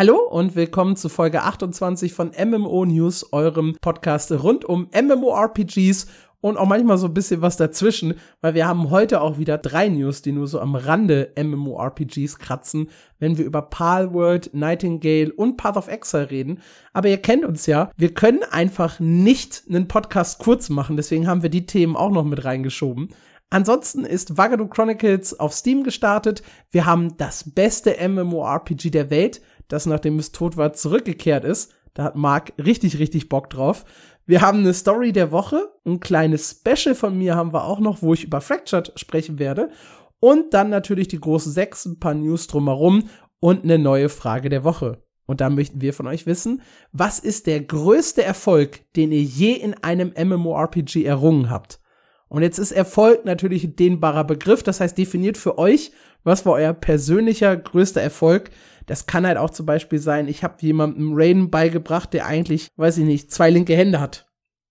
Hallo und willkommen zu Folge 28 von MMO News, eurem Podcast rund um MMORPGs und auch manchmal so ein bisschen was dazwischen, weil wir haben heute auch wieder drei News, die nur so am Rande MMORPGs kratzen, wenn wir über Palworld, Nightingale und Path of Exile reden. Aber ihr kennt uns ja, wir können einfach nicht einen Podcast kurz machen, deswegen haben wir die Themen auch noch mit reingeschoben. Ansonsten ist Vagado Chronicles auf Steam gestartet. Wir haben das beste MMORPG der Welt, das nachdem es tot war zurückgekehrt ist. Da hat Mark richtig, richtig Bock drauf. Wir haben eine Story der Woche, ein kleines Special von mir haben wir auch noch, wo ich über Fractured sprechen werde. Und dann natürlich die große Sechs, ein paar News drumherum und eine neue Frage der Woche. Und da möchten wir von euch wissen, was ist der größte Erfolg, den ihr je in einem MMORPG errungen habt? Und jetzt ist Erfolg natürlich ein dehnbarer Begriff, das heißt definiert für euch, was war euer persönlicher größter Erfolg. Das kann halt auch zum Beispiel sein, ich habe jemandem Raiden beigebracht, der eigentlich, weiß ich nicht, zwei linke Hände hat.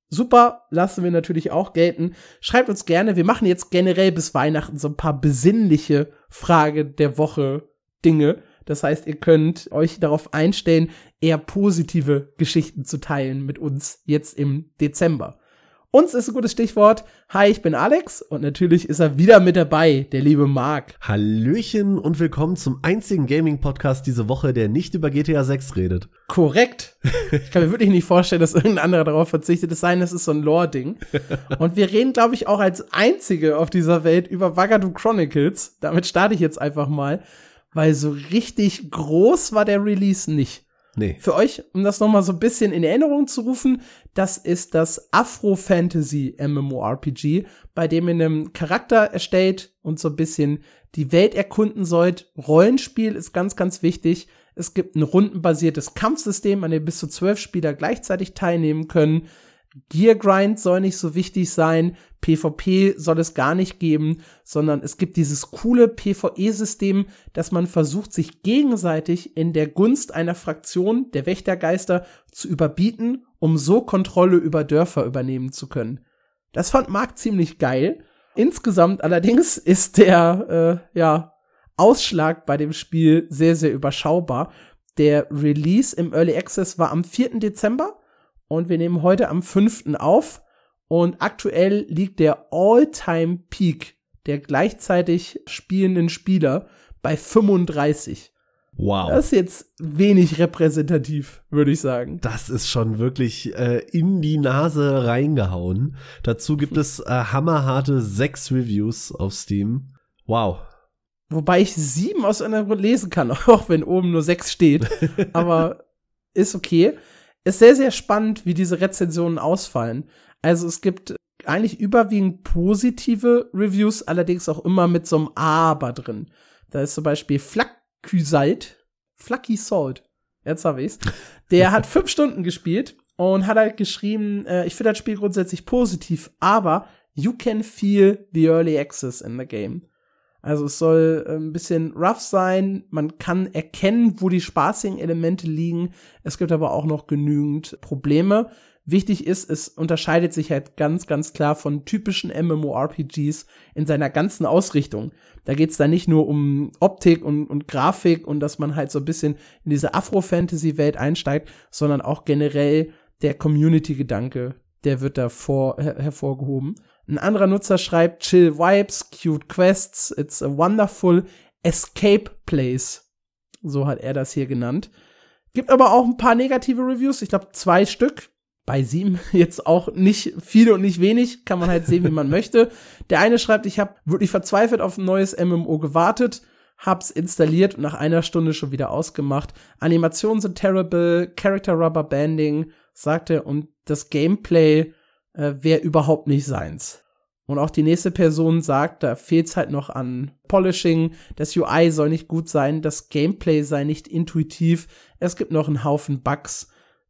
Super, lassen wir natürlich auch gelten. Schreibt uns gerne, wir machen jetzt generell bis Weihnachten so ein paar besinnliche Frage der Woche Dinge. Das heißt, ihr könnt euch darauf einstellen, eher positive Geschichten zu teilen mit uns jetzt im Dezember. Uns ist ein gutes Stichwort. Hi, ich bin Alex und natürlich ist er wieder mit dabei, der liebe Marc. Hallöchen und willkommen zum einzigen Gaming-Podcast diese Woche, der nicht über GTA 6 redet. Korrekt. Ich kann mir wirklich nicht vorstellen, dass irgendein anderer darauf verzichtet. Es sei denn, es ist so ein Lore-Ding. Und wir reden, glaube ich, auch als einzige auf dieser Welt über Wagadu Chronicles. Damit starte ich jetzt einfach mal, weil so richtig groß war der Release nicht. Nee. Für euch, um das noch mal so ein bisschen in Erinnerung zu rufen, das ist das Afro-Fantasy MMORPG, bei dem ihr einen Charakter erstellt und so ein bisschen die Welt erkunden sollt. Rollenspiel ist ganz, ganz wichtig. Es gibt ein rundenbasiertes Kampfsystem, an dem bis zu zwölf Spieler gleichzeitig teilnehmen können. Gear Grind soll nicht so wichtig sein, PvP soll es gar nicht geben, sondern es gibt dieses coole PvE-System, dass man versucht, sich gegenseitig in der Gunst einer Fraktion der Wächtergeister zu überbieten, um so Kontrolle über Dörfer übernehmen zu können. Das fand Mark ziemlich geil. Insgesamt allerdings ist der äh, ja, Ausschlag bei dem Spiel sehr, sehr überschaubar. Der Release im Early Access war am 4. Dezember und wir nehmen heute am 5. auf. Und aktuell liegt der All-Time-Peak der gleichzeitig spielenden Spieler bei 35. Wow. Das ist jetzt wenig repräsentativ, würde ich sagen. Das ist schon wirklich äh, in die Nase reingehauen. Dazu gibt es äh, hammerharte sechs Reviews auf Steam. Wow. Wobei ich sieben aus einer lesen kann, auch wenn oben nur sechs steht. Aber ist okay ist sehr, sehr spannend, wie diese Rezensionen ausfallen. Also es gibt eigentlich überwiegend positive Reviews, allerdings auch immer mit so einem Aber drin. Da ist zum Beispiel Flackysalt, Flacky Salt, jetzt habe ich's. Der hat fünf Stunden gespielt und hat halt geschrieben, äh, ich finde das Spiel grundsätzlich positiv, aber you can feel the early access in the game. Also es soll äh, ein bisschen rough sein. Man kann erkennen, wo die spaßigen Elemente liegen. Es gibt aber auch noch genügend Probleme. Wichtig ist, es unterscheidet sich halt ganz, ganz klar von typischen MMORPGs in seiner ganzen Ausrichtung. Da geht's da nicht nur um Optik und, und Grafik und dass man halt so ein bisschen in diese Afro-Fantasy-Welt einsteigt, sondern auch generell der Community-Gedanke, der wird da vor, her hervorgehoben. Ein anderer Nutzer schreibt Chill Vibes, Cute Quests, It's a Wonderful Escape Place. So hat er das hier genannt. Gibt aber auch ein paar negative Reviews, ich glaube zwei Stück. Bei sieben jetzt auch nicht viele und nicht wenig, kann man halt sehen, wie man möchte. Der eine schreibt, ich habe wirklich verzweifelt auf ein neues MMO gewartet, hab's installiert und nach einer Stunde schon wieder ausgemacht. Animationen sind terrible, Character Rubber Banding, sagt er, und das Gameplay äh, wäre überhaupt nicht seins. Und auch die nächste Person sagt, da fehlt es halt noch an Polishing, das UI soll nicht gut sein, das Gameplay sei nicht intuitiv, es gibt noch einen Haufen Bugs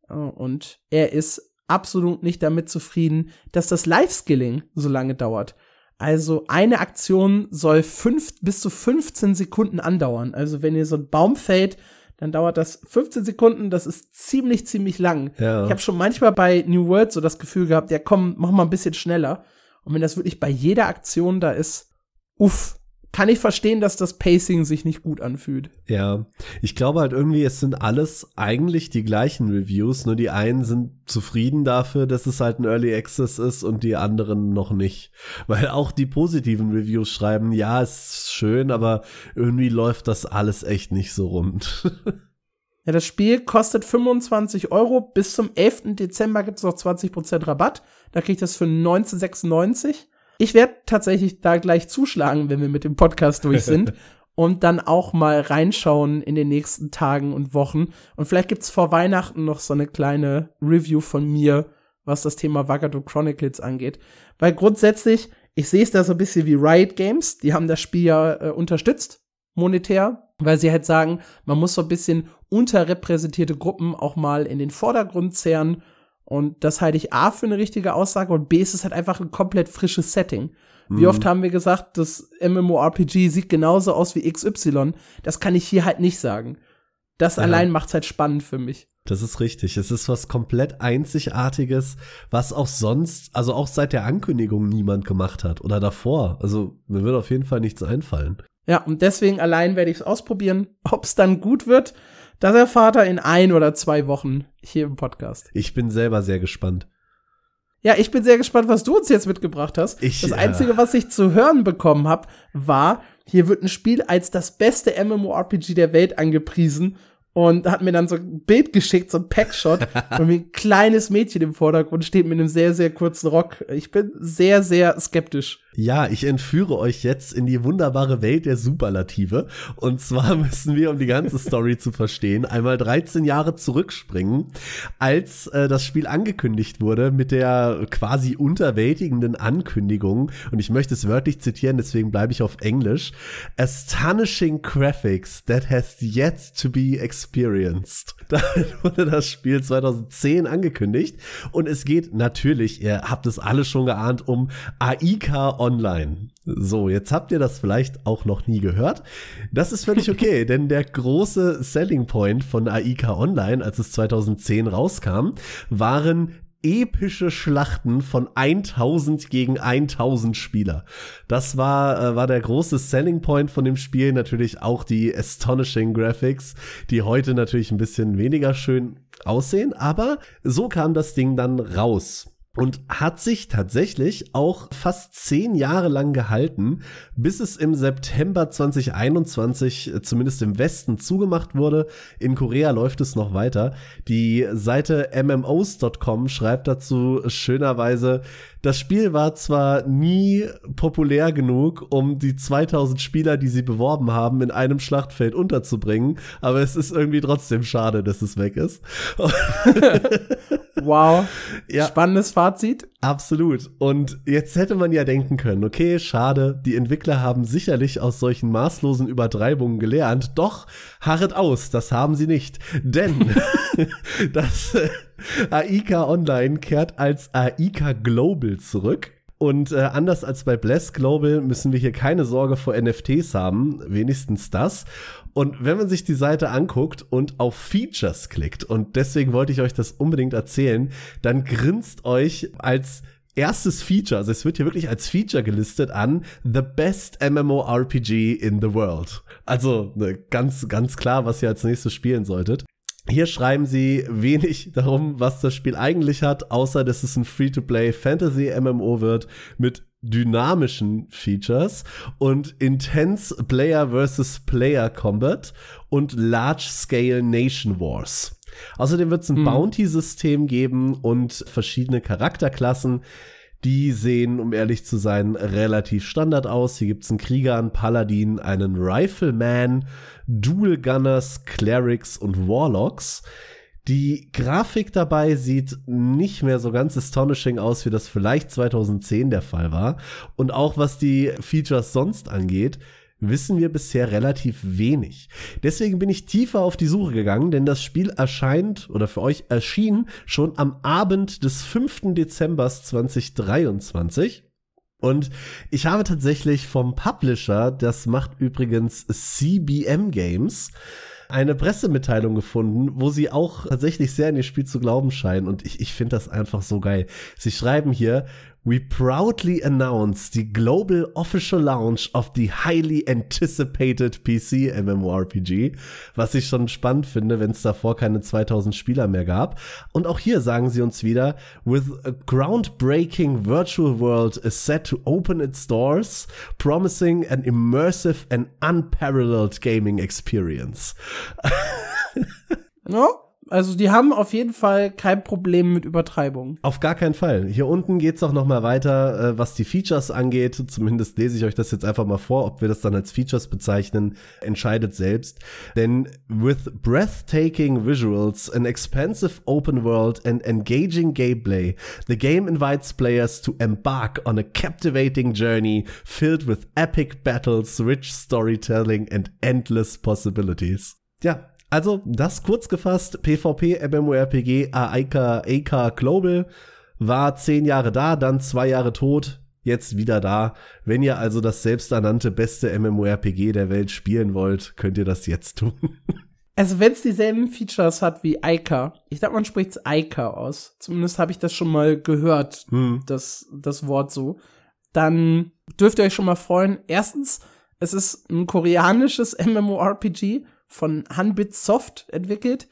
äh, und er ist absolut nicht damit zufrieden, dass das Live-Skilling so lange dauert. Also eine Aktion soll fünf bis zu 15 Sekunden andauern. Also wenn ihr so ein Baum fällt, dann dauert das 15 Sekunden, das ist ziemlich, ziemlich lang. Ja. Ich habe schon manchmal bei New World so das Gefühl gehabt, ja komm, mach mal ein bisschen schneller. Und wenn das wirklich bei jeder Aktion da ist, uff, kann ich verstehen, dass das Pacing sich nicht gut anfühlt. Ja, ich glaube halt irgendwie, es sind alles eigentlich die gleichen Reviews, nur die einen sind zufrieden dafür, dass es halt ein Early Access ist und die anderen noch nicht. Weil auch die positiven Reviews schreiben, ja, ist schön, aber irgendwie läuft das alles echt nicht so rund. ja, das Spiel kostet 25 Euro. Bis zum 11. Dezember gibt es noch 20% Rabatt. Da kriegt das für 1996. Ich werde tatsächlich da gleich zuschlagen, wenn wir mit dem Podcast durch sind. und dann auch mal reinschauen in den nächsten Tagen und Wochen. Und vielleicht gibt's vor Weihnachten noch so eine kleine Review von mir, was das Thema Wagado Chronicles angeht. Weil grundsätzlich, ich sehe es da so ein bisschen wie Riot Games, die haben das Spiel ja äh, unterstützt, monetär, weil sie halt sagen, man muss so ein bisschen unterrepräsentierte Gruppen auch mal in den Vordergrund zehren und das halte ich A für eine richtige Aussage und B ist es halt einfach ein komplett frisches Setting. Wie mhm. oft haben wir gesagt, das MMORPG sieht genauso aus wie XY? Das kann ich hier halt nicht sagen. Das ja. allein macht's halt spannend für mich. Das ist richtig. Es ist was komplett Einzigartiges, was auch sonst, also auch seit der Ankündigung niemand gemacht hat oder davor. Also mir wird auf jeden Fall nichts einfallen. Ja, und deswegen allein werde ich es ausprobieren. Ob's dann gut wird, das erfahrt er in ein oder zwei Wochen hier im Podcast. Ich bin selber sehr gespannt. Ja, ich bin sehr gespannt, was du uns jetzt mitgebracht hast. Ich, das Einzige, äh, was ich zu hören bekommen habe, war, hier wird ein Spiel als das beste MMORPG der Welt angepriesen und hat mir dann so ein Bild geschickt, so ein Packshot, wo mir ein kleines Mädchen im Vordergrund steht mit einem sehr, sehr kurzen Rock. Ich bin sehr, sehr skeptisch. Ja, ich entführe euch jetzt in die wunderbare Welt der Superlative. Und zwar müssen wir, um die ganze Story zu verstehen, einmal 13 Jahre zurückspringen, als äh, das Spiel angekündigt wurde mit der quasi unterwältigenden Ankündigung. Und ich möchte es wörtlich zitieren, deswegen bleibe ich auf Englisch. Astonishing graphics that has yet to be experienced. Da wurde das Spiel 2010 angekündigt. Und es geht natürlich, ihr habt es alle schon geahnt, um Aika Online. So, jetzt habt ihr das vielleicht auch noch nie gehört. Das ist völlig okay, denn der große Selling Point von AIK Online, als es 2010 rauskam, waren epische Schlachten von 1000 gegen 1000 Spieler. Das war, äh, war der große Selling Point von dem Spiel. Natürlich auch die astonishing Graphics, die heute natürlich ein bisschen weniger schön aussehen. Aber so kam das Ding dann raus und hat sich tatsächlich auch fast zehn Jahre lang gehalten, bis es im September 2021 äh, zumindest im Westen zugemacht wurde. In Korea läuft es noch weiter. Die Seite mmos.com schreibt dazu schönerweise, das Spiel war zwar nie populär genug, um die 2000 Spieler, die sie beworben haben, in einem Schlachtfeld unterzubringen, aber es ist irgendwie trotzdem schade, dass es weg ist. wow. Ja. Spannendes Fazit. Absolut. Und jetzt hätte man ja denken können, okay, schade, die Entwickler haben sicherlich aus solchen maßlosen Übertreibungen gelernt, doch harret aus, das haben sie nicht. Denn das AIKA Online kehrt als AIKA Global zurück. Und äh, anders als bei Bless Global müssen wir hier keine Sorge vor NFTs haben, wenigstens das. Und wenn man sich die Seite anguckt und auf Features klickt, und deswegen wollte ich euch das unbedingt erzählen, dann grinst euch als erstes Feature, also es wird hier wirklich als Feature gelistet an The Best MMORPG in the World. Also ne, ganz, ganz klar, was ihr als nächstes spielen solltet. Hier schreiben sie wenig darum, was das Spiel eigentlich hat, außer dass es ein Free-to-Play Fantasy MMO wird mit dynamischen Features und Intense Player versus Player Combat und Large Scale Nation Wars. Außerdem wird es ein hm. Bounty-System geben und verschiedene Charakterklassen. Die sehen, um ehrlich zu sein, relativ Standard aus. Hier gibt's einen Krieger, einen Paladin, einen Rifleman, Dual Gunners, Clerics und Warlocks. Die Grafik dabei sieht nicht mehr so ganz astonishing aus, wie das vielleicht 2010 der Fall war. Und auch was die Features sonst angeht, wissen wir bisher relativ wenig. Deswegen bin ich tiefer auf die Suche gegangen, denn das Spiel erscheint oder für euch erschien schon am Abend des 5. Dezember 2023. Und ich habe tatsächlich vom Publisher, das macht übrigens CBM Games, eine Pressemitteilung gefunden, wo sie auch tatsächlich sehr an ihr Spiel zu glauben scheinen. Und ich, ich finde das einfach so geil. Sie schreiben hier, We proudly announce the global official launch of the highly anticipated PC MMORPG, was ich schon spannend finde, wenn es davor keine 2000 Spieler mehr gab. Und auch hier sagen sie uns wieder, with a groundbreaking virtual world is set to open its doors, promising an immersive and unparalleled gaming experience. Ja, also die haben auf jeden Fall kein Problem mit Übertreibung. Auf gar keinen Fall. Hier unten geht's auch noch mal weiter, äh, was die Features angeht. Zumindest lese ich euch das jetzt einfach mal vor. Ob wir das dann als Features bezeichnen, entscheidet selbst. Denn with breathtaking visuals, an expansive open world and engaging gameplay, the game invites players to embark on a captivating journey filled with epic battles, rich storytelling and endless possibilities. Ja, also, das kurz gefasst, PvP, MMORPG, Aika, AK Global war zehn Jahre da, dann zwei Jahre tot, jetzt wieder da. Wenn ihr also das selbsternannte beste MMORPG der Welt spielen wollt, könnt ihr das jetzt tun. Also, wenn es dieselben Features hat wie Aika, ich glaube, man spricht es Aika aus. Zumindest habe ich das schon mal gehört, Hm. das, das Wort so. Dann dürft ihr euch schon mal freuen. Erstens, es ist ein koreanisches MMORPG von Hanbit Soft entwickelt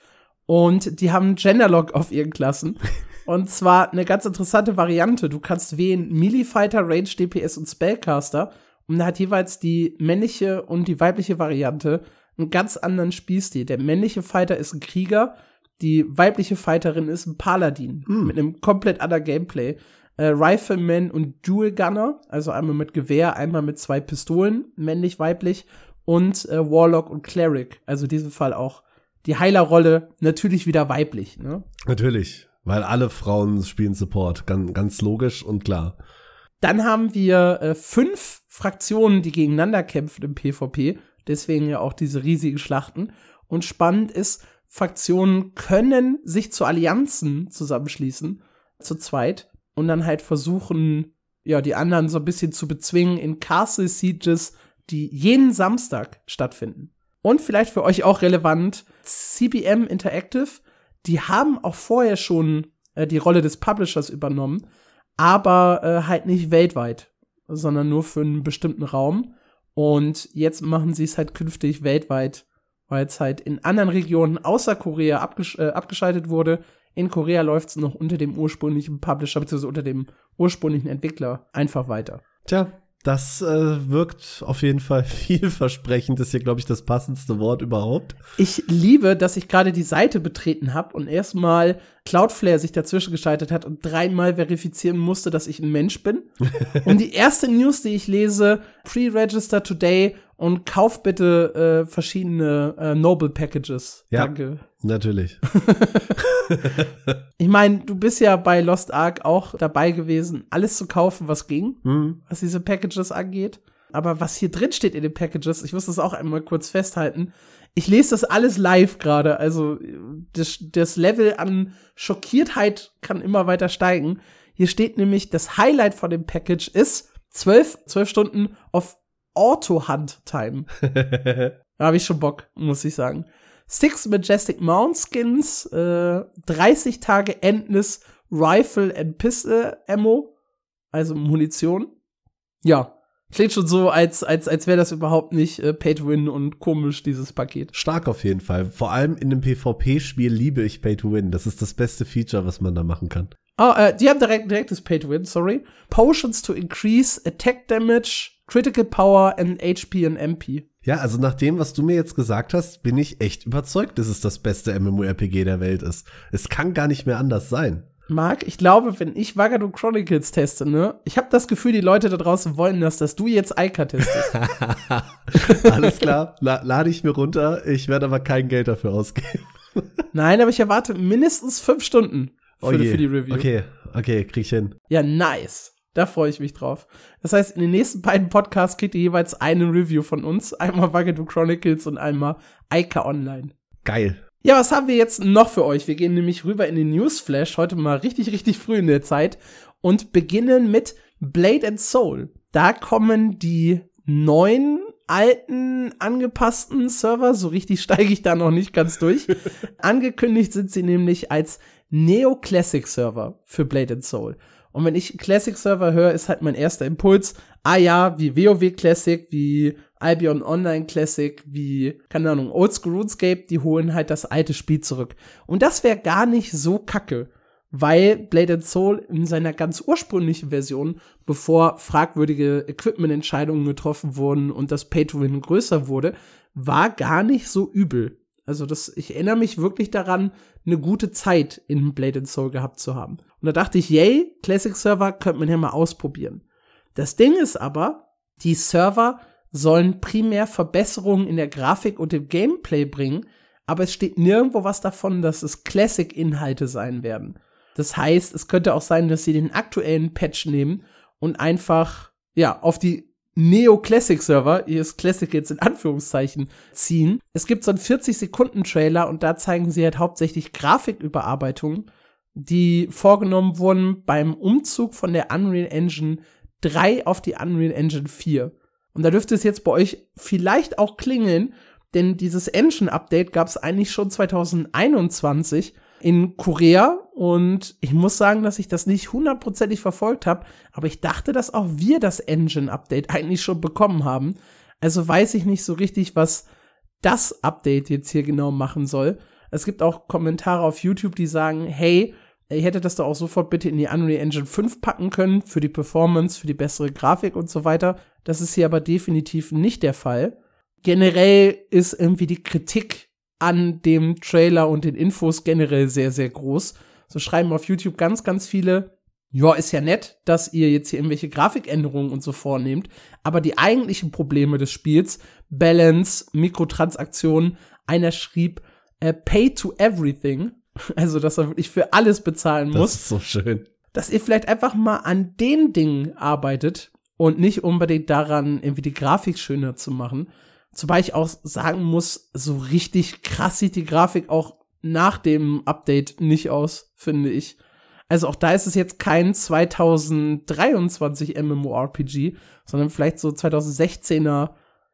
und die haben Genderlock auf ihren Klassen. Und zwar eine ganz interessante Variante. Du kannst wählen Melee Fighter, Range, DPS und Spellcaster. Und da hat jeweils die männliche und die weibliche Variante einen ganz anderen Spielstil. Der männliche Fighter ist ein Krieger, die weibliche Fighterin ist ein Paladin Hm. mit einem komplett anderen Gameplay. Äh, Rifleman und Dual Gunner, also einmal mit Gewehr, einmal mit zwei Pistolen, männlich, weiblich, und äh, Warlock und Cleric, also in diesem Fall auch die Heilerrolle, natürlich wieder weiblich, ne? Natürlich, weil alle Frauen spielen Support, ganz, ganz logisch und klar. Dann haben wir äh, fünf Fraktionen, die gegeneinander kämpfen im PvP. Deswegen ja auch diese riesigen Schlachten. Und spannend ist, Fraktionen können sich zu Allianzen zusammenschließen, zu zweit, und dann halt versuchen, ja, die anderen so ein bisschen zu bezwingen in Castle Sieges, die jeden Samstag stattfinden. Und vielleicht für euch auch relevant, CBM Interactive, die haben auch vorher schon äh, die Rolle des Publishers übernommen, aber äh, halt nicht weltweit, sondern nur für einen bestimmten Raum. Und jetzt machen sie es halt künftig weltweit, weil es halt in anderen Regionen außer Korea abgesch äh, abgeschaltet wurde. In Korea läuft es noch unter dem ursprünglichen Publisher bzw. unter dem ursprünglichen Entwickler einfach weiter. Tja, das äh, wirkt auf jeden Fall vielversprechend. Ist hier, glaube ich, das passendste Wort überhaupt. Ich liebe, dass ich gerade die Seite betreten habe und erstmal Cloudflare sich dazwischen geschaltet hat und dreimal verifizieren musste, dass ich ein Mensch bin. und die erste News, die ich lese, pre-register today und kauf bitte äh, verschiedene äh, Noble Packages. Ja. Danke. Natürlich. Ich meine, du bist ja bei Lost Ark auch dabei gewesen, alles zu kaufen, was ging, Hm. was diese Packages angeht. Aber was hier drin steht in den Packages, ich muss das auch einmal kurz festhalten. Ich lese das alles live gerade. Also das, das Level an Schockiertheit kann immer weiter steigen. Hier steht nämlich, das Highlight von dem Package ist 12, 12 Stunden auf Auto-Hunt-Time. Da habe ich schon Bock, muss ich sagen. Six Majestic Mount Skins, äh, 30 Tage Endless Rifle and Pistol Ammo, also Munition. Ja, klingt schon so, als, als, als wäre das überhaupt nicht äh, Pay to Win und komisch, dieses Paket. Stark auf jeden Fall. Vor allem in einem PvP-Spiel liebe ich Pay to Win. Das ist das beste Feature, was man da machen kann. Oh, äh, die haben direkt, direktes Pay to Win, sorry. Potions to increase Attack Damage, Critical Power and HP and MP. Ja, also nach dem, was du mir jetzt gesagt hast, bin ich echt überzeugt, dass es das beste MMORPG der Welt ist. Es kann gar nicht mehr anders sein. Marc, ich glaube, wenn ich Vagado Chronicles teste, ne, ich habe das Gefühl, die Leute da draußen wollen das, dass du jetzt Ica testest. Alles klar, La lade ich mir runter. Ich werde aber kein Geld dafür ausgeben. Nein, aber ich erwarte mindestens fünf Stunden für, Oh für die Review. Okay, okay, krieg ich hin. Ja, nice. Da freue ich mich drauf. Das heißt, in den nächsten beiden Podcasts kriegt ihr jeweils eine Review von uns. Einmal Vagado Chronicles und einmal Ica Online. Geil. Ja, was haben wir jetzt noch für euch? Wir gehen nämlich rüber in den Newsflash, heute mal richtig, richtig früh in der Zeit und beginnen mit Blade and Soul. Da kommen die neuen alten angepassten Server, so richtig steige ich da noch nicht ganz durch. Angekündigt sind sie nämlich als Neo Classic Server für Blade and Soul. Und wenn ich Classic-Server höre, ist halt mein erster Impuls, ah ja, wie WoW Classic, wie Albion Online Classic, wie, keine Ahnung, Oldschool RuneScape, die holen halt das alte Spiel zurück. Und das wäre gar nicht so kacke, weil Blade and Soul in seiner ganz ursprünglichen Version, bevor fragwürdige Equipment-Entscheidungen getroffen wurden und das Pay-to-Win größer wurde, war gar nicht so übel. Also das, ich erinnere mich wirklich daran, eine gute Zeit in Blade and Soul gehabt zu haben. Und da dachte ich, yay, Classic Server könnte man ja mal ausprobieren. Das Ding ist aber, die Server sollen primär Verbesserungen in der Grafik und dem Gameplay bringen, aber es steht nirgendwo was davon, dass es Classic-Inhalte sein werden. Das heißt, es könnte auch sein, dass sie den aktuellen Patch nehmen und einfach, ja, auf die Neo-Classic-Server, hier ist Classic jetzt in Anführungszeichen, ziehen. Es gibt so einen 40-Sekunden-Trailer und da zeigen sie halt hauptsächlich Grafiküberarbeitungen, die vorgenommen wurden beim Umzug von der Unreal Engine 3 auf die Unreal Engine 4. Und da dürfte es jetzt bei euch vielleicht auch klingeln, denn dieses Engine-Update gab es eigentlich schon 2021 in Korea und ich muss sagen, dass ich das nicht hundertprozentig verfolgt habe, aber ich dachte, dass auch wir das Engine-Update eigentlich schon bekommen haben. Also weiß ich nicht so richtig, was das Update jetzt hier genau machen soll. Es gibt auch Kommentare auf YouTube, die sagen, hey, ihr hättet das doch auch sofort bitte in die Unreal Engine 5 packen können, für die Performance, für die bessere Grafik und so weiter. Das ist hier aber definitiv nicht der Fall. Generell ist irgendwie die Kritik an dem Trailer und den Infos generell sehr, sehr groß. So schreiben auf YouTube ganz, ganz viele, ja, ist ja nett, dass ihr jetzt hier irgendwelche Grafikänderungen und so vornehmt, aber die eigentlichen Probleme des Spiels, Balance, Mikrotransaktionen, einer schrieb, äh, pay to everything, also dass er wirklich für alles bezahlen muss. Das ist so schön. Dass ihr vielleicht einfach mal an den Dingen arbeitet und nicht unbedingt daran, irgendwie die Grafik schöner zu machen. Zumal ich auch sagen muss, so richtig krass sieht die Grafik auch nach dem Update nicht aus, finde ich. Also auch da ist es jetzt kein 2023 MMORPG, sondern vielleicht so 2016er.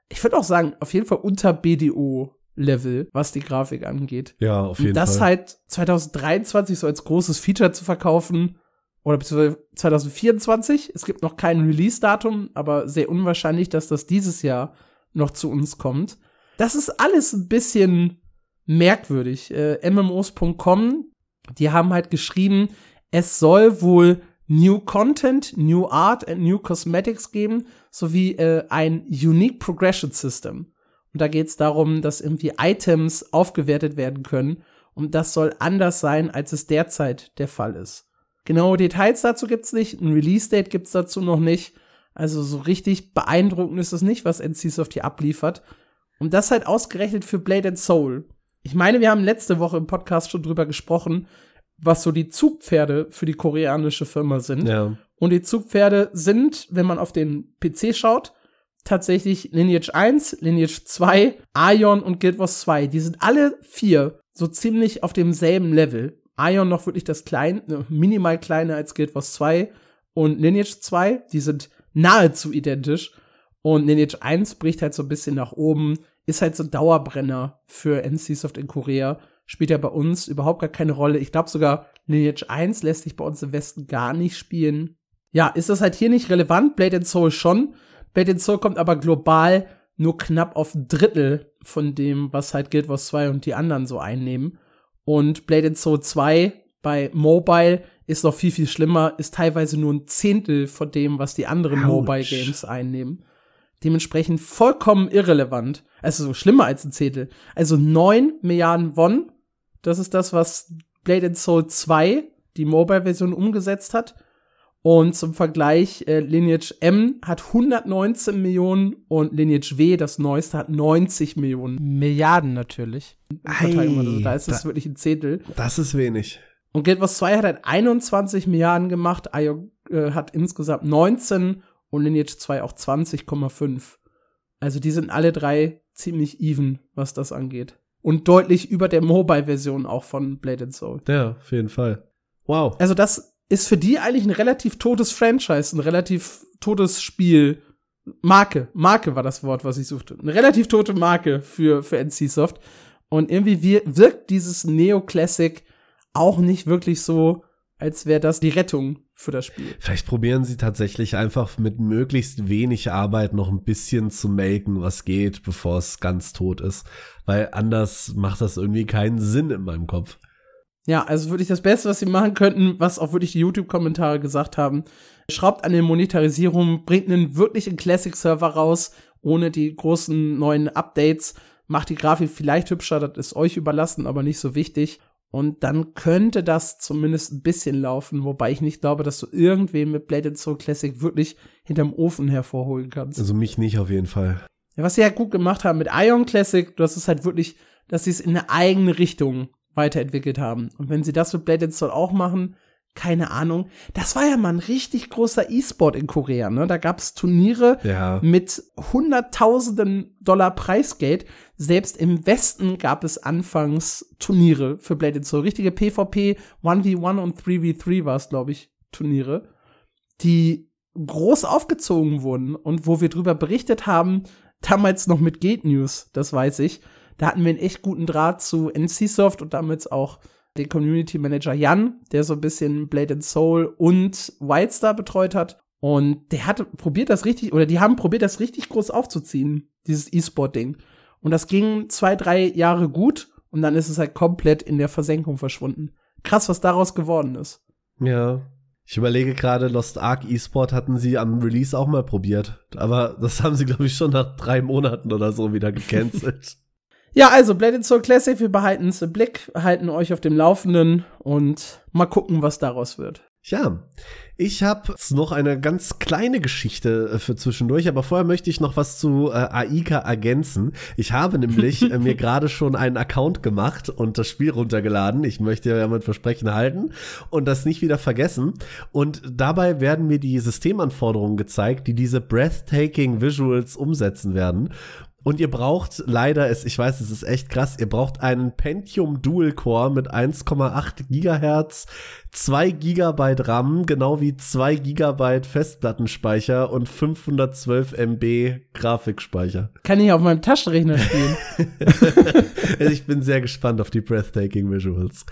Ich würde auch sagen, auf jeden Fall unter BDO Level, was die Grafik angeht. Ja, auf jeden Und das Fall. halt 2023 so als großes Feature zu verkaufen, oder beziehungsweise 2024. Es gibt noch kein Release-Datum, aber sehr unwahrscheinlich, dass das dieses Jahr noch zu uns kommt. Das ist alles ein bisschen merkwürdig. Äh, MMOs.com, die haben halt geschrieben, es soll wohl New Content, New Art and New Cosmetics geben, sowie äh, ein Unique Progression System. Und da geht es darum, dass irgendwie Items aufgewertet werden können. Und das soll anders sein, als es derzeit der Fall ist. Genaue Details dazu gibt's nicht. Ein Release-Date gibt's dazu noch nicht. Also so richtig beeindruckend ist es nicht, was NCSoft hier abliefert. Und das halt ausgerechnet für Blade and Soul. Ich meine, wir haben letzte Woche im Podcast schon drüber gesprochen, was so die Zugpferde für die koreanische Firma sind. Ja. Und die Zugpferde sind, wenn man auf den PC schaut, tatsächlich Lineage 1, Lineage 2, Ion und Guild Wars 2. Die sind alle vier so ziemlich auf demselben Level. Ion noch wirklich das klein, äh, minimal kleiner als Guild Wars 2 und Lineage 2, die sind nahezu identisch. Und Lineage 1 bricht halt so ein bisschen nach oben, ist halt so Dauerbrenner für NCSoft in Korea. Spielt ja bei uns überhaupt gar keine Rolle. Ich glaube sogar, Lineage 1 lässt sich bei uns im Westen gar nicht spielen. Ja, ist das halt hier nicht relevant? Blade and Soul schon. Blade and Soul kommt aber global nur knapp auf ein Drittel von dem, was halt Guild Wars 2 und die anderen so einnehmen. Und Blade and Soul 2 bei Mobile ist noch viel, viel schlimmer, ist teilweise nur ein Zehntel von dem, was die anderen Ouch. Mobile Games einnehmen. Dementsprechend vollkommen irrelevant. Also so schlimmer als ein Zehntel. Also 9 Milliarden Won. Das ist das, was Blade and Soul 2, die Mobile-Version, umgesetzt hat. Und zum Vergleich, äh, Lineage M hat 119 Millionen und Lineage W, das neueste, hat 90 Millionen. Milliarden natürlich. Verteilung, also da ist es wirklich ein Zehntel. Das ist wenig. Und Guild Wars 2 hat halt 21 Milliarden gemacht, IO äh, hat insgesamt 19 und Lineage 2 auch 20,5. Also die sind alle drei ziemlich even, was das angeht. Und deutlich über der Mobile-Version auch von Blade and Soul. Ja, auf jeden Fall. Wow. Also das ist für die eigentlich ein relativ totes Franchise, ein relativ totes Spiel. Marke, Marke war das Wort, was ich suchte. Eine relativ tote Marke für, für NCSoft. Und irgendwie wir, wirkt dieses Neo-Classic auch nicht wirklich so, als wäre das die Rettung für das Spiel. Vielleicht probieren sie tatsächlich einfach mit möglichst wenig Arbeit noch ein bisschen zu melken, was geht, bevor es ganz tot ist. Weil anders macht das irgendwie keinen Sinn in meinem Kopf. Ja, also wirklich das Beste, was sie machen könnten, was auch wirklich die YouTube-Kommentare gesagt haben, schraubt an der Monetarisierung, bringt einen wirklichen Classic-Server raus, ohne die großen neuen Updates, macht die Grafik vielleicht hübscher, das ist euch überlassen, aber nicht so wichtig. Und dann könnte das zumindest ein bisschen laufen, wobei ich nicht glaube, dass du irgendwen mit Blade Soul Classic wirklich hinterm Ofen hervorholen kannst. Also mich nicht auf jeden Fall. Ja, was sie ja halt gut gemacht haben mit Ion Classic, das ist halt wirklich, dass sie es in eine eigene Richtung weiterentwickelt haben. Und wenn sie das mit Blade Soul auch machen, keine Ahnung. Das war ja mal ein richtig großer E-Sport in Korea, ne? Da gab's Turniere ja. mit hunderttausenden Dollar Preisgeld. Selbst im Westen gab es anfangs Turniere für Blade Soul. Richtige PvP 1v1 und 3v3 war es, glaube ich, Turniere, die groß aufgezogen wurden und wo wir drüber berichtet haben, damals noch mit Gate News, das weiß ich da hatten wir einen echt guten Draht zu NCSoft und damit auch den Community Manager Jan, der so ein bisschen Blade and Soul und Wildstar betreut hat. Und der hat probiert das richtig, oder die haben probiert das richtig groß aufzuziehen, dieses E-Sport-Ding. Und das ging zwei, drei Jahre gut und dann ist es halt komplett in der Versenkung verschwunden. Krass, was daraus geworden ist. Ja. Ich überlege gerade, Lost Ark E-Sport hatten sie am Release auch mal probiert. Aber das haben sie, glaube ich, schon nach drei Monaten oder so wieder gecancelt. Ja, also Blade Soul Classic, wir behalten es im Blick, halten euch auf dem Laufenden und mal gucken, was daraus wird. Ja, ich habe noch eine ganz kleine Geschichte äh, für zwischendurch, aber vorher möchte ich noch was zu äh, Aika ergänzen. Ich habe nämlich äh, mir gerade schon einen Account gemacht und das Spiel runtergeladen. Ich möchte ja mein Versprechen halten und das nicht wieder vergessen. Und dabei werden mir die Systemanforderungen gezeigt, die diese breathtaking Visuals umsetzen werden. Und ihr braucht leider, es, ich weiß, es ist echt krass, ihr braucht einen Pentium Dual Core mit 1,8 Gigahertz, 2 Gigabyte RAM, genau wie 2 Gigabyte Festplattenspeicher und 512 MB Grafikspeicher. Kann ich auf meinem Taschenrechner spielen? ich bin sehr gespannt auf die Breathtaking Visuals.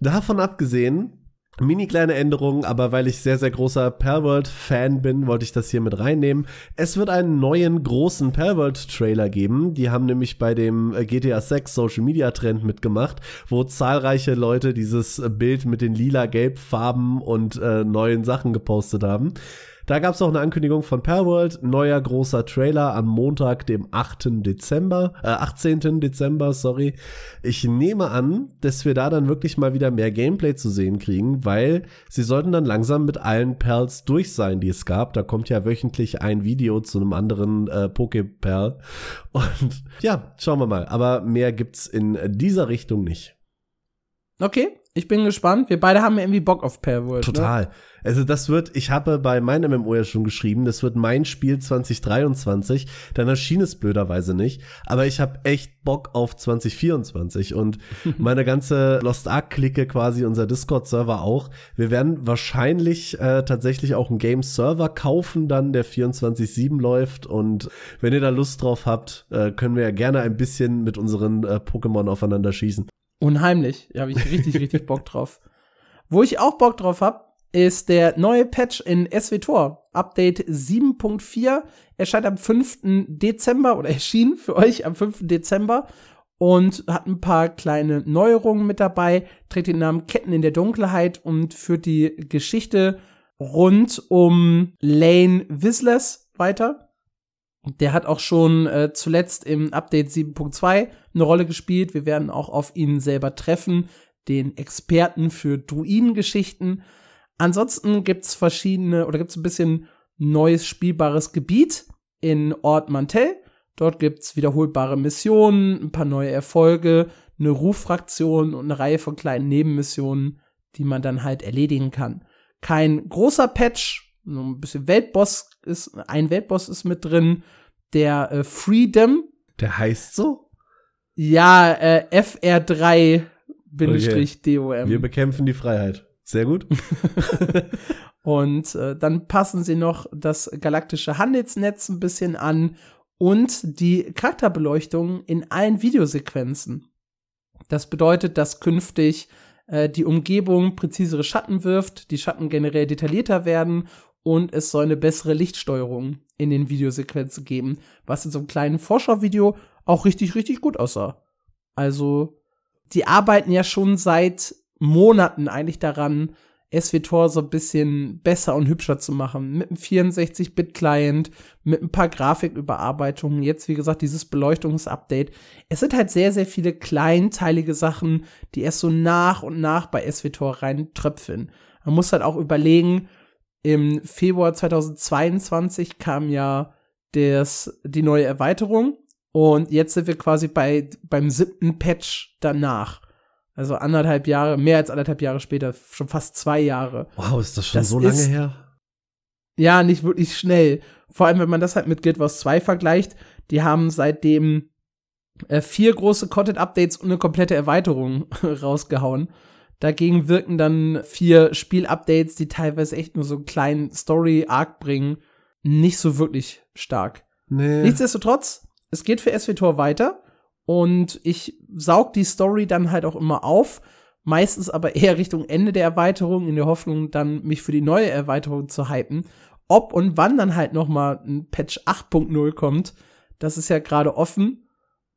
Davon abgesehen, Mini kleine Änderungen, aber weil ich sehr, sehr großer Perworld-Fan bin, wollte ich das hier mit reinnehmen. Es wird einen neuen großen Perworld-Trailer geben. Die haben nämlich bei dem äh, GTA 6 Social Media Trend mitgemacht, wo zahlreiche Leute dieses Bild mit den lila-gelb Farben und äh, neuen Sachen gepostet haben. Da gab es auch eine Ankündigung von Perworld, neuer großer Trailer am Montag, dem 8. Dezember, äh, 18. Dezember, sorry. Ich nehme an, dass wir da dann wirklich mal wieder mehr Gameplay zu sehen kriegen, weil sie sollten dann langsam mit allen Perls durch sein, die es gab. Da kommt ja wöchentlich ein Video zu einem anderen äh, Pokeperl. Und ja, schauen wir mal. Aber mehr gibt's in dieser Richtung nicht. Okay, ich bin gespannt. Wir beide haben irgendwie Bock auf Perworld. Ne? Total. Ne? Also das wird, ich habe bei meinem MMO ja schon geschrieben, das wird mein Spiel 2023. Dann erschien es blöderweise nicht. Aber ich habe echt Bock auf 2024 und meine ganze Lost Ark-Clique quasi, unser Discord-Server auch. Wir werden wahrscheinlich äh, tatsächlich auch einen Game-Server kaufen, dann der 24-7 läuft. Und wenn ihr da Lust drauf habt, äh, können wir ja gerne ein bisschen mit unseren äh, Pokémon aufeinander schießen. Unheimlich. Da habe ich richtig, richtig Bock drauf. Wo ich auch Bock drauf hab, ist der neue Patch in SWTOR. Update 7.4 erscheint am 5. Dezember oder erschien für euch am 5. Dezember und hat ein paar kleine Neuerungen mit dabei, trägt den Namen Ketten in der Dunkelheit und führt die Geschichte rund um Lane Whistlers weiter. Der hat auch schon äh, zuletzt im Update 7.2 eine Rolle gespielt. Wir werden auch auf ihn selber treffen, den Experten für Druidengeschichten. Ansonsten gibt's verschiedene oder gibt's ein bisschen neues spielbares Gebiet in Ort Mantel. Dort gibt's wiederholbare Missionen, ein paar neue Erfolge, eine Ruffraktion und eine Reihe von kleinen Nebenmissionen, die man dann halt erledigen kann. Kein großer Patch, nur ein bisschen Weltboss ist, ein Weltboss ist mit drin, der äh, Freedom. Der heißt so? Ja, äh, FR3 Bindestrich DOM. Wir bekämpfen die Freiheit. Sehr gut. und äh, dann passen sie noch das galaktische Handelsnetz ein bisschen an und die Charakterbeleuchtung in allen Videosequenzen. Das bedeutet, dass künftig äh, die Umgebung präzisere Schatten wirft, die Schatten generell detaillierter werden und es soll eine bessere Lichtsteuerung in den Videosequenzen geben, was in so einem kleinen Vorschauvideo auch richtig, richtig gut aussah. Also, die arbeiten ja schon seit Monaten eigentlich daran, SWTOR so ein bisschen besser und hübscher zu machen. Mit einem 64-Bit-Client, mit ein paar Grafiküberarbeitungen. Jetzt, wie gesagt, dieses Beleuchtungsupdate. Es sind halt sehr, sehr viele kleinteilige Sachen, die erst so nach und nach bei SWTOR reintröpfeln. Man muss halt auch überlegen, im Februar 2022 kam ja das, die neue Erweiterung und jetzt sind wir quasi bei, beim siebten Patch danach. Also anderthalb Jahre, mehr als anderthalb Jahre später, schon fast zwei Jahre. Wow, ist das schon das so lange ist, her? Ja, nicht wirklich schnell. Vor allem, wenn man das halt mit Guild Wars 2 vergleicht. Die haben seitdem äh, vier große Content-Updates und eine komplette Erweiterung rausgehauen. Dagegen wirken dann vier Spiel-Updates, die teilweise echt nur so einen kleinen Story-Arc bringen, nicht so wirklich stark. Nee. Nichtsdestotrotz, es geht für SWTOR weiter und ich saug die Story dann halt auch immer auf, meistens aber eher Richtung Ende der Erweiterung, in der Hoffnung, dann mich für die neue Erweiterung zu hypen. Ob und wann dann halt noch mal ein Patch 8.0 kommt, das ist ja gerade offen,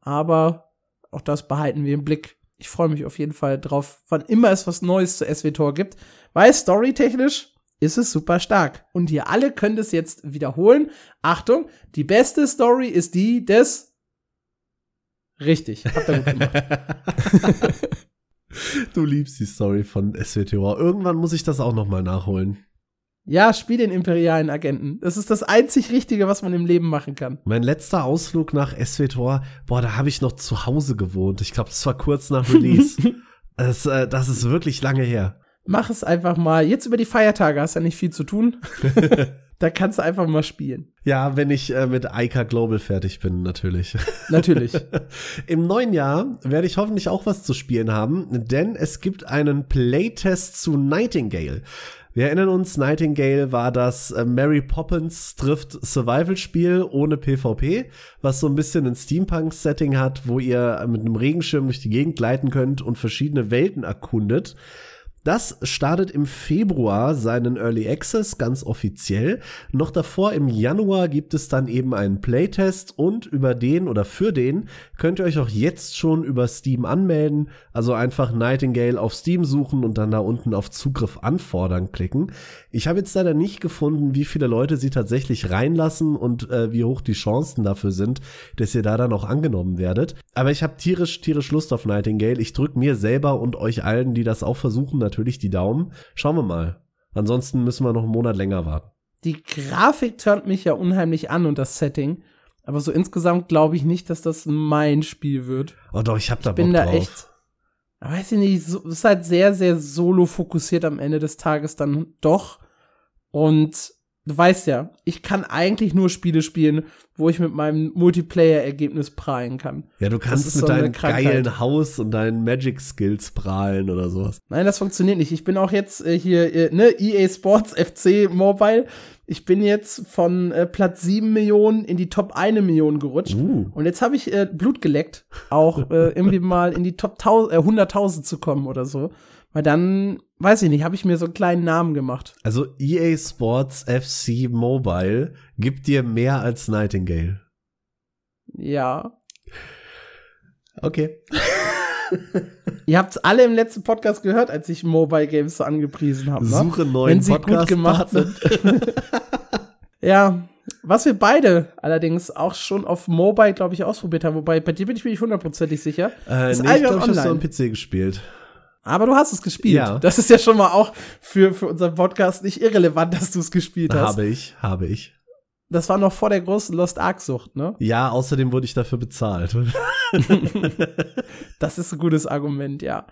aber auch das behalten wir im Blick. Ich freue mich auf jeden Fall drauf, wann immer es was Neues zu SWTOR gibt, weil storytechnisch ist es super stark. Und ihr alle könnt es jetzt wiederholen. Achtung, die beste Story ist die des Richtig, habt ihr gut gemacht. du liebst die Story von SWTOR. Irgendwann muss ich das auch noch mal nachholen. Ja, spiel den imperialen Agenten. Das ist das einzig Richtige, was man im Leben machen kann. Mein letzter Ausflug nach SWTOR, boah, da habe ich noch zu Hause gewohnt. Ich glaube, das war kurz nach Release. das, äh, das ist wirklich lange her. Mach es einfach mal. Jetzt über die Feiertage hast du ja nicht viel zu tun. da kannst du einfach mal spielen. Ja, wenn ich äh, mit Ica Global fertig bin, natürlich. Natürlich. Im neuen Jahr werde ich hoffentlich auch was zu spielen haben, denn es gibt einen Playtest zu Nightingale. Wir erinnern uns, Nightingale war das äh, Mary Poppins trifft Survival-Spiel ohne PvP, was so ein bisschen ein Steampunk-Setting hat, wo ihr mit einem Regenschirm durch die Gegend gleiten könnt und verschiedene Welten erkundet. Das startet im Februar seinen Early Access ganz offiziell. Noch davor im Januar gibt es dann eben einen Playtest und über den oder für den könnt ihr euch auch jetzt schon über Steam anmelden. Also einfach Nightingale auf Steam suchen und dann da unten auf Zugriff anfordern klicken. Ich habe jetzt leider nicht gefunden, wie viele Leute sie tatsächlich reinlassen und äh, wie hoch die Chancen dafür sind, dass ihr da dann auch angenommen werdet. Aber ich habe tierisch, tierisch Lust auf Nightingale. Ich drücke mir selber und euch allen, die das auch versuchen, natürlich natürlich die Daumen. Schauen wir mal. Ansonsten müssen wir noch einen Monat länger warten. Die Grafik turnt mich ja unheimlich an und das Setting. Aber so insgesamt glaube ich nicht, dass das mein Spiel wird. Oh doch, ich hab da ich bin Bock da drauf. echt. Weiß ich nicht, so, ist halt sehr, sehr solo fokussiert am Ende des Tages dann doch. Und du weißt ja, ich kann eigentlich nur Spiele spielen, wo ich mit meinem Multiplayer-Ergebnis prahlen kann. Ja, du kannst mit so deinem geilen Haus und deinen Magic-Skills prahlen oder sowas. Nein, das funktioniert nicht. Ich bin auch jetzt äh, hier, äh, ne, EA Sports FC Mobile. Ich bin jetzt von äh, Platz 7 Millionen in die Top 1 Million gerutscht. Uh. Und jetzt habe ich äh, Blut geleckt, auch äh, irgendwie mal in die Top 100.000 äh, zu kommen oder so. Weil dann, weiß ich nicht, habe ich mir so einen kleinen Namen gemacht. Also EA Sports FC Mobile gibt dir mehr als Nightingale. Ja. Okay. Ihr habt es alle im letzten Podcast gehört, als ich Mobile Games so angepriesen habe. Ne? Suche neuen Wenn sie Podcast gut gemacht sind. ja, was wir beide allerdings auch schon auf Mobile, glaube ich, ausprobiert haben. Wobei, bei dir bin ich mir nicht hundertprozentig sicher. Äh, ist nee, ich glaube, ich habe am PC gespielt. Aber du hast es gespielt. Ja. Das ist ja schon mal auch für, für unseren Podcast nicht irrelevant, dass du es gespielt hast. Habe ich, habe ich. Das war noch vor der großen Lost Ark-Sucht, ne? Ja, außerdem wurde ich dafür bezahlt. das ist ein gutes Argument, ja.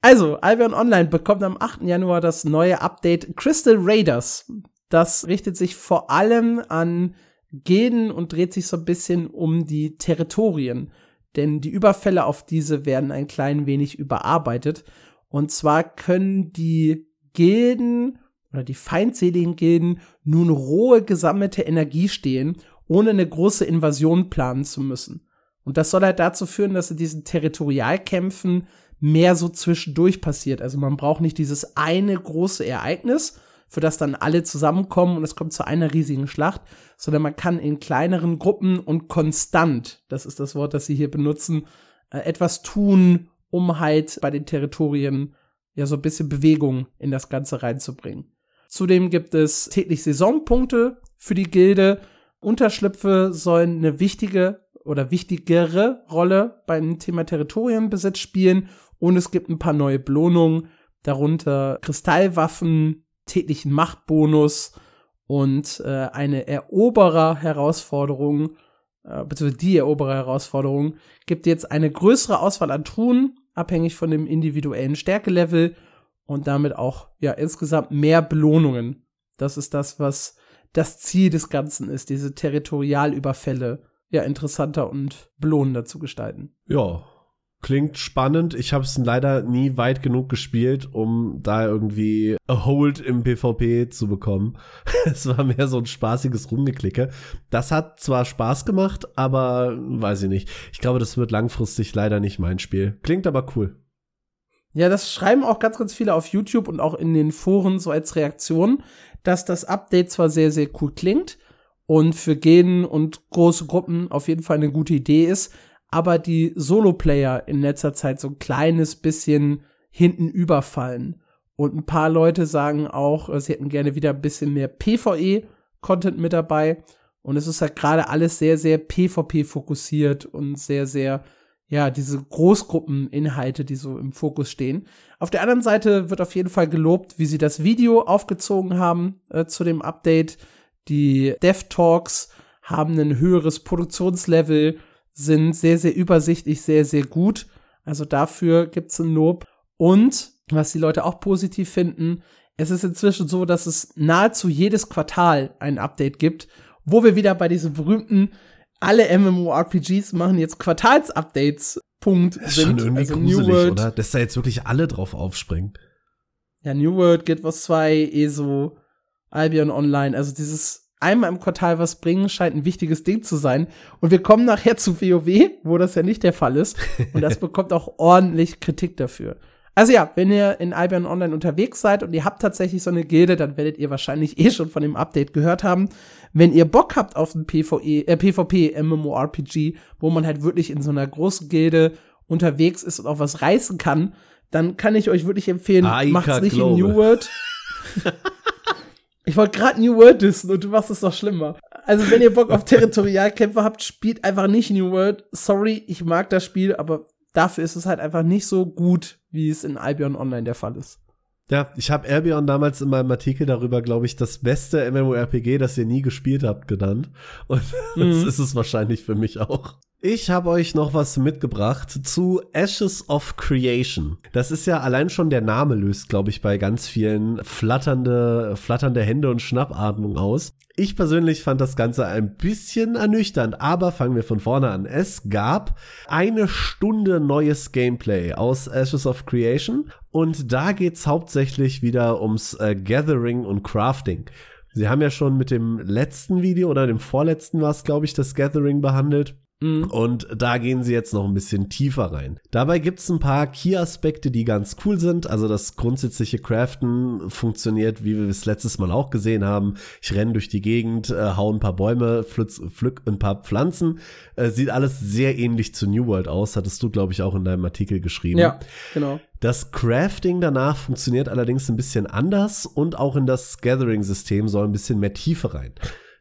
Also, Albion Online bekommt am 8. Januar das neue Update Crystal Raiders. Das richtet sich vor allem an Gilden und dreht sich so ein bisschen um die Territorien. Denn die Überfälle auf diese werden ein klein wenig überarbeitet. Und zwar können die Gilden oder die feindseligen Gilden nun rohe gesammelte Energie stehen, ohne eine große Invasion planen zu müssen. Und das soll halt dazu führen, dass in diesen Territorialkämpfen mehr so zwischendurch passiert. Also man braucht nicht dieses eine große Ereignis, für das dann alle zusammenkommen und es kommt zu einer riesigen Schlacht, sondern man kann in kleineren Gruppen und konstant, das ist das Wort, das sie hier benutzen, äh, etwas tun, um halt bei den Territorien ja so ein bisschen Bewegung in das Ganze reinzubringen. Zudem gibt es täglich Saisonpunkte für die Gilde. Unterschlüpfe sollen eine wichtige oder wichtigere Rolle beim Thema Territorienbesitz spielen und es gibt ein paar neue Belohnungen, darunter Kristallwaffen, täglichen Machtbonus und äh, eine Eroberer-Herausforderung, äh, beziehungsweise die Eroberer-Herausforderung, gibt jetzt eine größere Auswahl an Truhen, abhängig von dem individuellen Stärkelevel und damit auch ja insgesamt mehr Belohnungen. Das ist das, was das Ziel des Ganzen ist, diese Territorialüberfälle ja interessanter und belohnender zu gestalten. Ja, klingt spannend. Ich habe es leider nie weit genug gespielt, um da irgendwie a Hold im PvP zu bekommen. es war mehr so ein spaßiges Rumgeklicke. Das hat zwar Spaß gemacht, aber weiß ich nicht. Ich glaube, das wird langfristig leider nicht mein Spiel. Klingt aber cool. Ja, das schreiben auch ganz, ganz viele auf YouTube und auch in den Foren so als Reaktion, dass das Update zwar sehr, sehr cool klingt und für Genen und große Gruppen auf jeden Fall eine gute Idee ist, aber die Solo-Player in letzter Zeit so ein kleines bisschen hinten überfallen. Und ein paar Leute sagen auch, äh, sie hätten gerne wieder ein bisschen mehr PvE-Content mit dabei. Und es ist halt gerade alles sehr, sehr PvP fokussiert und sehr, sehr, ja, diese Großgruppeninhalte, die so im Fokus stehen. Auf der anderen Seite wird auf jeden Fall gelobt, wie sie das Video aufgezogen haben äh, zu dem Update. Die Dev Talks haben ein höheres Produktionslevel sind sehr, sehr übersichtlich, sehr, sehr gut. Also dafür gibt's ein Lob. Und was die Leute auch positiv finden, es ist inzwischen so, dass es nahezu jedes Quartal ein Update gibt, wo wir wieder bei diesem berühmten alle MMORPGs machen jetzt Quartalsupdates Punkt das ist sind. Schon irgendwie also gruselig, New World, oder? Dass da jetzt wirklich alle drauf aufspringen. Ja, New World, Guild Wars 2, ESO, Albion Online, also dieses einmal im Quartal was bringen, scheint ein wichtiges Ding zu sein. Und wir kommen nachher zu WoW, wo das ja nicht der Fall ist. Und das bekommt auch ordentlich Kritik dafür. Also ja, wenn ihr in Albion Online unterwegs seid und ihr habt tatsächlich so eine Gilde, dann werdet ihr wahrscheinlich eh schon von dem Update gehört haben. Wenn ihr Bock habt auf ein PvE, äh, PvP MMORPG, wo man halt wirklich in so einer großen Gilde unterwegs ist und auch was reißen kann, dann kann ich euch wirklich empfehlen, Aika macht's nicht Glaube. in New World. Ich wollte gerade New World dissen und du machst es noch schlimmer. Also, wenn ihr Bock auf Territorialkämpfer habt, spielt einfach nicht New World. Sorry, ich mag das Spiel, aber dafür ist es halt einfach nicht so gut, wie es in Albion Online der Fall ist. Ja, ich habe Albion damals in meinem Artikel darüber, glaube ich, das beste MMORPG, das ihr nie gespielt habt, genannt. Und mhm. das ist es wahrscheinlich für mich auch. Ich habe euch noch was mitgebracht zu Ashes of Creation. Das ist ja allein schon der Name löst, glaube ich, bei ganz vielen flatternde, flatternde Hände und Schnappatmung aus. Ich persönlich fand das Ganze ein bisschen ernüchternd, aber fangen wir von vorne an. Es gab eine Stunde neues Gameplay aus Ashes of Creation und da geht's hauptsächlich wieder ums äh, Gathering und Crafting. Sie haben ja schon mit dem letzten Video oder dem vorletzten war es, glaube ich, das Gathering behandelt. Mhm. Und da gehen sie jetzt noch ein bisschen tiefer rein. Dabei gibt es ein paar Key-Aspekte, die ganz cool sind. Also das grundsätzliche Craften funktioniert, wie wir es letztes Mal auch gesehen haben. Ich renne durch die Gegend, äh, hau ein paar Bäume, pflück, pflück ein paar Pflanzen. Äh, sieht alles sehr ähnlich zu New World aus, hattest du, glaube ich, auch in deinem Artikel geschrieben. Ja, genau. Das Crafting danach funktioniert allerdings ein bisschen anders und auch in das Gathering-System soll ein bisschen mehr Tiefe rein.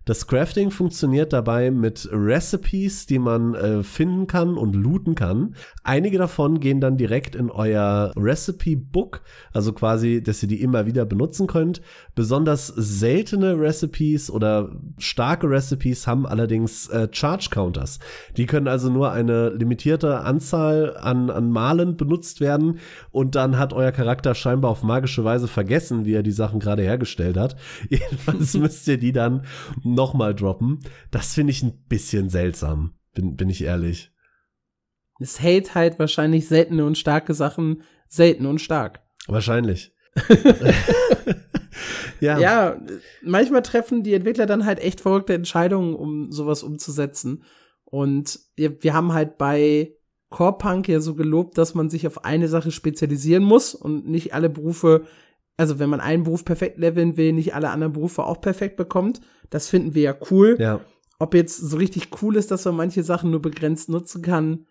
Das Crafting funktioniert dabei mit Recipes, die man äh, finden kann und looten kann. Einige davon gehen dann direkt in euer Recipe Book, also quasi, dass ihr die immer wieder benutzen könnt. Besonders seltene Recipes oder starke Recipes haben allerdings äh, Charge Counters. Die können also nur eine limitierte Anzahl an, an Malen benutzt werden und dann hat euer Charakter scheinbar auf magische Weise vergessen, wie er die Sachen gerade hergestellt hat. Jedenfalls müsst ihr die dann nochmal droppen. Das finde ich ein bisschen seltsam, bin, bin ich ehrlich. Es hält halt wahrscheinlich seltene und starke Sachen selten und stark. Wahrscheinlich. ja. ja, manchmal treffen die Entwickler dann halt echt verrückte Entscheidungen, um sowas umzusetzen. Und wir, wir haben halt bei Core Punk ja so gelobt, dass man sich auf eine Sache spezialisieren muss und nicht alle Berufe, also wenn man einen Beruf perfekt leveln will, nicht alle anderen Berufe auch perfekt bekommt. Das finden wir ja cool. Ja. Ob jetzt so richtig cool ist, dass man manche Sachen nur begrenzt nutzen kann,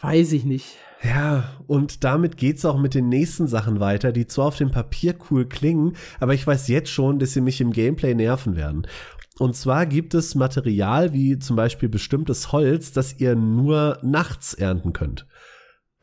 weiß ich nicht. Ja, und damit geht's auch mit den nächsten Sachen weiter, die zwar auf dem Papier cool klingen, aber ich weiß jetzt schon, dass sie mich im Gameplay nerven werden. Und zwar gibt es Material wie zum Beispiel bestimmtes Holz, das ihr nur nachts ernten könnt.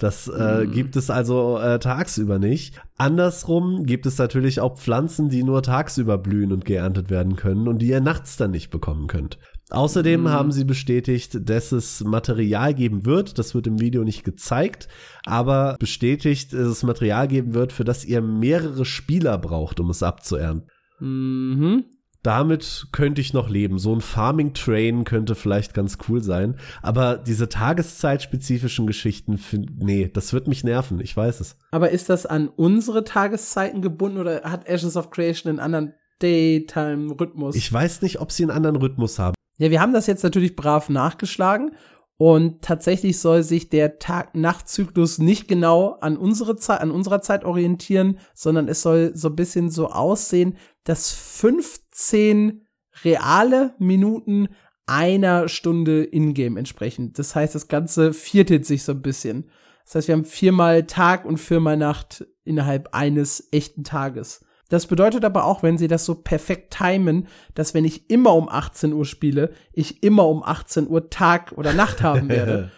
Das äh, Mhm. gibt es also äh, tagsüber nicht. Andersrum gibt es natürlich auch Pflanzen, die nur tagsüber blühen und geerntet werden können und die ihr nachts dann nicht bekommen könnt. Außerdem Mhm. haben sie bestätigt, dass es Material geben wird. Das wird im Video nicht gezeigt, aber bestätigt, dass es Material geben wird, für das ihr mehrere Spieler braucht, um es abzuernten. Mhm. Damit könnte ich noch leben. So ein Farming Train könnte vielleicht ganz cool sein. Aber diese tageszeitspezifischen Geschichten, nee, das wird mich nerven. Ich weiß es. Aber ist das an unsere Tageszeiten gebunden oder hat Ashes of Creation einen anderen Daytime-Rhythmus? Ich weiß nicht, ob sie einen anderen Rhythmus haben. Ja, wir haben das jetzt natürlich brav nachgeschlagen und tatsächlich soll sich der Tag-Nacht-Zyklus nicht genau an unsere Zeit, an unserer Zeit orientieren, sondern es soll so ein bisschen so aussehen, dass 15 reale Minuten einer Stunde Ingame entsprechen. Das heißt, das Ganze viertelt sich so ein bisschen. Das heißt, wir haben viermal Tag und viermal Nacht innerhalb eines echten Tages. Das bedeutet aber auch, wenn sie das so perfekt timen, dass wenn ich immer um 18 Uhr spiele, ich immer um 18 Uhr Tag oder Nacht haben werde.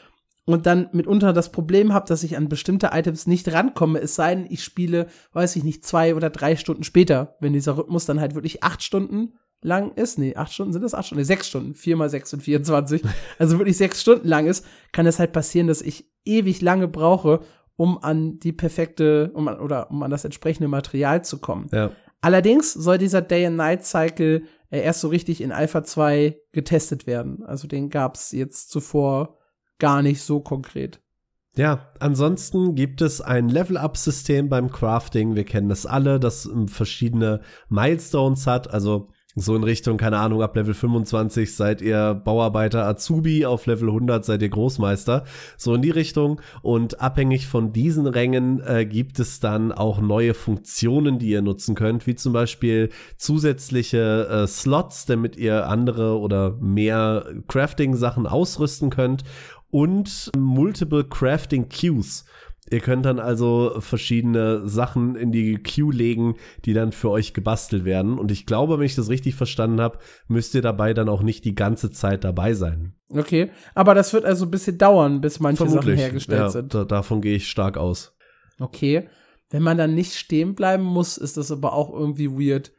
Und dann mitunter das Problem habe, dass ich an bestimmte Items nicht rankomme, es sei denn, ich spiele, weiß ich nicht, zwei oder drei Stunden später, wenn dieser Rhythmus dann halt wirklich acht Stunden lang ist. Nee, acht Stunden sind das acht Stunden, nee, sechs Stunden, vier mal sechs und 24. also wirklich sechs Stunden lang ist, kann es halt passieren, dass ich ewig lange brauche, um an die perfekte, um an, oder um an das entsprechende Material zu kommen. Ja. Allerdings soll dieser Day-and-Night-Cycle äh, erst so richtig in Alpha 2 getestet werden. Also den gab's jetzt zuvor gar nicht so konkret. Ja, ansonsten gibt es ein Level-Up-System beim Crafting. Wir kennen das alle, das ähm, verschiedene Milestones hat. Also so in Richtung, keine Ahnung, ab Level 25 seid ihr Bauarbeiter Azubi, auf Level 100 seid ihr Großmeister. So in die Richtung. Und abhängig von diesen Rängen äh, gibt es dann auch neue Funktionen, die ihr nutzen könnt, wie zum Beispiel zusätzliche äh, Slots, damit ihr andere oder mehr Crafting-Sachen ausrüsten könnt und Multiple Crafting Queues. Ihr könnt dann also verschiedene Sachen in die Queue legen, die dann für euch gebastelt werden. Und ich glaube, wenn ich das richtig verstanden habe, müsst ihr dabei dann auch nicht die ganze Zeit dabei sein. Okay, aber das wird also ein bisschen dauern, bis manche Sachen hergestellt ja, sind. Da, davon gehe ich stark aus. Okay. Wenn man dann nicht stehen bleiben muss, ist das aber auch irgendwie weird.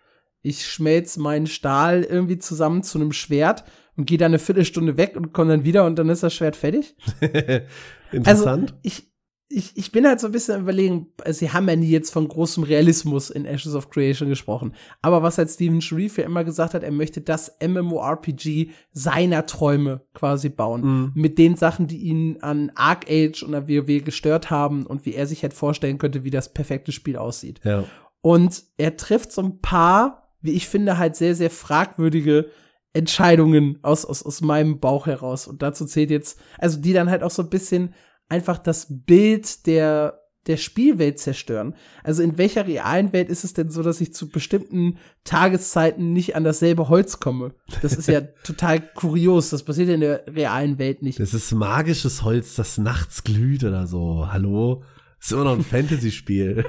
Ich schmelz meinen Stahl irgendwie zusammen zu einem Schwert und gehe dann eine Viertelstunde weg und komme dann wieder und dann ist das Schwert fertig. Interessant. Also ich, ich, ich bin halt so ein bisschen überlegen, sie haben ja nie jetzt von großem Realismus in Ashes of Creation gesprochen. Aber was halt Steven Sharif ja immer gesagt hat, er möchte das MMORPG seiner Träume quasi bauen. Mhm. Mit den Sachen, die ihn an Arc Age und an WoW gestört haben und wie er sich halt vorstellen könnte, wie das perfekte Spiel aussieht. ja. Und er trifft so ein paar, wie ich finde, halt sehr, sehr fragwürdige Entscheidungen aus, aus, aus meinem Bauch heraus. Und dazu zählt jetzt, also die dann halt auch so ein bisschen einfach das Bild der, der Spielwelt zerstören. Also in welcher realen Welt ist es denn so, dass ich zu bestimmten Tageszeiten nicht an dasselbe Holz komme? Das ist ja total kurios. Das passiert ja in der realen Welt nicht. Das ist magisches Holz, das nachts glüht oder so. Hallo? ist immer noch ein Fantasy-Spiel.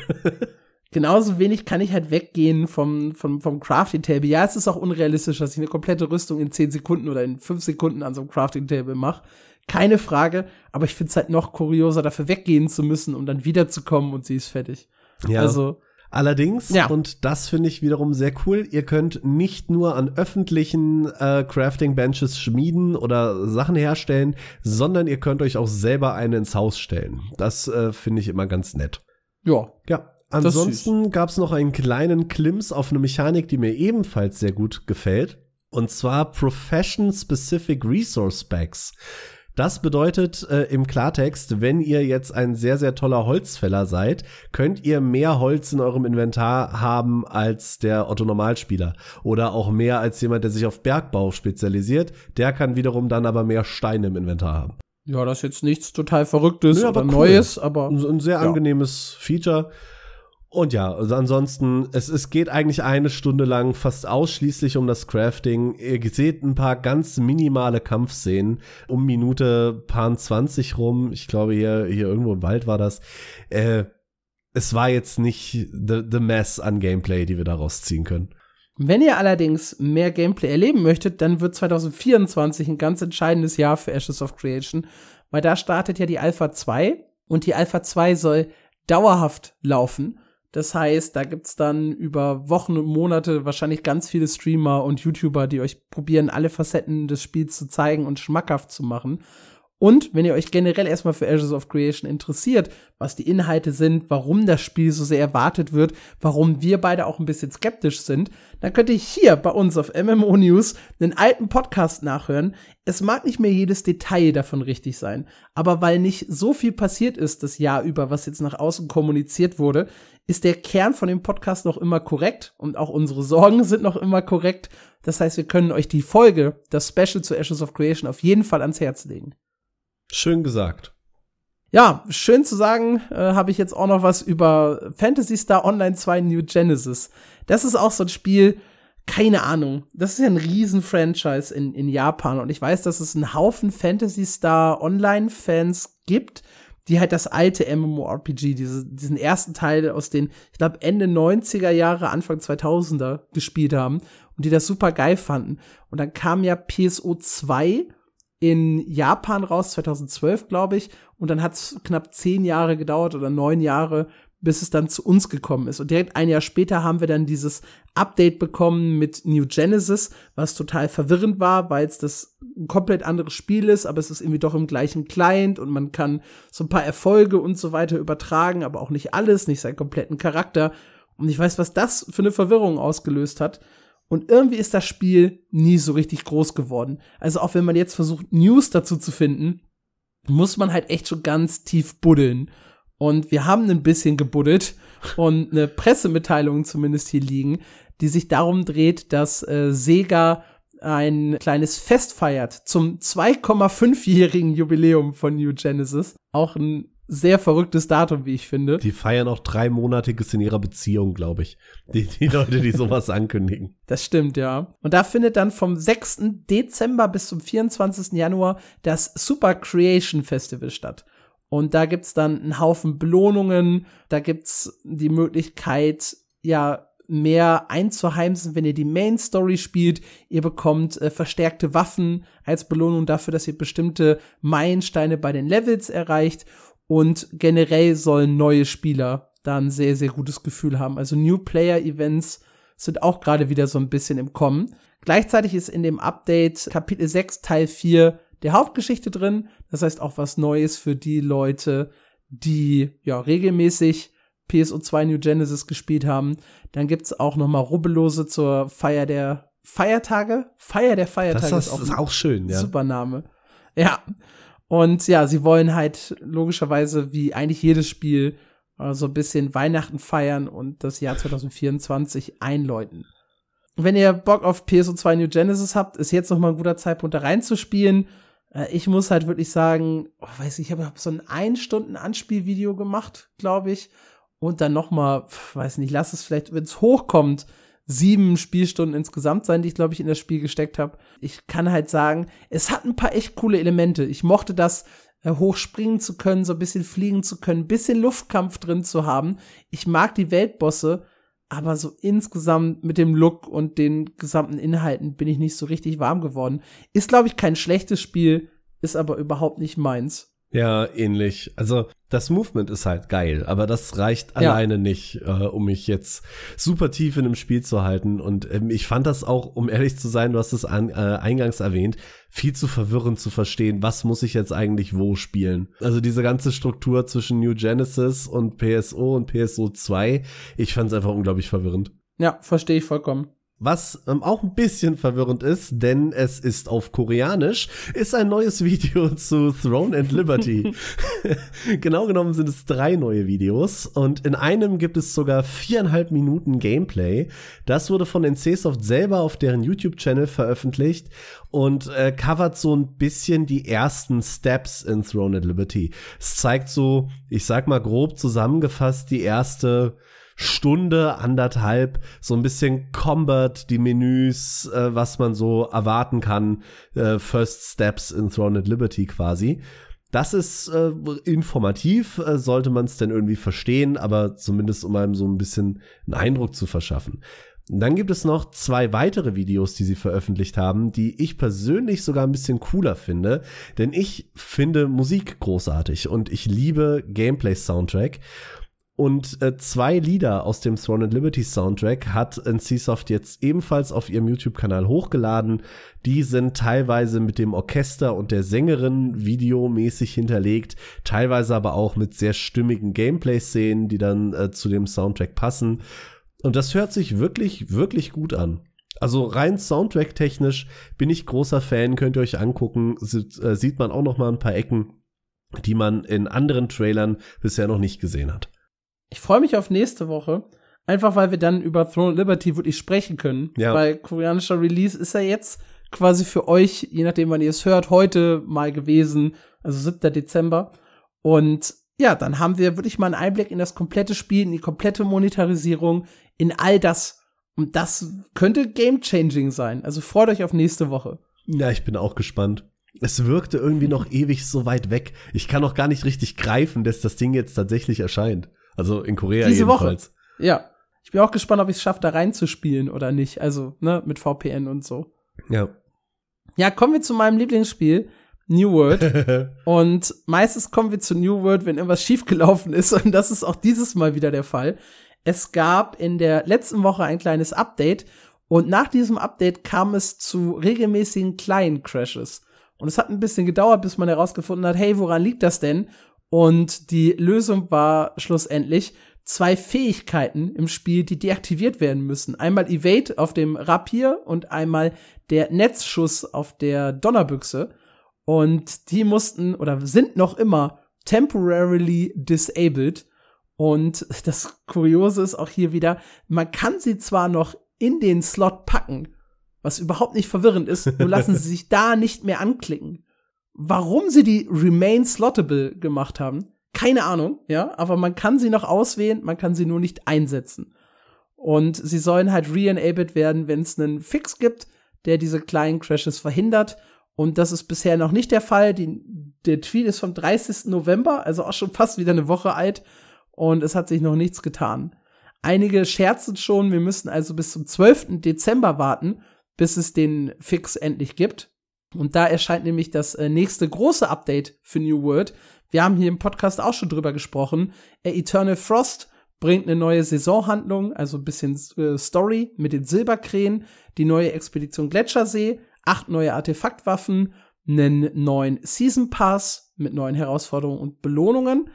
Genauso wenig kann ich halt weggehen vom, vom, vom Crafting Table. Ja, es ist auch unrealistisch, dass ich eine komplette Rüstung in 10 Sekunden oder in 5 Sekunden an so einem Crafting Table mache. Keine Frage, aber ich finde es halt noch kurioser, dafür weggehen zu müssen, um dann wiederzukommen und sie ist fertig. ja. Also, Allerdings, Ja. und das finde ich wiederum sehr cool, ihr könnt nicht nur an öffentlichen äh, Crafting-Benches schmieden oder Sachen herstellen, sondern ihr könnt euch auch selber eine ins Haus stellen. Das äh, finde ich immer ganz nett. ja. Ja, ansonsten gab es noch einen kleinen Klims auf eine Mechanik, die mir ebenfalls sehr gut gefällt. Und zwar Profession Specific Resource Packs. Das bedeutet äh, im Klartext, wenn ihr jetzt ein sehr, sehr toller Holzfäller seid, könnt ihr mehr Holz in eurem Inventar haben als der Otto-Normalspieler. Oder auch mehr als jemand, der sich auf Bergbau spezialisiert. Der kann wiederum dann aber mehr Steine im Inventar haben. Ja, das ist jetzt nichts total Verrücktes Nö, oder cool. Neues, aber Ein, ein sehr Ja. angenehmes Feature. Und ja, also ansonsten, es, es geht eigentlich eine Stunde lang fast ausschließlich um das Crafting. Ihr seht ein paar ganz minimale Kampfszenen um Minute paar 20 rum. Ich glaube, hier, hier irgendwo im Wald war das. Äh, es war jetzt nicht the, the mess an Gameplay, die wir daraus ziehen können. Wenn ihr allerdings mehr Gameplay erleben möchtet, dann wird 2024 ein ganz entscheidendes Jahr für Ashes of Creation, weil da startet ja die Alpha 2 und die Alpha 2 soll dauerhaft laufen. Das heißt, da gibt's dann über Wochen und Monate wahrscheinlich ganz viele Streamer und YouTuber, die euch probieren, alle Facetten des Spiels zu zeigen und schmackhaft zu machen. Und wenn ihr euch generell erstmal für Ashes of Creation interessiert, was die Inhalte sind, warum das Spiel so sehr erwartet wird, warum wir beide auch ein bisschen skeptisch sind, dann könnt ihr hier bei uns auf MMO News einen alten Podcast nachhören. Es mag nicht mehr jedes Detail davon richtig sein, aber weil nicht so viel passiert ist das Jahr über, was jetzt nach außen kommuniziert wurde, ist der Kern von dem Podcast noch immer korrekt und auch unsere Sorgen sind noch immer korrekt. Das heißt, wir können euch die Folge, das Special zu Ashes of Creation auf jeden Fall ans Herz legen. Schön gesagt. Ja, schön zu sagen, äh, habe ich jetzt auch noch was über Phantasy Star Online 2 New Genesis. Das ist auch so ein Spiel, keine Ahnung. Das ist ja ein Riesen-Franchise in, in Japan und ich weiß, dass es einen Haufen Phantasy Star Online-Fans gibt, die halt das alte MMORPG, diese, diesen ersten Teil aus den, ich glaube, Ende 90er Jahre, Anfang 2000er gespielt haben und die das super geil fanden. Und dann kam ja PSO 2 in Japan raus, 2012, glaube ich. Und dann hat es knapp zehn Jahre gedauert oder neun Jahre, bis es dann zu uns gekommen ist. Und direkt ein Jahr später haben wir dann dieses Update bekommen mit New Genesis, was total verwirrend war, weil es das komplett anderes Spiel ist, aber es ist irgendwie doch im gleichen Client und man kann so ein paar Erfolge und so weiter übertragen, aber auch nicht alles, nicht seinen kompletten Charakter. Und ich weiß, was das für eine Verwirrung ausgelöst hat. Und irgendwie ist das Spiel nie so richtig groß geworden. Also auch wenn man jetzt versucht, News dazu zu finden, muss man halt echt schon ganz tief buddeln. Und wir haben ein bisschen gebuddelt und eine Pressemitteilung zumindest hier liegen, die sich darum dreht, dass äh, Sega ein kleines Fest feiert zum 2,5-jährigen Jubiläum von New Genesis. Auch ein sehr verrücktes Datum, wie ich finde. Die feiern auch dreimonatiges in ihrer Beziehung, glaube ich. Die, die Leute, die sowas ankündigen. Das stimmt, ja. Und da findet dann vom 6. Dezember bis zum 24. Januar das Super Creation Festival statt. Und da gibt's dann einen Haufen Belohnungen, da gibt's die Möglichkeit, ja, mehr einzuheimsen, wenn ihr die Main Story spielt. Ihr bekommt äh, verstärkte Waffen als Belohnung dafür, dass ihr bestimmte Meilensteine bei den Levels erreicht. Und generell sollen neue Spieler da ein sehr, sehr gutes Gefühl haben. Also New Player Events sind auch gerade wieder so ein bisschen im Kommen. Gleichzeitig ist in dem Update Kapitel 6 Teil 4 der Hauptgeschichte drin. Das heißt auch was Neues für die Leute, die ja regelmäßig PSO2 New Genesis gespielt haben. Dann gibt's auch noch mal Rubbellose zur Feier der Feiertage. Feier der Feiertage Das, ist auch ist auch schön, ja. Super Name. Ja. Und ja, sie wollen halt logischerweise wie eigentlich jedes Spiel äh, so ein bisschen Weihnachten feiern und das Jahr 2024 einläuten. Wenn ihr Bock auf PSO2 New Genesis habt, ist jetzt noch mal ein guter Zeitpunkt da reinzuspielen. Äh, ich muss halt wirklich sagen, oh, weiß ich, ich habe hab so ein ein Stunden Anspielvideo gemacht, glaube ich, und dann noch mal, weiß nicht, lass es vielleicht, wenn es hochkommt, sieben Spielstunden insgesamt sein, die ich, glaube ich, in das Spiel gesteckt habe. Ich kann halt sagen, es hat ein paar echt coole Elemente. Ich mochte das, äh, hochspringen zu können, so ein bisschen fliegen zu können, ein bisschen Luftkampf drin zu haben. Ich mag die Weltbosse, aber so insgesamt mit dem Look und den gesamten Inhalten bin ich nicht so richtig warm geworden. Ist, glaube ich, kein schlechtes Spiel, ist aber überhaupt nicht meins. Ja, ähnlich. Also das Movement ist halt geil, aber das reicht Ja. alleine nicht, äh, um mich jetzt super tief in einem Spiel zu halten. Und ähm, ich fand das auch, um ehrlich zu sein, du hast es an, äh, eingangs erwähnt, viel zu verwirrend zu verstehen, was muss ich jetzt eigentlich wo spielen. Also diese ganze Struktur zwischen New Genesis und PSO und PSO 2, ich fand es einfach unglaublich verwirrend. Ja, verstehe ich vollkommen. Was ähm, auch ein bisschen verwirrend ist, denn es ist auf Koreanisch, ist ein neues Video zu Throne and Liberty. genau genommen sind es drei neue Videos und in einem gibt es sogar viereinhalb Minuten Gameplay. Das wurde von NCSoft selber auf deren YouTube-Channel veröffentlicht und äh, covert so ein bisschen die ersten Steps in Throne and Liberty. Es zeigt so, ich sag mal grob zusammengefasst, die erste Stunde, anderthalb, so ein bisschen Combat, die Menüs, äh, was man so erwarten kann, äh, First Steps in Throne and Liberty quasi. Das ist äh, informativ, äh, sollte man es denn irgendwie verstehen, aber zumindest um einem so ein bisschen einen Eindruck zu verschaffen. Dann gibt es noch zwei weitere Videos, die sie veröffentlicht haben, die ich persönlich sogar ein bisschen cooler finde, denn ich finde Musik großartig und ich liebe Gameplay-Soundtrack. Und äh, zwei Lieder aus dem Throne and Liberty Soundtrack hat NCSoft jetzt ebenfalls auf ihrem YouTube-Kanal hochgeladen. Die sind teilweise mit dem Orchester und der Sängerin videomäßig hinterlegt, teilweise aber auch mit sehr stimmigen Gameplay-Szenen, die dann äh, zu dem Soundtrack passen. Und das hört sich wirklich, wirklich gut an. Also rein Soundtrack-technisch bin ich großer Fan, könnt ihr euch angucken. Sieht, äh, sieht man auch noch mal ein paar Ecken, die man in anderen Trailern bisher noch nicht gesehen hat. Ich freue mich auf nächste Woche. Einfach weil wir dann über Throne Liberty wirklich sprechen können. Ja. Weil koreanischer Release ist ja jetzt quasi für euch, je nachdem wann ihr es hört, heute mal gewesen, also 7. Dezember. Und ja, dann haben wir wirklich mal einen Einblick in das komplette Spiel, in die komplette Monetarisierung, in all das. Und das könnte game-changing sein. Also freut euch auf nächste Woche. Ja, ich bin auch gespannt. Es wirkte irgendwie noch ewig so weit weg. Ich kann noch gar nicht richtig greifen, dass das Ding jetzt tatsächlich erscheint. Also in Korea Diese jedenfalls. Woche. Ja. Ich bin auch gespannt, ob ich es schaffe, da reinzuspielen oder nicht. Also, ne, mit VPN und so. Ja. Ja, kommen wir zu meinem Lieblingsspiel, New World. und meistens kommen wir zu New World, wenn irgendwas schiefgelaufen ist. Und das ist auch dieses Mal wieder der Fall. Es gab in der letzten Woche ein kleines Update. Und nach diesem Update kam es zu regelmäßigen kleinen Crashes. Und es hat ein bisschen gedauert, bis man herausgefunden hat, hey, woran liegt das denn? Und die Lösung war schlussendlich zwei Fähigkeiten im Spiel, die deaktiviert werden müssen. Einmal Evade auf dem Rapier und einmal der Netzschuss auf der Donnerbüchse. Und die mussten oder sind noch immer temporarily disabled. Und das Kuriose ist auch hier wieder, man kann sie zwar noch in den Slot packen, was überhaupt nicht verwirrend ist, nur lassen sie sich da nicht mehr anklicken. Warum sie die Remain Slottable gemacht haben, keine Ahnung, ja, aber man kann sie noch auswählen, man kann sie nur nicht einsetzen. Und sie sollen halt re-enabled werden, wenn es einen Fix gibt, der diese kleinen Crashes verhindert. Und das ist bisher noch nicht der Fall. Die, der Tweet ist vom 30. November, also auch schon fast wieder eine Woche alt. Und es hat sich noch nichts getan. Einige scherzen schon, wir müssen also bis zum 12. Dezember warten, bis es den Fix endlich gibt. Und da erscheint nämlich das äh, nächste große Update für New World. Wir haben hier im Podcast auch schon drüber gesprochen. Äh, Eternal Frost bringt eine neue Saisonhandlung, also ein bisschen äh, Story mit den Silberkrähen, die neue Expedition Gletschersee, acht neue Artefaktwaffen, einen neuen Season Pass mit neuen Herausforderungen und Belohnungen.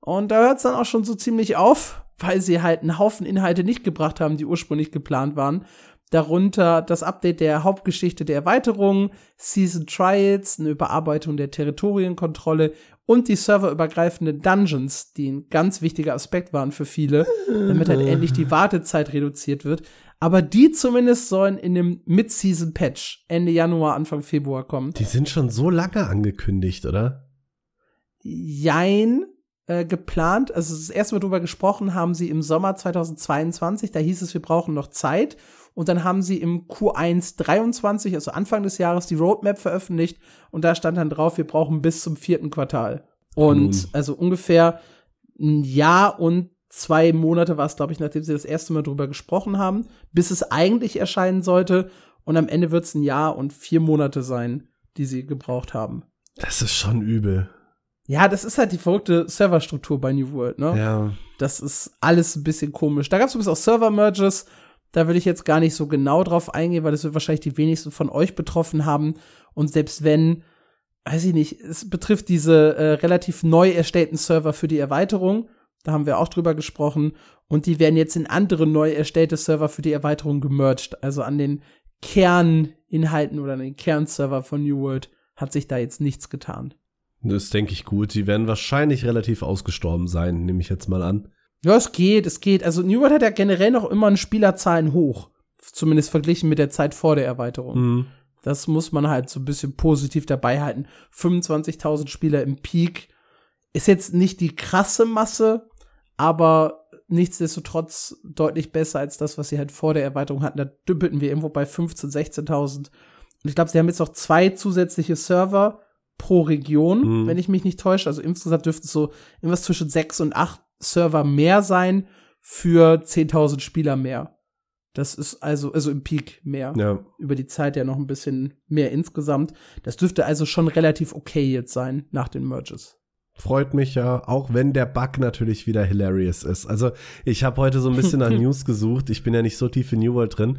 Und da hört es dann auch schon so ziemlich auf, weil sie halt einen Haufen Inhalte nicht gebracht haben, die ursprünglich geplant waren. Darunter das Update der Hauptgeschichte der Erweiterung, Season Trials, eine Überarbeitung der Territorienkontrolle und die serverübergreifenden Dungeons, die ein ganz wichtiger Aspekt waren für viele, damit halt endlich die Wartezeit reduziert wird. Aber die zumindest sollen in dem Mid-Season-Patch Ende Januar, Anfang Februar kommen. Die sind schon so lange angekündigt, oder? Jein, äh, geplant. Also das erste Mal drüber gesprochen haben sie im Sommer 2022. Da hieß es, wir brauchen noch Zeit. Und dann haben sie im Q1 23, also Anfang des Jahres, die Roadmap veröffentlicht. Und da stand dann drauf, wir brauchen bis zum vierten Quartal. Und mhm. also ungefähr ein Jahr und zwei Monate war es, glaube ich, nachdem sie das erste Mal drüber gesprochen haben, bis es eigentlich erscheinen sollte. Und am Ende wird es ein Jahr und vier Monate sein, die sie gebraucht haben. Das ist schon übel. Ja, das ist halt die verrückte Serverstruktur bei New World, ne? Ja. Das ist alles ein bisschen komisch. Da gab es übrigens auch Server-Merges da will ich jetzt gar nicht so genau drauf eingehen, weil das wird wahrscheinlich die wenigsten von euch betroffen haben. Und selbst wenn, weiß ich nicht, es betrifft diese äh, relativ neu erstellten Server für die Erweiterung, Da haben wir auch drüber gesprochen. Und die werden jetzt in andere neu erstellte Server für die Erweiterung gemerged. Also an den Kerninhalten oder an den Kernserver von New World hat sich da jetzt nichts getan. Das denke ich gut. Die werden wahrscheinlich relativ ausgestorben sein, nehme ich jetzt mal an. Ja, es geht, es geht. Also New World hat ja generell noch immer ein Spielerzahlen hoch. Zumindest verglichen mit der Zeit vor der Erweiterung. Mhm. Das muss man halt so ein bisschen positiv dabei halten. 25.000 Spieler im Peak ist jetzt nicht die krasse Masse, aber nichtsdestotrotz deutlich besser als das, was sie halt vor der Erweiterung hatten. Da dümpelten wir irgendwo bei 15.000, 16.000. Und ich glaube, sie haben jetzt noch zwei zusätzliche Server pro Region, Mhm. wenn ich mich nicht täusche. Also insgesamt dürften es so irgendwas zwischen sechs und acht Server mehr sein für 10.000 Spieler mehr. Das ist also, also im Peak mehr. Ja. Über die Zeit ja noch ein bisschen mehr insgesamt. Das dürfte also schon relativ okay jetzt sein nach den Merges. Freut mich ja, auch wenn der Bug natürlich wieder hilarious ist. Also ich habe heute so ein bisschen nach News gesucht. Ich bin ja nicht so tief in New World drin.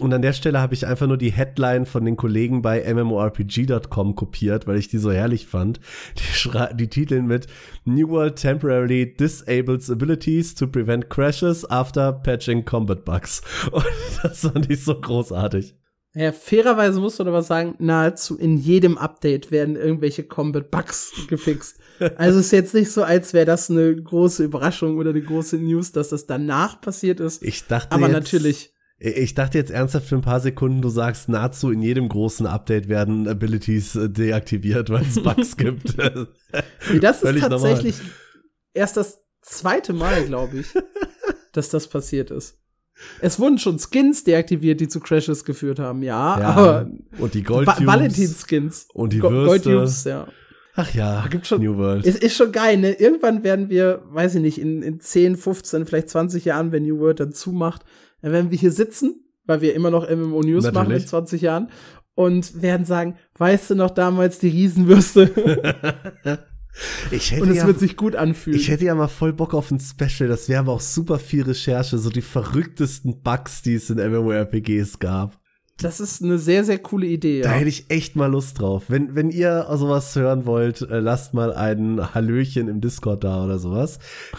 Und an der Stelle habe ich einfach nur die Headline von den Kollegen bei MMORPG.com kopiert, weil ich die so herrlich fand. Die, die titeln mit New World temporarily disables abilities to prevent crashes after patching combat bugs. Und das fand ich so großartig. Ja, fairerweise muss man aber sagen, nahezu in jedem Update werden irgendwelche Combat-Bugs gefixt. Also ist jetzt nicht so, als wäre das eine große Überraschung oder eine große News, dass das danach passiert ist. Ich dachte aber natürlich. Ich dachte jetzt ernsthaft für ein paar Sekunden, du sagst, nahezu in jedem großen Update werden Abilities äh, deaktiviert, weil es Bugs gibt. Nee, das ist Völlig normal. tatsächlich erst das zweite Mal, glaube ich, dass das passiert ist. Es wurden schon Skins deaktiviert, die zu Crashes geführt haben, ja, Ja, aber und die Gold Valentin-Skins. und die Go- Würste. Gold-Tubes, ja. Ach ja, gibt schon- New World. Es ist schon geil, ne? Irgendwann werden wir, weiß ich nicht, in, in 10, 15, vielleicht 20 Jahren, wenn New World dann zumacht, dann werden wir hier sitzen, weil wir immer noch MMO News machen in Natürlich. 20 Jahren und werden sagen, weißt du noch damals die Riesenwürste? Ich hätte, und es ja, wird sich gut anfühlen. ich hätte ja mal voll Bock auf ein Special. Das wäre aber auch super viel Recherche, so die verrücktesten Bugs, die es in MMORPGs gab. Das ist eine sehr, sehr coole Idee, Da ja. hätte ich echt mal Lust drauf. Wenn, wenn ihr sowas hören wollt, äh, lasst mal ein Hallöchen im Discord da oder sowas.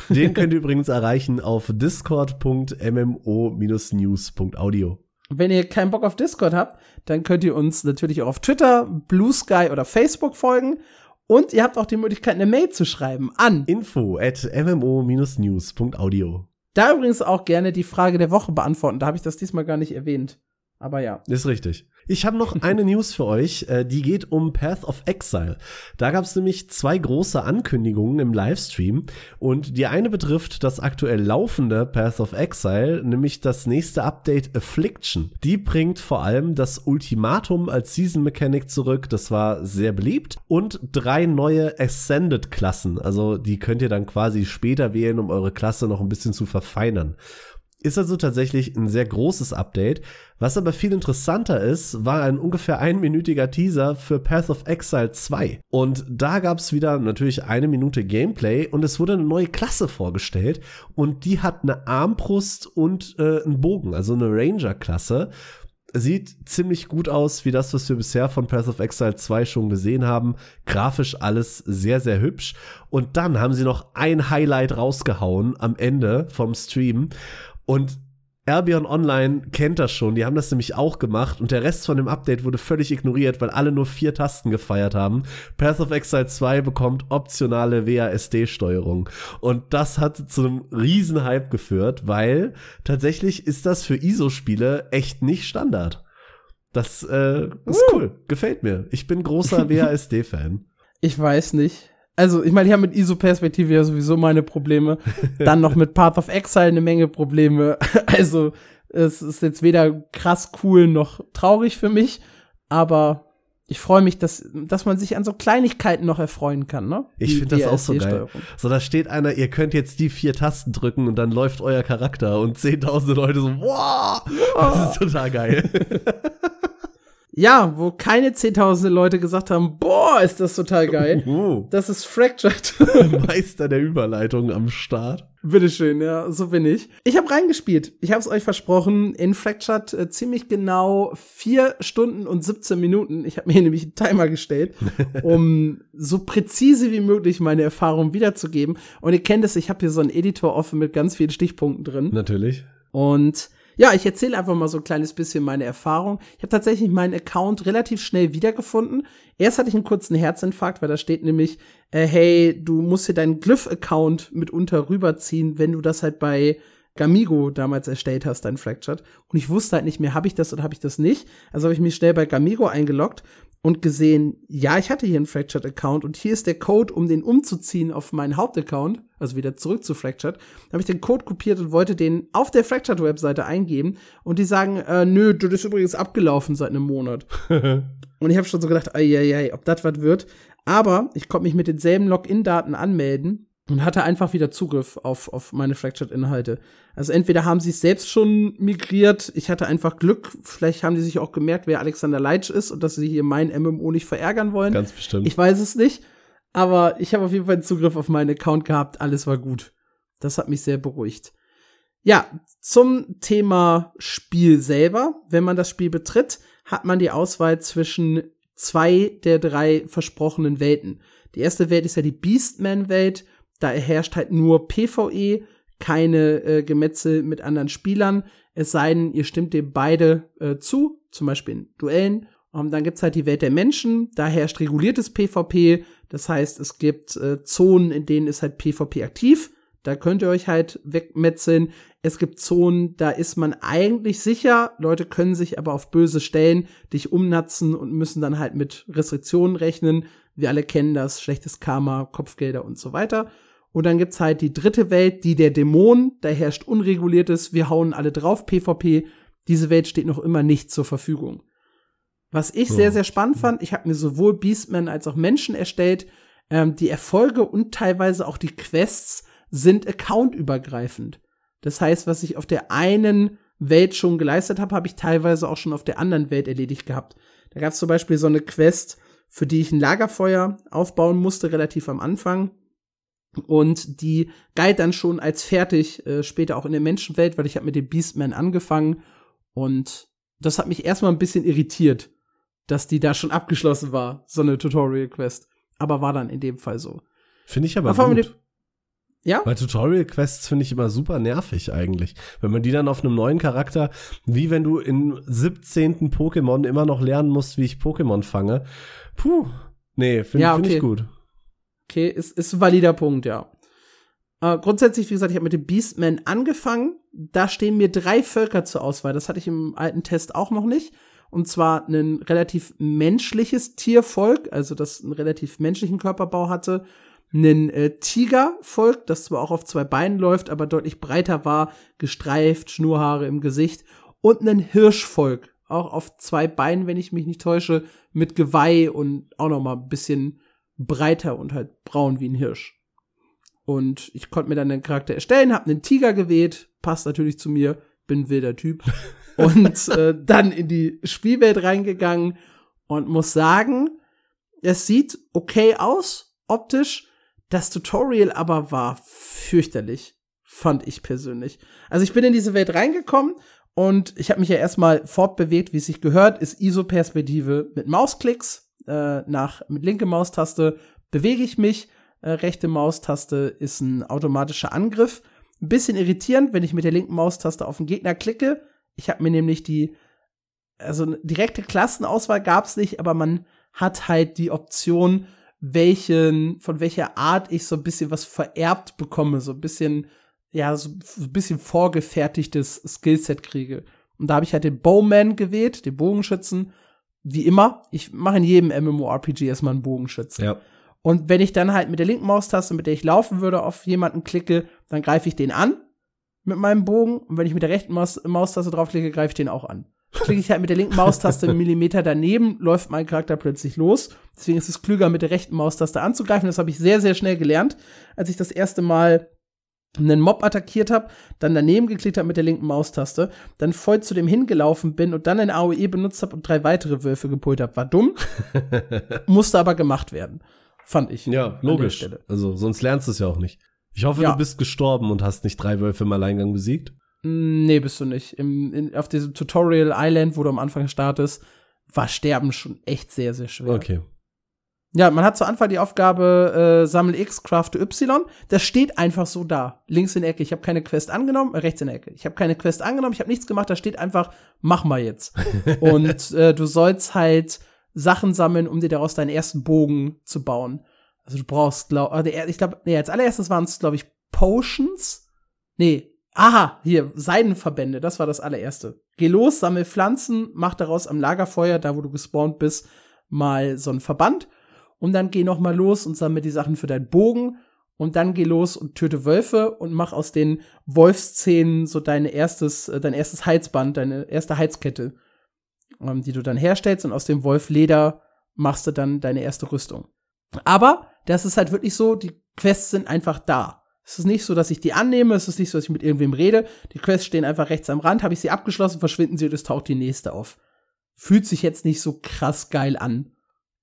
Den könnt ihr übrigens erreichen auf discord.mmo-news.audio. Wenn ihr keinen Bock auf Discord habt, dann könnt ihr uns natürlich auch auf Twitter, Blue Sky oder Facebook folgen. Und ihr habt auch die Möglichkeit, eine Mail zu schreiben an. Info at mmo-news.audio. Da übrigens auch gerne die Frage der Woche beantworten. Da habe ich das diesmal gar nicht erwähnt. Aber ja. Ist richtig. Ich habe noch eine News für euch, äh, die geht um Path of Exile. Da gab es nämlich zwei große Ankündigungen im Livestream und die eine betrifft das aktuell laufende Path of Exile, nämlich das nächste Update Affliction. Die bringt vor allem das Ultimatum als Season Mechanic zurück, das war sehr beliebt und drei neue Ascended Klassen, also die könnt ihr dann quasi später wählen, um eure Klasse noch ein bisschen zu verfeinern. Ist also tatsächlich ein sehr großes Update. Was aber viel interessanter ist, war ein ungefähr einminütiger Teaser für Path of Exile 2. Und da gab es wieder natürlich eine Minute Gameplay und es wurde eine neue Klasse vorgestellt und die hat eine Armbrust und äh, einen Bogen, also eine Ranger-Klasse. Sieht ziemlich gut aus, wie das, was wir bisher von Path of Exile 2 schon gesehen haben. Grafisch alles sehr, sehr hübsch. Und dann haben sie noch ein Highlight rausgehauen am Ende vom Stream. Und Albion Online kennt das schon, die haben das nämlich auch gemacht und der Rest von dem Update wurde völlig ignoriert, weil alle nur vier Tasten gefeiert haben. Path of Exile 2 bekommt optionale WASD-Steuerung und das hat zu einem riesen Hype geführt, weil tatsächlich ist das für ISO-Spiele echt nicht Standard. Das äh, ist cool, gefällt mir. Ich bin großer WASD-Fan. Ich weiß nicht. Also, ich meine, ich habe mit ISO-Perspektive ja sowieso meine Probleme. Dann noch mit Path of Exile eine Menge Probleme. Also, es ist jetzt weder krass cool noch traurig für mich. Aber ich freue mich, dass, dass man sich an so Kleinigkeiten noch erfreuen kann, ne? Ich finde das auch so geil. So, da steht einer, ihr könnt jetzt die vier Tasten drücken und dann läuft euer Charakter und zehntausende Leute so, wow, das ist total geil. Ja, wo keine zehntausende Leute gesagt haben, boah, ist das total geil. Oh. Das ist Fractured. Meister der Überleitung am Start. Bitteschön, ja, so bin ich. Ich habe reingespielt. Ich habe es euch versprochen. In Fractured äh, ziemlich genau vier Stunden und 17 Minuten. Ich habe mir nämlich einen Timer gestellt, um so präzise wie möglich meine Erfahrungen wiederzugeben. Und ihr kennt es, ich habe hier so einen Editor offen mit ganz vielen Stichpunkten drin. Natürlich. Und ja, ich erzähle einfach mal so ein kleines bisschen meine Erfahrung. Ich habe tatsächlich meinen Account relativ schnell wiedergefunden. Erst hatte ich einen kurzen Herzinfarkt, weil da steht nämlich, äh, hey, du musst hier deinen Glyph-Account mitunter rüberziehen, wenn du das halt bei Gamigo damals erstellt hast, dein Fractured. Und ich wusste halt nicht mehr, habe ich das oder habe ich das nicht. Also habe ich mich schnell bei Gamigo eingeloggt und gesehen, ja, ich hatte hier einen Fractured-Account und hier ist der Code, um den umzuziehen auf meinen Hauptaccount, also wieder zurück zu Fractured. Da habe ich den Code kopiert und wollte den auf der Fractured-Webseite eingeben und die sagen, äh, nö, das ist übrigens abgelaufen seit einem Monat. und ich habe schon so gedacht, ei, ei, ei, ob das was wird. Aber ich konnte mich mit denselben Login-Daten anmelden und hatte einfach wieder Zugriff auf, auf meine Fractured-Inhalte. Also entweder haben sie es selbst schon migriert, ich hatte einfach Glück, vielleicht haben die sich auch gemerkt, wer Alexander Leitsch ist und dass sie hier mein MMO nicht verärgern wollen. Ganz bestimmt. Ich weiß es nicht, aber ich habe auf jeden Fall Zugriff auf meinen Account gehabt, alles war gut. Das hat mich sehr beruhigt. Ja, zum Thema Spiel selber. Wenn man das Spiel betritt, hat man die Auswahl zwischen zwei der drei versprochenen Welten. Die erste Welt ist ja die Beastman-Welt da herrscht halt nur PvE, keine äh, Gemetzel mit anderen Spielern. Es sei denn, ihr stimmt dem beide äh, zu, zum Beispiel in Duellen. Und dann gibt's halt die Welt der Menschen. Da herrscht reguliertes PvP. Das heißt, es gibt äh, Zonen, in denen ist halt PvP aktiv. Da könnt ihr euch halt wegmetzeln. Es gibt Zonen, da ist man eigentlich sicher. Leute können sich aber auf böse Stellen dich umnatzen und müssen dann halt mit Restriktionen rechnen. Wir alle kennen das. Schlechtes Karma, Kopfgelder und so weiter. Und dann gibt's halt die dritte Welt, die der Dämon, da herrscht unreguliertes, wir hauen alle drauf, PvP. Diese Welt steht noch immer nicht zur Verfügung. Was ich sehr, sehr spannend fand, ich habe mir sowohl Beastman als auch Menschen erstellt. Ähm, die Erfolge und teilweise auch die Quests sind accountübergreifend. Das heißt, was ich auf der einen Welt schon geleistet habe, habe ich teilweise auch schon auf der anderen Welt erledigt gehabt. Da gab es zum Beispiel so eine Quest, für die ich ein Lagerfeuer aufbauen musste, relativ am Anfang. Und die galt dann schon als fertig, äh, später auch in der Menschenwelt, weil ich habe mit dem Beastman angefangen. Und das hat mich erstmal ein bisschen irritiert, dass die da schon abgeschlossen war, so eine Tutorial-Quest. Aber war dann in dem Fall so. Finde ich aber wir gut. Ja? Weil Tutorial-Quests finde ich immer super nervig eigentlich. Wenn man die dann auf einem neuen Charakter, wie wenn du im 17. Pokémon immer noch lernen musst, wie ich Pokémon fange. Puh. Nee, finde Ja, find ich okay. gut. Okay, ist, ist ein valider Punkt, ja. Äh, grundsätzlich, wie gesagt, ich habe mit dem Beastman angefangen. Da stehen mir drei Völker zur Auswahl. Das hatte ich im alten Test auch noch nicht. Und zwar ein relativ menschliches Tiervolk, also das einen relativ menschlichen Körperbau hatte. Ein äh, Tigervolk, das zwar auch auf zwei Beinen läuft, aber deutlich breiter war, gestreift, Schnurhaare im Gesicht. Und ein Hirschvolk, auch auf zwei Beinen, wenn ich mich nicht täusche, mit Geweih und auch noch mal ein bisschen breiter und halt braun wie ein Hirsch. Und ich konnte mir dann den Charakter erstellen, hab einen Tiger gewählt, passt natürlich zu mir, bin ein wilder Typ. und äh, dann in die Spielwelt reingegangen und muss sagen, es sieht okay aus, optisch. Das Tutorial aber war fürchterlich, fand ich persönlich. Also ich bin in diese Welt reingekommen und ich habe mich ja erstmal fortbewegt, wie es sich gehört, ist ISO-Perspektive mit Mausklicks äh, nach mit linke Maustaste bewege ich mich, äh, rechte Maustaste ist ein automatischer Angriff. Ein bisschen irritierend, wenn ich mit der linken Maustaste auf den Gegner klicke. Ich habe mir nämlich die also eine direkte Klassenauswahl gab's nicht, aber man hat halt die Option, welchen von welcher Art ich so ein bisschen was vererbt bekomme, so ein bisschen ja, so ein bisschen vorgefertigtes Skillset kriege. Und da habe ich halt den Bowman gewählt, den Bogenschützen. Wie immer, ich mache in jedem MMORPG erstmal einen Bogenschützen. Ja. Und wenn ich dann halt mit der linken Maustaste, mit der ich laufen würde, auf jemanden klicke, dann greife ich den an mit meinem Bogen. Und wenn ich mit der rechten Maus Maustaste draufklicke, greife ich den auch an. Klicke ich halt mit der linken Maustaste einen Millimeter daneben, läuft mein Charakter plötzlich los. Deswegen ist es klüger, mit der rechten Maustaste anzugreifen. Das habe ich sehr, sehr schnell gelernt, als ich das erste Mal einen Mob attackiert habe, dann daneben geklickt habe mit der linken Maustaste, dann voll zu dem hingelaufen bin und dann ein AOE benutzt habe und drei weitere Wölfe gepult habe. War dumm, musste aber gemacht werden, fand ich. Ja, logisch. Also sonst lernst du es ja auch nicht. Ich hoffe, ja. du bist gestorben und hast nicht drei Wölfe im Alleingang besiegt. Mm, nee, bist du nicht. Im, in, auf diesem Tutorial Island, wo du am Anfang startest, war Sterben schon echt sehr, sehr schwer. Okay. Ja, man hat zu Anfang die Aufgabe, äh, sammel X, crafte Y. Das steht einfach so da. Links in der Ecke. Ich habe keine Quest angenommen, äh, rechts in der Ecke. Ich habe keine Quest angenommen, ich habe nichts gemacht. Da steht einfach, mach mal jetzt. Und äh, du sollst halt Sachen sammeln, um dir daraus deinen ersten Bogen zu bauen. Also du brauchst, glaub, äh, ich glaube, nee, als allererstes waren es, glaube ich, Potions. Nee, aha, hier, Seidenverbände, das war das allererste. Geh los, sammel Pflanzen, mach daraus am Lagerfeuer, da wo du gespawnt bist, mal so einen Verband und dann geh noch mal los und sammle die Sachen für deinen Bogen und dann geh los und töte Wölfe und mach aus den Wolfszähnen so dein erstes, äh, dein erstes Heizband, deine erste Heizkette, ähm, die du dann herstellst und aus dem Wolfleder machst du dann deine erste Rüstung. Aber das ist halt wirklich so, die Quests sind einfach da. Es ist nicht so, dass ich die annehme, es ist nicht so, dass ich mit irgendwem rede. Die Quests stehen einfach rechts am Rand, habe ich sie abgeschlossen, verschwinden sie und es taucht die nächste auf. Fühlt sich jetzt nicht so krass geil an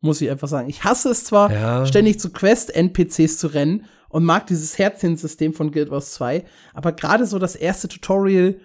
muss ich einfach sagen. Ich hasse es zwar, ja. ständig zu Quest-NPCs zu rennen und mag dieses Herzchen-System von Guild Wars 2, aber gerade so das erste Tutorial,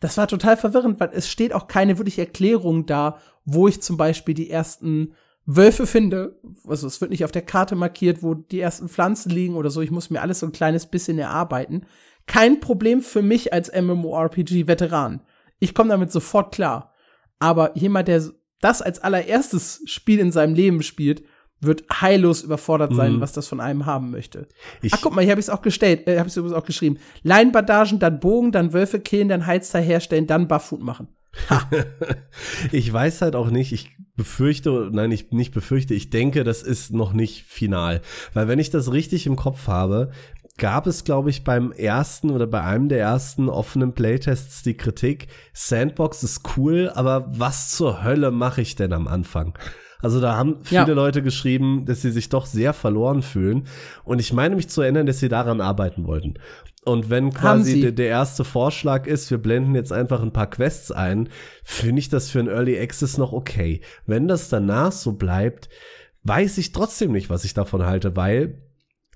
das war total verwirrend, weil es steht auch keine wirkliche Erklärung da, wo ich zum Beispiel die ersten Wölfe finde. Also es wird nicht auf der Karte markiert, wo die ersten Pflanzen liegen oder so. Ich muss mir alles so ein kleines bisschen erarbeiten. Kein Problem für mich als MMORPG-Veteran. Ich komme damit sofort klar. Aber jemand, der das als allererstes Spiel in seinem Leben spielt, wird heillos überfordert sein, mhm. was das von einem haben möchte. Ich Ach, guck mal, hier habe ich es auch gestellt, äh, habe ich übrigens auch geschrieben. Leinbandagen, dann Bogen, dann Wölfe killen, dann Heizteil herstellen, dann Bufffood machen. ich weiß halt auch nicht, ich befürchte, nein, ich nicht befürchte, ich denke, das ist noch nicht final. Weil wenn ich das richtig im Kopf habe, gab es, glaube ich, beim ersten oder bei einem der ersten offenen Playtests die Kritik, Sandbox ist cool, aber was zur Hölle mache ich denn am Anfang? Also da haben viele ja. Leute geschrieben, dass sie sich doch sehr verloren fühlen. Und ich meine mich zu erinnern, dass sie daran arbeiten wollten. Und wenn quasi der, der, erste Vorschlag ist, wir blenden jetzt einfach ein paar Quests ein, finde ich das für ein Early Access noch okay. Wenn das danach so bleibt, weiß ich trotzdem nicht, was ich davon halte, weil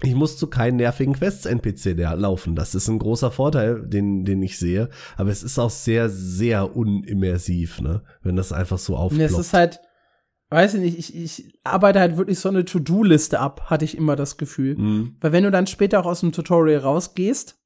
ich muss zu keinen nervigen Quests-NPC laufen. Das ist ein großer Vorteil, den, den ich sehe. Aber es ist auch sehr, sehr unimmersiv, ne? Wenn das einfach so aufploppt. Es ist halt, weiß ich nicht, ich, ich arbeite halt wirklich so eine To-Do-Liste ab, hatte ich immer das Gefühl. Mhm. Weil wenn du dann später auch aus dem Tutorial rausgehst,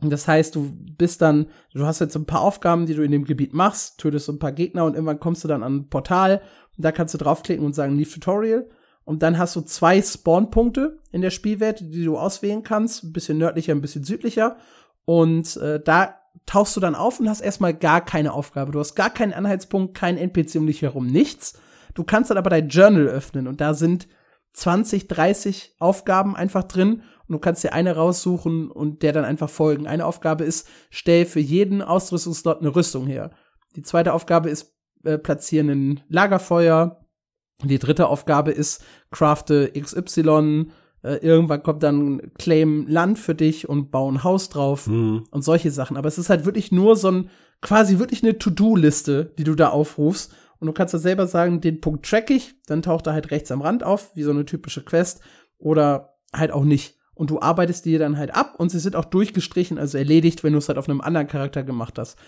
das heißt, du bist dann, du hast jetzt ein paar Aufgaben, die du in dem Gebiet machst, tötest ein paar Gegner und irgendwann kommst du dann an ein Portal und da kannst du draufklicken und sagen, Leave Tutorial. Und dann hast du zwei Spawnpunkte in der Spielwelt, die du auswählen kannst. Ein bisschen nördlicher, ein bisschen südlicher. Und äh, da tauchst du dann auf und hast erstmal gar keine Aufgabe. Du hast gar keinen Anhaltspunkt, keinen NPC um dich herum, nichts. Du kannst dann aber dein Journal öffnen und da sind 20, 30 Aufgaben einfach drin und du kannst dir eine raussuchen und der dann einfach folgen. Eine Aufgabe ist, stell für jeden Ausrüstungslot eine Rüstung her. Die zweite Aufgabe ist, äh, platzieren ein Lagerfeuer. Die dritte Aufgabe ist, crafte XY, äh, irgendwann kommt dann Claim Land für dich und bau ein Haus drauf mhm. und solche Sachen. Aber es ist halt wirklich nur so ein, quasi wirklich eine To-Do-Liste, die du da aufrufst. Und du kannst da selber sagen, den Punkt track ich, dann taucht er halt rechts am Rand auf, wie so eine typische Quest, oder halt auch nicht. Und du arbeitest die dann halt ab und sie sind auch durchgestrichen, also erledigt, wenn du es halt auf einem anderen Charakter gemacht hast.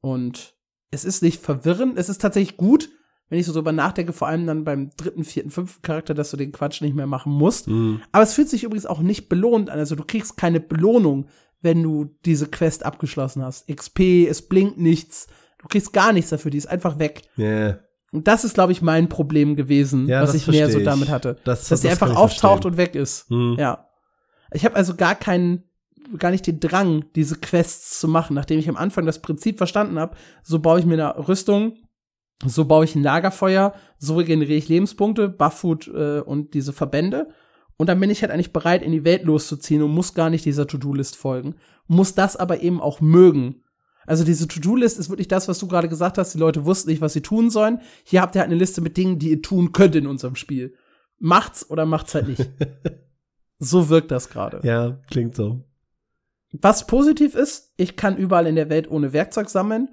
Und es ist nicht verwirrend, es ist tatsächlich gut, wenn ich so drüber nachdenke, vor allem dann beim dritten, vierten, fünften Charakter, dass du den Quatsch nicht mehr machen musst. Mhm. Aber es fühlt sich übrigens auch nicht belohnt an. Also du kriegst keine Belohnung, wenn du diese Quest abgeschlossen hast. XP, es blinkt nichts. Du kriegst gar nichts dafür, die ist einfach weg. Yeah. Und das ist, glaube ich, mein Problem gewesen, ja, was ich mehr so damit hatte. Das, dass das die einfach auftaucht und weg ist. Mhm. Ja. Ich habe also gar keinen, gar nicht den Drang, diese Quests zu machen. Nachdem ich am Anfang das Prinzip verstanden habe, so baue ich mir eine Rüstung, so baue ich ein Lagerfeuer, so regeneriere ich Lebenspunkte, Bufffood äh, und diese Verbände. Und dann bin ich halt eigentlich bereit, in die Welt loszuziehen und muss gar nicht dieser To-Do-List folgen. Muss das aber eben auch mögen. Also diese To-Do-List ist wirklich das, was du gerade gesagt hast. Die Leute wussten nicht, was sie tun sollen. Hier habt ihr halt eine Liste mit Dingen, die ihr tun könnt in unserem Spiel. Macht's oder macht's halt nicht. so wirkt das gerade. Ja, klingt so. Was positiv ist, ich kann überall in der Welt ohne Werkzeug sammeln.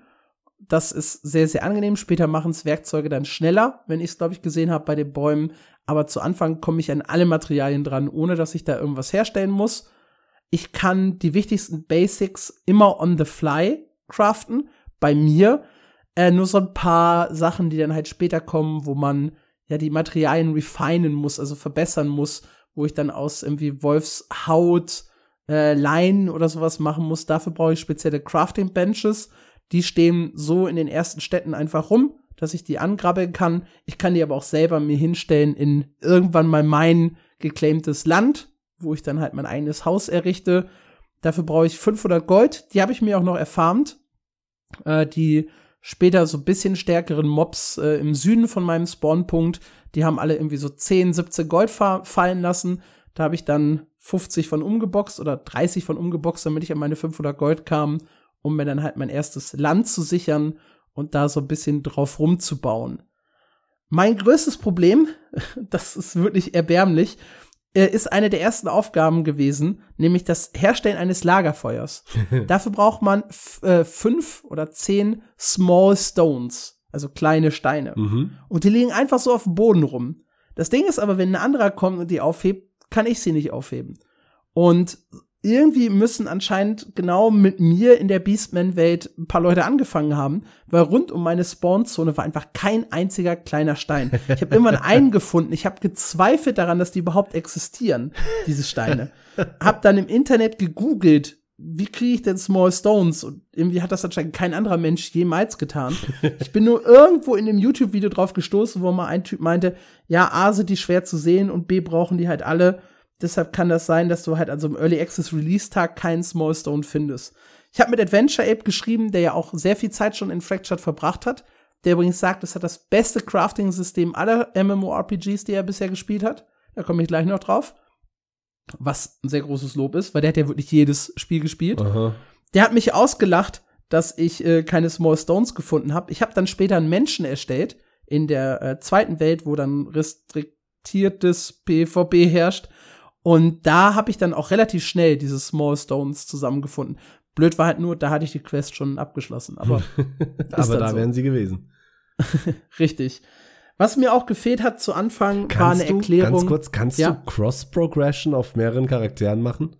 Das ist sehr, sehr angenehm. Später machen es Werkzeuge dann schneller, wenn ich es, glaube ich, gesehen habe bei den Bäumen. Aber zu Anfang komme ich an alle Materialien dran, ohne dass ich da irgendwas herstellen muss. Ich kann die wichtigsten Basics immer on the fly craften. Bei mir äh, nur so ein paar Sachen, die dann halt später kommen, wo man ja die Materialien refinen muss, also verbessern muss, wo ich dann aus irgendwie Wolfshaut äh, Leinen oder sowas machen muss. Dafür brauche ich spezielle Crafting Benches. Die stehen so in den ersten Städten einfach rum, dass ich die angrabbeln kann. Ich kann die aber auch selber mir hinstellen in irgendwann mal mein geclaimtes Land, wo ich dann halt mein eigenes Haus errichte. Dafür brauche ich 500 Gold. Die habe ich mir auch noch erfarmt. Äh, die später so bisschen stärkeren Mobs äh, im Süden von meinem Spawnpunkt, die haben alle irgendwie so 10, 17 Gold fa fallen lassen. Da habe ich dann 50 von umgeboxt oder 30 von umgeboxt, damit ich an meine 500 Gold kam, um mir dann halt mein erstes Land zu sichern und da so ein bisschen drauf rumzubauen. Mein größtes Problem, das ist wirklich erbärmlich, äh, ist eine der ersten Aufgaben gewesen, nämlich das Herstellen eines Lagerfeuers. Dafür braucht man äh, fünf oder zehn Small Stones, also kleine Steine. Mhm. Und die liegen einfach so auf dem Boden rum. Das Ding ist aber, wenn ein anderer kommt und die aufhebt, kann ich sie nicht aufheben. Und irgendwie müssen anscheinend genau mit mir in der Beastman-Welt ein paar Leute angefangen haben, weil rund um meine Spawnzone war einfach kein einziger kleiner Stein. Ich habe irgendwann einen gefunden. Ich habe gezweifelt daran, dass die überhaupt existieren, diese Steine. hab dann im Internet gegoogelt, wie kriege ich denn Small Stones? Und irgendwie hat das anscheinend kein anderer Mensch jemals getan. Ich bin nur irgendwo in dem YouTube-Video drauf gestoßen, wo mal ein Typ meinte, ja, A sind die schwer zu sehen und B brauchen die halt alle. Deshalb kann das sein, dass du halt an so einem Early Access Release Tag keinen Small Stone findest. Ich habe mit Adventure Ape geschrieben, der ja auch sehr viel Zeit schon in Fractured verbracht hat. Der übrigens sagt, es hat das beste Crafting-System aller MMORPGs, die er bisher gespielt hat. Da komme ich gleich noch drauf was ein sehr großes Lob ist, weil der hat ja wirklich jedes Spiel gespielt. Aha. Der hat mich ausgelacht, dass ich äh, keine Small Stones gefunden habe. Ich habe dann später einen Menschen erstellt in der äh, zweiten Welt, wo dann restriktiertes PvP herrscht. Und da habe ich dann auch relativ schnell diese Small Stones zusammengefunden. Blöd war halt nur, da hatte ich die Quest schon abgeschlossen. Aber, aber da so. wären sie gewesen. Richtig. Was mir auch gefehlt hat zu Anfang, kannst war eine du, Erklärung. Ganz kurz, kannst ja? du Cross-Progression auf mehreren Charakteren machen?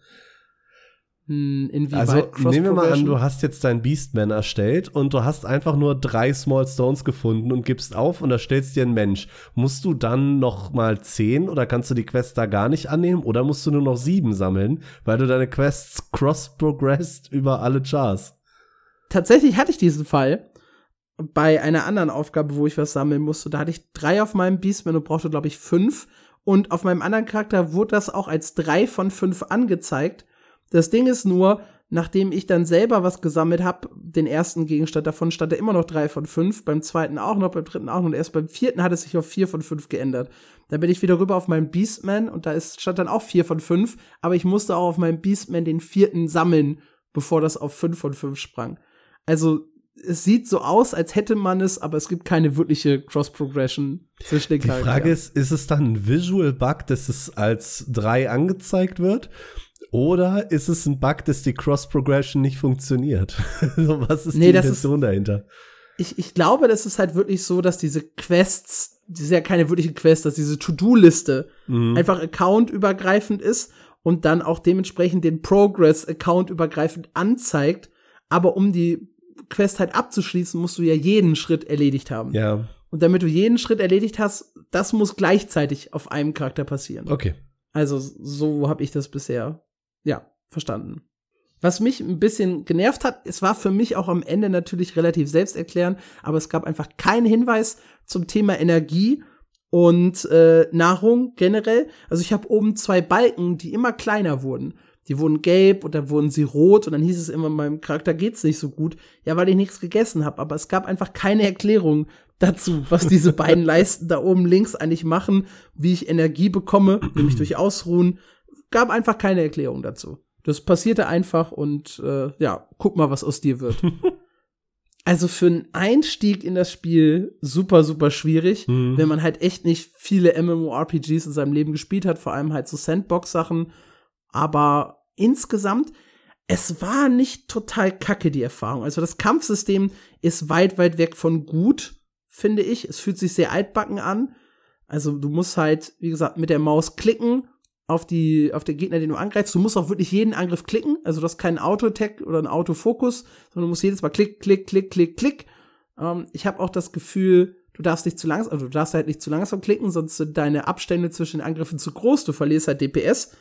Hm, inwieweit also nehmen wir mal an, du hast jetzt dein Beastman erstellt und du hast einfach nur drei Small Stones gefunden und gibst auf und erstellst dir einen Mensch. Musst du dann noch mal zehn oder kannst du die Quest da gar nicht annehmen oder musst du nur noch sieben sammeln, weil du deine Quests cross-progressed über alle Chars? Tatsächlich hatte ich diesen Fall bei einer anderen Aufgabe, wo ich was sammeln musste, da hatte ich drei auf meinem Beastman und brauchte, glaube ich, fünf. Und auf meinem anderen Charakter wurde das auch als drei von fünf angezeigt. Das Ding ist nur, nachdem ich dann selber was gesammelt habe, den ersten Gegenstand davon stand er immer noch drei von fünf, beim zweiten auch noch, beim dritten auch noch und erst beim vierten hat es sich auf vier von fünf geändert. Dann bin ich wieder rüber auf meinen Beastman und da ist, stand dann auch vier von fünf, aber ich musste auch auf meinem Beastman den vierten sammeln, bevor das auf fünf von fünf sprang. Also es sieht so aus, als hätte man es, aber es gibt keine wirkliche Cross-Progression zwischen den Charakteren. Die Frage ist, ist es dann ein Visual Bug, dass es als drei angezeigt wird? Oder ist es ein Bug, dass die Cross-Progression nicht funktioniert? Was ist nee, die Intention dahinter? Ich, ich glaube, das ist halt wirklich so, dass diese Quests, die ist ja keine wirkliche Quest, dass diese To-Do-Liste mhm. einfach accountübergreifend ist und dann auch dementsprechend den Progress accountübergreifend anzeigt. Aber um die Quest halt abzuschließen, musst du ja jeden Schritt erledigt haben. Ja. Und damit du jeden Schritt erledigt hast, das muss gleichzeitig auf einem Charakter passieren. Okay. Also so habe ich das bisher ja verstanden. Was mich ein bisschen genervt hat, es war für mich auch am Ende natürlich relativ selbsterklärend, aber es gab einfach keinen Hinweis zum Thema Energie und äh, Nahrung generell. Also ich habe oben zwei Balken, die immer kleiner wurden die wurden gelb und dann wurden sie rot und dann hieß es immer, meinem Charakter geht's nicht so gut. Ja, weil ich nichts gegessen habe, aber es gab einfach keine Erklärung dazu, was diese beiden Leisten da oben links eigentlich machen, wie ich Energie bekomme, nämlich durch Ausruhen. Gab einfach keine Erklärung dazu. Das passierte einfach und äh, ja, guck mal, was aus dir wird. also für einen Einstieg in das Spiel super, super schwierig, mhm. wenn man halt echt nicht viele MMORPGs in seinem Leben gespielt hat, vor allem halt so Sandbox-Sachen. Aber insgesamt, es war nicht total kacke, die Erfahrung. Also das Kampfsystem ist weit, weit weg von gut, finde ich. Es fühlt sich sehr altbacken an. Also du musst halt, wie gesagt, mit der Maus klicken auf die, auf den Gegner, den du angreifst. Du musst auch wirklich jeden Angriff klicken. Also du hast keinen Auto-Attack oder einen Autofokus, sondern du musst jedes Mal klick, klick, klick, klick, klick. Ähm, ich habe auch das Gefühl, du darfst nicht zu langsam, also du darfst halt nicht zu langsam klicken, sonst sind deine Abstände zwischen den Angriffen zu groß. Du verlierst halt DPS.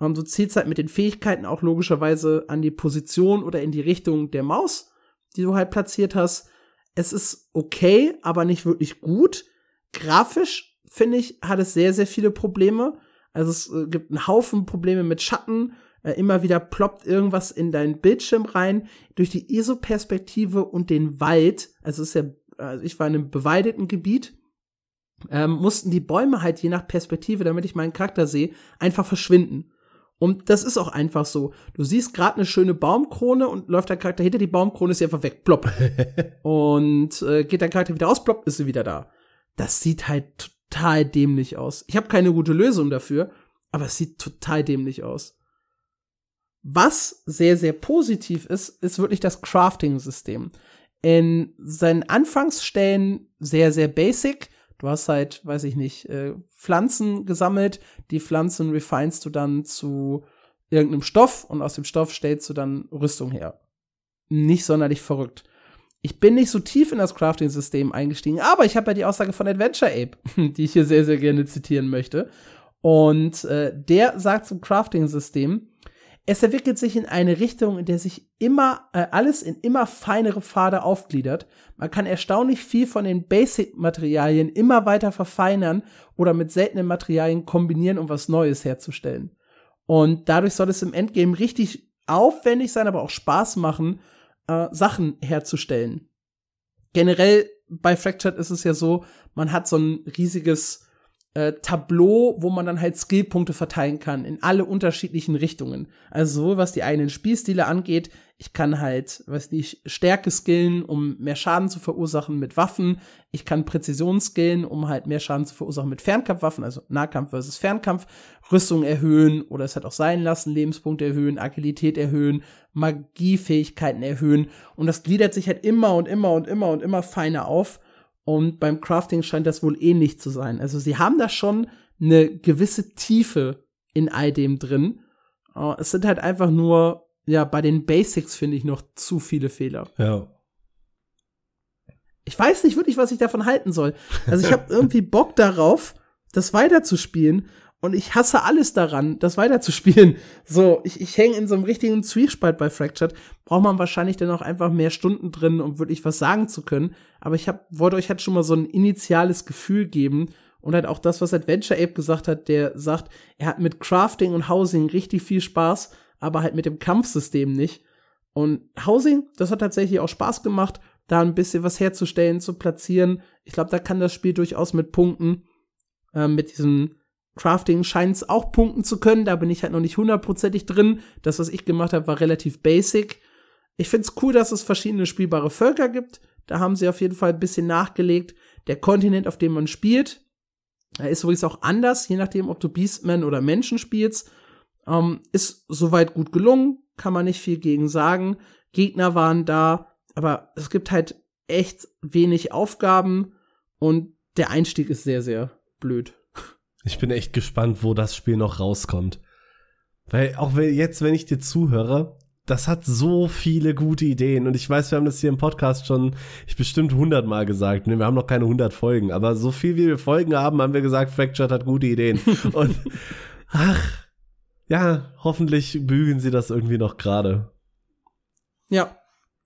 Ähm, du zielst halt mit den Fähigkeiten auch logischerweise an die Position oder in die Richtung der Maus, die du halt platziert hast. Es ist okay, aber nicht wirklich gut. Grafisch, finde ich, hat es sehr, sehr viele Probleme. Also es äh, gibt einen Haufen Probleme mit Schatten. Äh, immer wieder ploppt irgendwas in deinen Bildschirm rein. Durch die ISO-Perspektive und den Wald, also es ist ja, also ich war in einem beweideten Gebiet, ähm, mussten die Bäume halt je nach Perspektive, damit ich meinen Charakter sehe, einfach verschwinden. Und das ist auch einfach so. Du siehst gerade eine schöne Baumkrone und läuft der Charakter hinter die Baumkrone, ist sie einfach weg, plopp. und äh, geht der Charakter wieder aus, plopp, ist sie wieder da. Das sieht halt total dämlich aus. Ich habe keine gute Lösung dafür, aber es sieht total dämlich aus. Was sehr, sehr positiv ist, ist wirklich das Crafting-System. In seinen Anfangsstellen sehr, sehr basic. Du hast halt, weiß ich nicht, äh, Pflanzen gesammelt. Die Pflanzen refinest du dann zu irgendeinem Stoff und aus dem Stoff stellst du dann Rüstung her. Nicht sonderlich verrückt. Ich bin nicht so tief in das Crafting-System eingestiegen, aber ich habe ja die Aussage von Adventure Ape, die ich hier sehr, sehr gerne zitieren möchte. Und äh, der sagt zum Crafting-System, es entwickelt sich in eine Richtung, in der sich immer äh, alles in immer feinere Pfade aufgliedert. Man kann erstaunlich viel von den Basic-Materialien immer weiter verfeinern oder mit seltenen Materialien kombinieren, um was Neues herzustellen. Und dadurch soll es im Endgame richtig aufwendig sein, aber auch Spaß machen, äh, Sachen herzustellen. Generell bei Fractured ist es ja so, man hat so ein riesiges äh, Tableau, wo man dann halt Skillpunkte verteilen kann in alle unterschiedlichen Richtungen. Also sowohl was die eigenen Spielstile angeht, ich kann halt, weiß nicht, Stärke skillen, um mehr Schaden zu verursachen mit Waffen. Ich kann Präzision skillen, um halt mehr Schaden zu verursachen mit Fernkampfwaffen, also Nahkampf versus Fernkampf. Rüstung erhöhen oder es halt auch sein lassen, Lebenspunkte erhöhen, Agilität erhöhen, Magiefähigkeiten erhöhen. Und das gliedert sich halt immer und immer und immer und immer feiner auf. Und beim Crafting scheint das wohl ähnlich zu sein. Also sie haben da schon eine gewisse Tiefe in all dem drin. Uh, es sind halt einfach nur, ja, bei den Basics finde ich noch zu viele Fehler. Ja. Ich weiß nicht wirklich, was ich davon halten soll. Also ich habe irgendwie Bock darauf, das weiterzuspielen. Und ich hasse alles daran, das weiterzuspielen. So, ich, ich hänge in so einem richtigen Zwiespalt bei Fractured. Braucht man wahrscheinlich dann auch einfach mehr Stunden drin, um wirklich was sagen zu können. Aber ich hab, wollte euch halt schon mal so ein initiales Gefühl geben. Und halt auch das, was Adventure Ape gesagt hat, der sagt, er hat mit Crafting und Housing richtig viel Spaß, aber halt mit dem Kampfsystem nicht. Und Housing, das hat tatsächlich auch Spaß gemacht, da ein bisschen was herzustellen, zu platzieren. Ich glaube, da kann das Spiel durchaus mit punkten. Äh, mit diesem Crafting scheint es auch punkten zu können. Da bin ich halt noch nicht hundertprozentig drin. Das, was ich gemacht habe, war relativ basic. Ich finde es cool, dass es verschiedene spielbare Völker gibt. Da haben sie auf jeden Fall ein bisschen nachgelegt. Der Kontinent, auf dem man spielt, ist übrigens auch anders, je nachdem, ob du Beastman oder Menschen spielst. Ähm, ist soweit gut gelungen, kann man nicht viel gegen sagen. Gegner waren da, aber es gibt halt echt wenig Aufgaben und der Einstieg ist sehr, sehr blöd. Ich bin echt gespannt, wo das Spiel noch rauskommt. Weil auch jetzt, wenn ich dir zuhöre, das hat so viele gute Ideen und ich weiß, wir haben das hier im Podcast schon, ich bestimmt hundertmal gesagt. Ne, wir haben noch keine hundert Folgen, aber so viel wie wir Folgen haben, haben wir gesagt, Fractured hat gute Ideen. und ach, ja, hoffentlich bügeln sie das irgendwie noch gerade. Ja,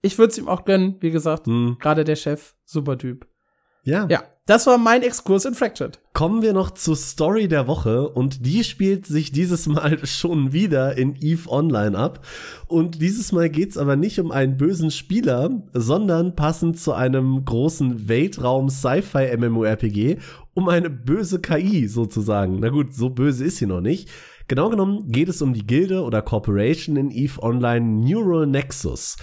ich würde es ihm auch gönnen, wie gesagt, hm. gerade der Chef, super Typ. Ja. Ja, das war mein Exkurs in Fractured. Kommen wir noch zur Story der Woche und die spielt sich dieses Mal schon wieder in EVE Online ab. Und dieses Mal geht's aber nicht um einen bösen Spieler, sondern passend zu einem großen Weltraum-Sci-Fi-MMORPG um eine böse KI sozusagen. Na gut, so böse ist sie noch nicht. Genau genommen geht es um die Gilde oder Corporation in EVE Online Neural Nexus.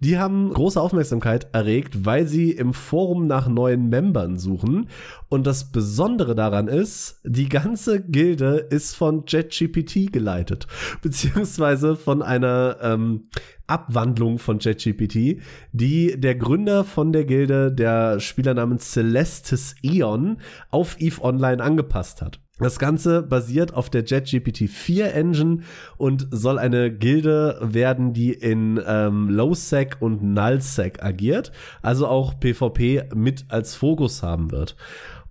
Die haben große Aufmerksamkeit erregt, weil sie im Forum nach neuen Membern suchen. Und das Besondere daran ist, die ganze Gilde ist von JetGPT geleitet, beziehungsweise von einer ähm, Abwandlung von JetGPT, die der Gründer von der Gilde, der Spieler namens Celestis Eon, auf EVE Online angepasst hat. Das Ganze basiert auf der JetGPT 4 Engine und soll eine Gilde werden, die in ähm, LowSec und NullSec agiert, also auch PvP mit als Fokus haben wird.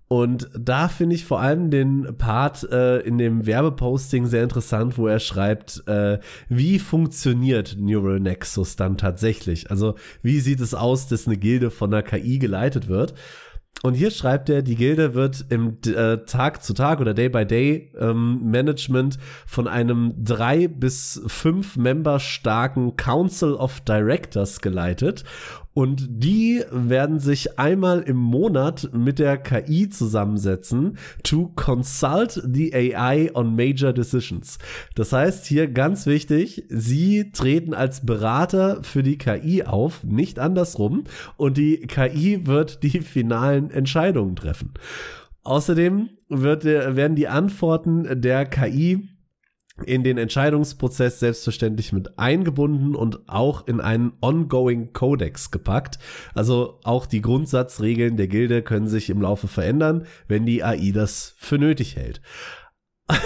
Und da finde ich vor allem den Part äh, in dem Werbeposting sehr interessant, wo er schreibt, äh, wie funktioniert Neural Nexus dann tatsächlich? Also wie sieht es aus, dass eine Gilde von einer KI geleitet wird? Und hier schreibt er, die Gilde wird im äh, Tag zu Tag oder Day by Day ähm, Management von einem drei bis fünf Member starken Council of Directors geleitet und die werden sich einmal im Monat mit der KI zusammensetzen to consult the AI on major decisions. Das heißt hier ganz wichtig, sie treten als Berater für die KI auf, nicht andersrum. Und die KI wird die finalen Entscheidungen treffen. Außerdem wird, werden die Antworten der KI in den Entscheidungsprozess selbstverständlich mit eingebunden und auch in einen ongoing Codex gepackt. Also auch die Grundsatzregeln der Gilde können sich im Laufe verändern, wenn die AI das für nötig hält.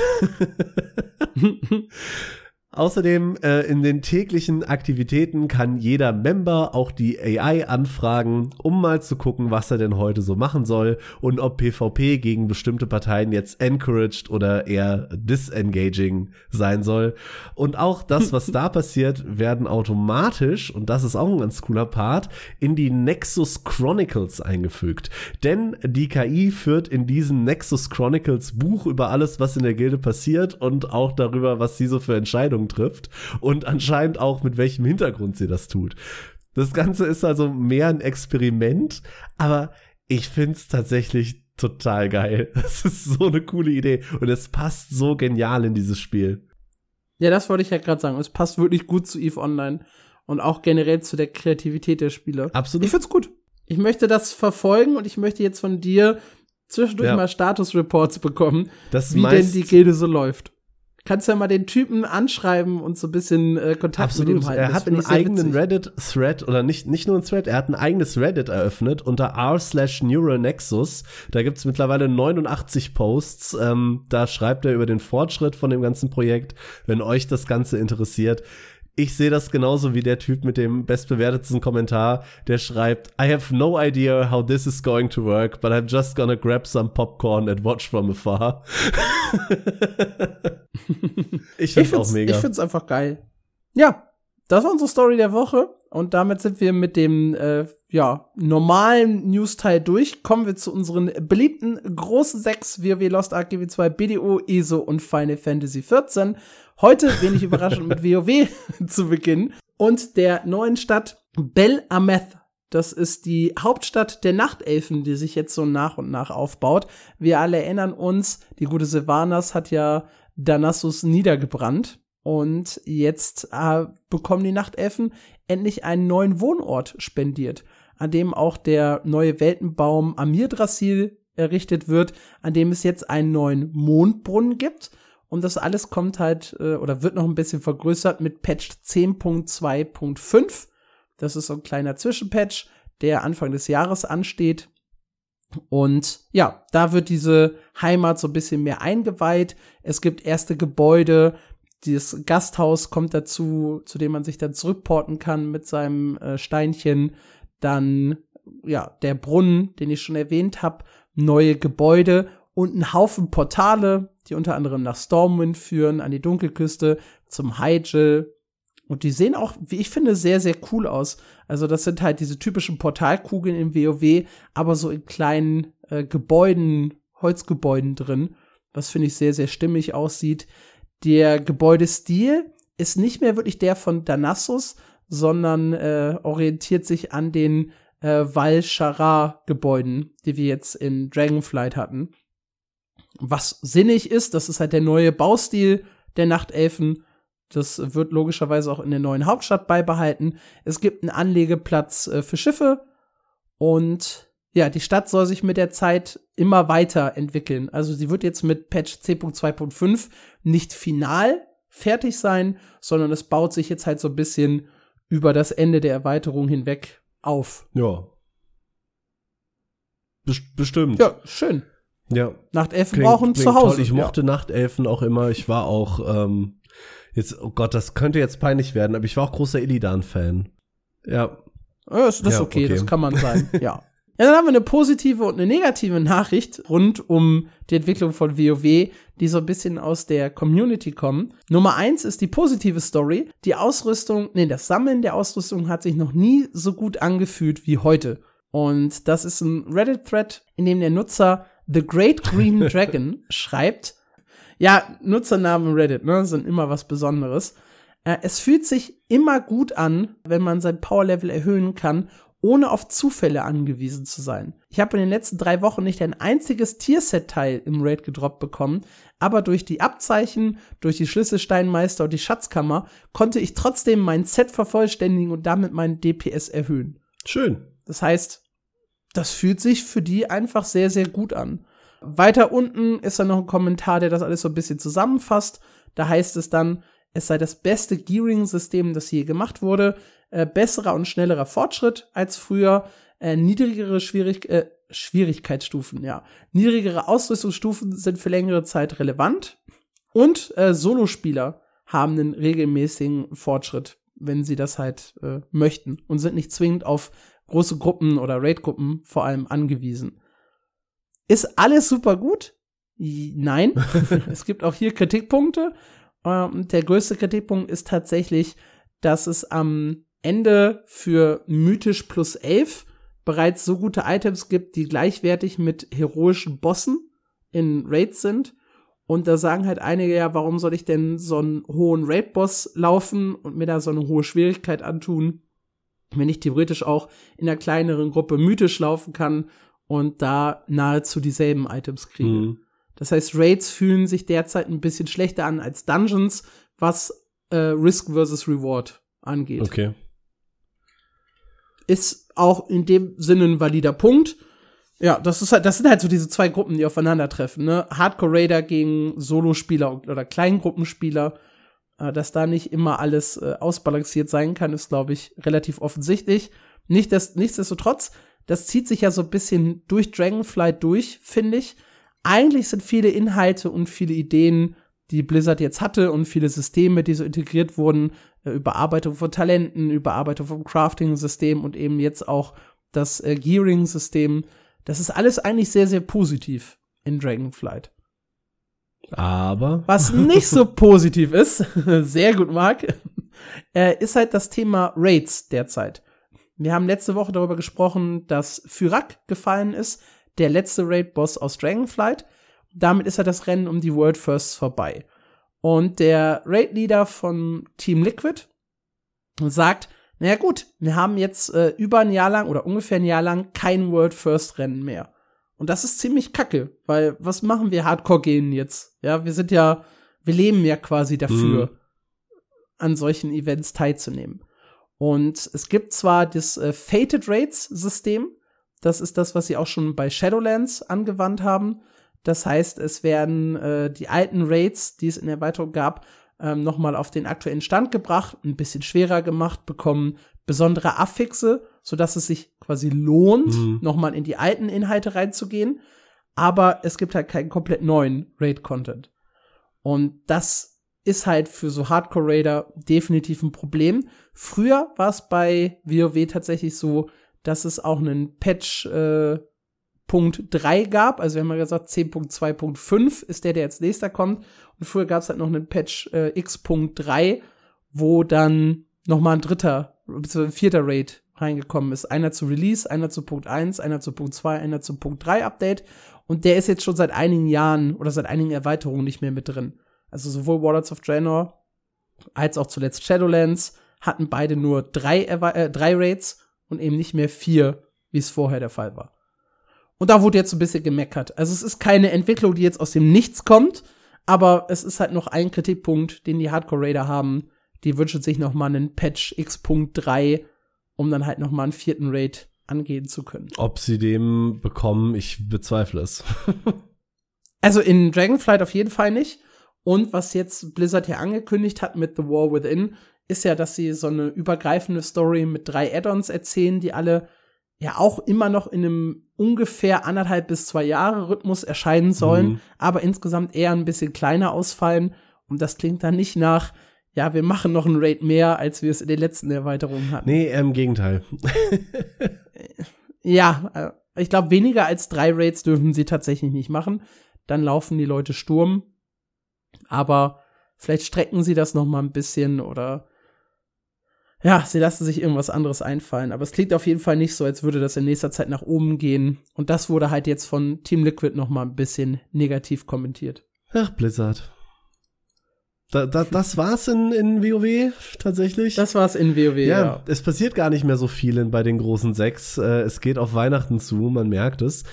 Außerdem äh, in den täglichen Aktivitäten kann jeder Member auch die AI anfragen, um mal zu gucken, was er denn heute so machen soll und ob PvP gegen bestimmte Parteien jetzt encouraged oder eher disengaging sein soll. Und auch das, was da passiert, werden automatisch, und das ist auch ein ganz cooler Part, in die Nexus Chronicles eingefügt. Denn die KI führt in diesen Nexus Chronicles Buch über alles, was in der Gilde passiert und auch darüber, was sie so für Entscheidungen Entscheidungen trifft und anscheinend auch mit welchem Hintergrund sie das tut. Das Ganze ist also mehr ein Experiment, aber ich finde es tatsächlich total geil. Das ist so eine coole Idee und es passt so genial in dieses Spiel. Ja, das wollte ich ja gerade sagen. Es passt wirklich gut zu EVE Online und auch generell zu der Kreativität der Spieler. Absolut. Ich find's gut. Ich möchte das verfolgen und ich möchte jetzt von dir zwischendurch ja. mal Status-Reports bekommen, das wie denn die Gilde so läuft kannst ja mal den Typen anschreiben und so ein bisschen äh, Kontakt Absolut. mit ihm halten. Er hat einen eigenen Reddit-Thread oder nicht, nicht nur ein Thread, er hat ein eigenes Reddit eröffnet unter r slash Neural Nexus. Da gibt's mittlerweile 89 Posts. Ähm, da schreibt er über den Fortschritt von dem ganzen Projekt. Wenn euch das Ganze interessiert, ich sehe das genauso wie der Typ mit dem bestbewertetsten Kommentar, der schreibt, I have no idea how this is going to work, but I'm just gonna grab some popcorn and watch from afar. ich find's, ich auch mega. Ich find's einfach geil. Ja, das war unsere Story der Woche und damit sind wir mit dem äh, ja, normalen News-Teil durch. Kommen wir zu unseren beliebten großen sechs WoW Lost Ark GW2 BDO, ESO und Final Fantasy 14. Heute, wenig überraschend, mit WoW zu beginnen und der neuen Stadt Bel Ameth. Das ist die Hauptstadt der Nachtelfen, die sich jetzt so nach und nach aufbaut. Wir alle erinnern uns, die gute Sylvanas hat ja Danassus niedergebrannt. Und jetzt äh, bekommen die Nachtelfen endlich einen neuen Wohnort spendiert, an dem auch der neue Weltenbaum Amirdrasil errichtet wird, an dem es jetzt einen neuen Mondbrunnen gibt und das alles kommt halt äh, oder wird noch ein bisschen vergrößert mit Patch 10.2.5. Das ist so ein kleiner Zwischenpatch, der Anfang des Jahres ansteht. Und ja, da wird diese Heimat so ein bisschen mehr eingeweiht. Es gibt erste Gebäude. Dieses Gasthaus kommt dazu, zu dem man sich dann zurückporten kann mit seinem äh, Steinchen. Dann, ja, der Brunnen, den ich schon erwähnt habe. Neue Gebäude und ein Haufen Portale, die unter anderem nach Stormwind führen, an die Dunkelküste, zum Hyjal. Und die sehen auch, wie ich finde, sehr, sehr cool aus. Also das sind halt diese typischen Portalkugeln im WoW, aber so in kleinen äh, Gebäuden, Holzgebäuden drin, was finde ich sehr, sehr stimmig aussieht. Der Gebäudestil ist nicht mehr wirklich der von Danassus, sondern äh, orientiert sich an den äh, Val-Shara-Gebäuden, die wir jetzt in Dragonflight hatten was sinnig ist. Das ist halt der neue Baustil der Nachtelfen. Das wird logischerweise auch in der neuen Hauptstadt beibehalten. Es gibt einen Anlegeplatz äh, für Schiffe und ja, die Stadt soll sich mit der Zeit immer weiter entwickeln. Also sie wird jetzt mit Patch 10.2.5 nicht final fertig sein, sondern es baut sich jetzt halt so ein bisschen über das Ende der Erweiterung hinweg auf. Ja. bestimmt. Ja, schön. Ja. Nachtelfen klingt, brauchen klingt zu Hause. Toll. Ich mochte ja. Nachtelfen auch immer. Ich war auch, ähm, jetzt, oh Gott, das könnte jetzt peinlich werden, aber ich war auch großer Illidan-Fan. Ja. ja. Das, das ja, ist okay, okay, das kann man sein, ja. Ja, dann haben wir eine positive und eine negative Nachricht rund um die Entwicklung von WoW, die so ein bisschen aus der Community kommen. Nummer eins ist die positive Story. Die Ausrüstung, nee, das Sammeln der Ausrüstung hat sich noch nie so gut angefühlt wie heute. Und das ist ein Reddit-Thread, in dem der Nutzer The Great Green Dragon schreibt. Ja, Nutzernamen Reddit, ne, sind immer was Besonderes. Äh, es fühlt sich immer gut an, wenn man sein Power-Level erhöhen kann ohne auf Zufälle angewiesen zu sein. Ich habe in den letzten drei Wochen nicht ein einziges Tierset-Teil im Raid gedroppt bekommen, aber durch die Abzeichen, durch die Schlüsselsteinmeister und die Schatzkammer konnte ich trotzdem mein Set vervollständigen und damit meinen DPS erhöhen. Schön. Das heißt, das fühlt sich für die einfach sehr, sehr gut an. Weiter unten ist dann noch ein Kommentar, der das alles so ein bisschen zusammenfasst. Da heißt es dann, es sei das beste Gearing-System, das je gemacht wurde äh, besserer und schnellerer Fortschritt als früher, äh, niedrigere Schwierig äh, Schwierigkeitsstufen, ja. Niedrigere Ausrüstungsstufen sind für längere Zeit relevant und äh, Solospieler haben einen regelmäßigen Fortschritt, wenn sie das halt äh, möchten und sind nicht zwingend auf große Gruppen oder Raid-Gruppen vor allem angewiesen. Ist alles super gut? Nein. es gibt auch hier Kritikpunkte. Ähm, der größte Kritikpunkt ist tatsächlich, dass es am Ende für mythisch plus 11 bereits so gute Items gibt, die gleichwertig mit heroischen Bossen in Raids sind. Und da sagen halt einige ja, warum soll ich denn so einen hohen Raid-Boss laufen und mir da so eine hohe Schwierigkeit antun, wenn ich theoretisch auch in einer kleineren Gruppe mythisch laufen kann und da nahezu dieselben Items kriege. Mhm. Das heißt, Raids fühlen sich derzeit ein bisschen schlechter an als Dungeons, was äh, Risk versus Reward angeht. Okay ist auch in dem Sinne ein valider Punkt. Ja, das ist halt, das sind halt so diese zwei Gruppen, die aufeinandertreffen, ne? Hardcore Raider gegen Solospieler oder Kleingruppenspieler. Äh, dass da nicht immer alles äh, ausbalanciert sein kann, ist, glaube ich, relativ offensichtlich. Nicht dass, nichtsdestotrotz, das zieht sich ja so ein bisschen durch Dragonflight durch, finde ich. Eigentlich sind viele Inhalte und viele Ideen, die Blizzard jetzt hatte und viele Systeme, die so integriert wurden, Überarbeitung von Talenten, Überarbeitung vom Crafting-System und eben jetzt auch das äh, Gearing-System. Das ist alles eigentlich sehr, sehr positiv in Dragonflight. Aber. Was nicht so positiv ist, sehr gut, Marc, äh, ist halt das Thema Raids derzeit. Wir haben letzte Woche darüber gesprochen, dass Fyrak gefallen ist, der letzte Raid-Boss aus Dragonflight. Damit ist ja das Rennen um die World Firsts vorbei. Und der Raid-Leader von Team Liquid sagt, naja gut, wir haben jetzt äh, über ein Jahr lang oder ungefähr ein Jahr lang kein World First Rennen mehr. Und das ist ziemlich kacke, weil was machen wir Hardcore gehen jetzt? Ja, wir sind ja, wir leben ja quasi dafür, mhm. an solchen Events teilzunehmen. Und es gibt zwar das äh, Fated Raids System, das ist das, was sie auch schon bei Shadowlands angewandt haben. Das heißt, es werden äh, die alten Raids, die es in der Erweiterung gab, ähm, nochmal auf den aktuellen Stand gebracht, ein bisschen schwerer gemacht, bekommen besondere Affixe, sodass es sich quasi lohnt, mhm. nochmal in die alten Inhalte reinzugehen. Aber es gibt halt keinen komplett neuen Raid-Content. Und das ist halt für so Hardcore-Raider definitiv ein Problem. Früher war es bei WoW tatsächlich so, dass es auch einen Patch äh, Punkt 3 gab. Also wir haben ja gesagt, 10.2.5 ist der, der als nächster kommt. Und früher gab es halt noch einen Patch äh, X.3, wo dann noch mal ein dritter, bzw. ein vierter Raid reingekommen ist. Einer zu Release, einer zu Punkt 1, einer zu Punkt 2, einer zu Punkt 3 Update. Und der ist jetzt schon seit einigen Jahren oder seit einigen Erweiterungen nicht mehr mit drin. Also sowohl Warlords of Draenor als auch zuletzt Shadowlands hatten beide nur drei, äh, drei Raids und eben nicht mehr vier, wie es vorher der Fall war. Und da wurde jetzt ein bisschen gemeckert. Also es ist keine Entwicklung, die jetzt aus dem Nichts kommt, Aber es ist halt noch ein Kritikpunkt, den die Hardcore Raider haben. Die wünschen sich noch mal einen Patch X.3, um dann halt noch mal einen vierten Raid angehen zu können. Ob sie dem bekommen, ich bezweifle es. also in Dragonflight auf jeden Fall nicht. Und was jetzt Blizzard hier angekündigt hat mit The War Within, ist ja, dass sie so eine übergreifende Story mit drei Add-ons erzählen, die alle ja auch immer noch in einem ungefähr anderthalb bis zwei Jahre Rhythmus erscheinen sollen, mhm. aber insgesamt eher ein bisschen kleiner ausfallen. Und das klingt dann nicht nach, ja, wir machen noch ein Raid mehr, als wir es in den letzten Erweiterungen hatten. Nee, im Gegenteil. ja, äh, ich glaube, weniger als drei Raids dürfen sie tatsächlich nicht machen. Dann laufen die Leute Sturm. Aber vielleicht strecken sie das noch mal ein bisschen oder ja, sie lassen sich irgendwas anderes einfallen. Aber es klingt auf jeden Fall nicht so, als würde das in nächster Zeit nach oben gehen. Und das wurde halt jetzt von Team Liquid noch mal ein bisschen negativ kommentiert. Ach, Blizzard. Da, da, das war's in, in WoW tatsächlich. Das war's in WoW, ja, ja. Es passiert gar nicht mehr so viel bei den großen sechs. Äh, es geht auf Weihnachten zu, man merkt es.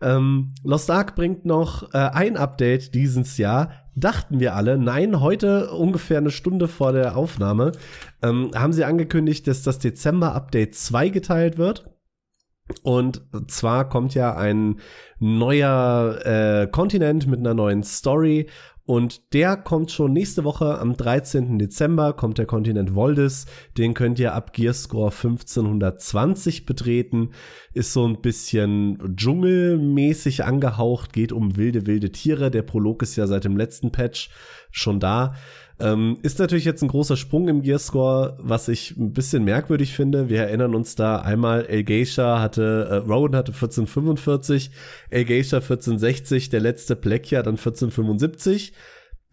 Ähm, Lost Ark bringt noch äh, ein Update dieses Jahr. Dachten wir alle. Nein, heute ungefähr eine Stunde vor der Aufnahme ähm, haben sie angekündigt, dass das Dezember-Update 2 geteilt wird. Und zwar kommt ja ein neuer äh, Kontinent mit einer neuen Story und der kommt schon nächste Woche am 13. Dezember, kommt der Kontinent Voldis. Den könnt ihr ab Gearscore 1520 betreten. Ist so ein bisschen dschungelmäßig angehaucht, geht um wilde, wilde Tiere. Der Prolog ist ja seit dem letzten Patch schon da. Ähm, ist natürlich jetzt ein großer Sprung im Gearscore, was ich ein bisschen merkwürdig finde. Wir erinnern uns da einmal, El Geisha hatte, äh, Rowan hatte 1445, El Geisha 1460, der letzte Plekia dann 1475.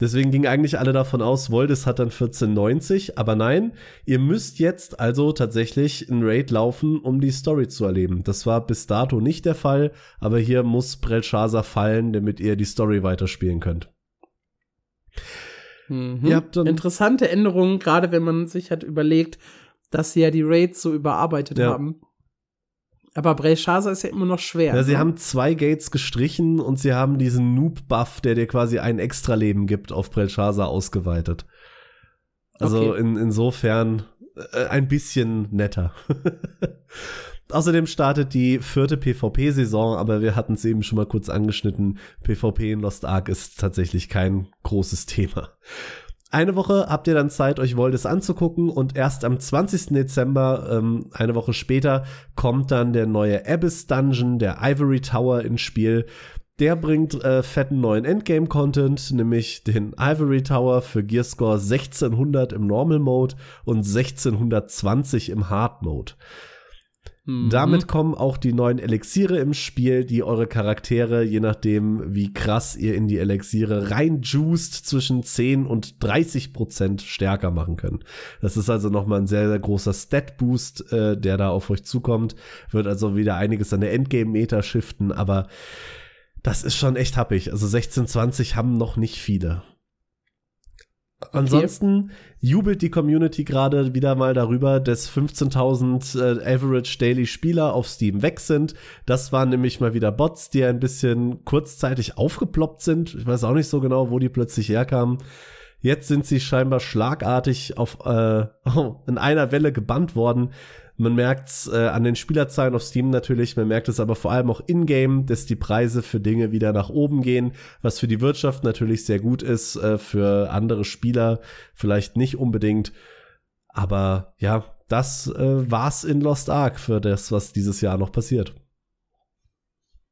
Deswegen gingen eigentlich alle davon aus, Voldes hat dann 1490, aber nein, ihr müsst jetzt also tatsächlich ein Raid laufen, um die Story zu erleben. Das war bis dato nicht der Fall, aber hier muss Brelshaza fallen, damit ihr die Story weiterspielen könnt. Mhm. Interessante Änderungen, gerade wenn man sich hat überlegt, dass sie ja die Raids so überarbeitet ja. haben. Aber Breshaza ist ja immer noch schwer. Ja, sie ne? haben zwei Gates gestrichen und sie haben diesen Noob-Buff, der dir quasi ein Extra-Leben gibt, auf Belshaza ausgeweitet. Also okay. in, insofern äh, ein bisschen netter. Außerdem startet die vierte PvP-Saison, aber wir hatten es eben schon mal kurz angeschnitten. PvP in Lost Ark ist tatsächlich kein großes Thema. Eine Woche habt ihr dann Zeit, euch Voldes anzugucken und erst am 20. Dezember, ähm, eine Woche später, kommt dann der neue Abyss Dungeon, der Ivory Tower ins Spiel. Der bringt äh, fetten neuen Endgame-Content, nämlich den Ivory Tower für Gearscore 1600 im Normal Mode und 1620 im Hard Mode. Mhm. Damit kommen auch die neuen Elixiere im Spiel, die eure Charaktere, je nachdem, wie krass ihr in die Elixiere reinjuiced, zwischen 10 und 30 Prozent stärker machen können. Das ist also nochmal ein sehr, sehr großer Stat-Boost, äh, der da auf euch zukommt. Wird also wieder einiges an der Endgame-Meta shiften, aber das ist schon echt happig. Also 16, 20 haben noch nicht viele. Ansonsten jubelt die Community gerade wieder mal darüber, dass 15.000 äh, Average Daily Spieler auf Steam weg sind. Das waren nämlich mal wieder Bots, die ein bisschen kurzzeitig aufgeploppt sind. Ich weiß auch nicht so genau, wo die plötzlich herkamen. Jetzt sind sie scheinbar schlagartig auf äh, in einer Welle gebannt worden. Man merkt es äh, an den Spielerzahlen auf Steam natürlich, man merkt es aber vor allem auch in-game, dass die Preise für Dinge wieder nach oben gehen, was für die Wirtschaft natürlich sehr gut ist, äh, für andere Spieler vielleicht nicht unbedingt. Aber ja, das äh, war's in Lost Ark für das, was dieses Jahr noch passiert.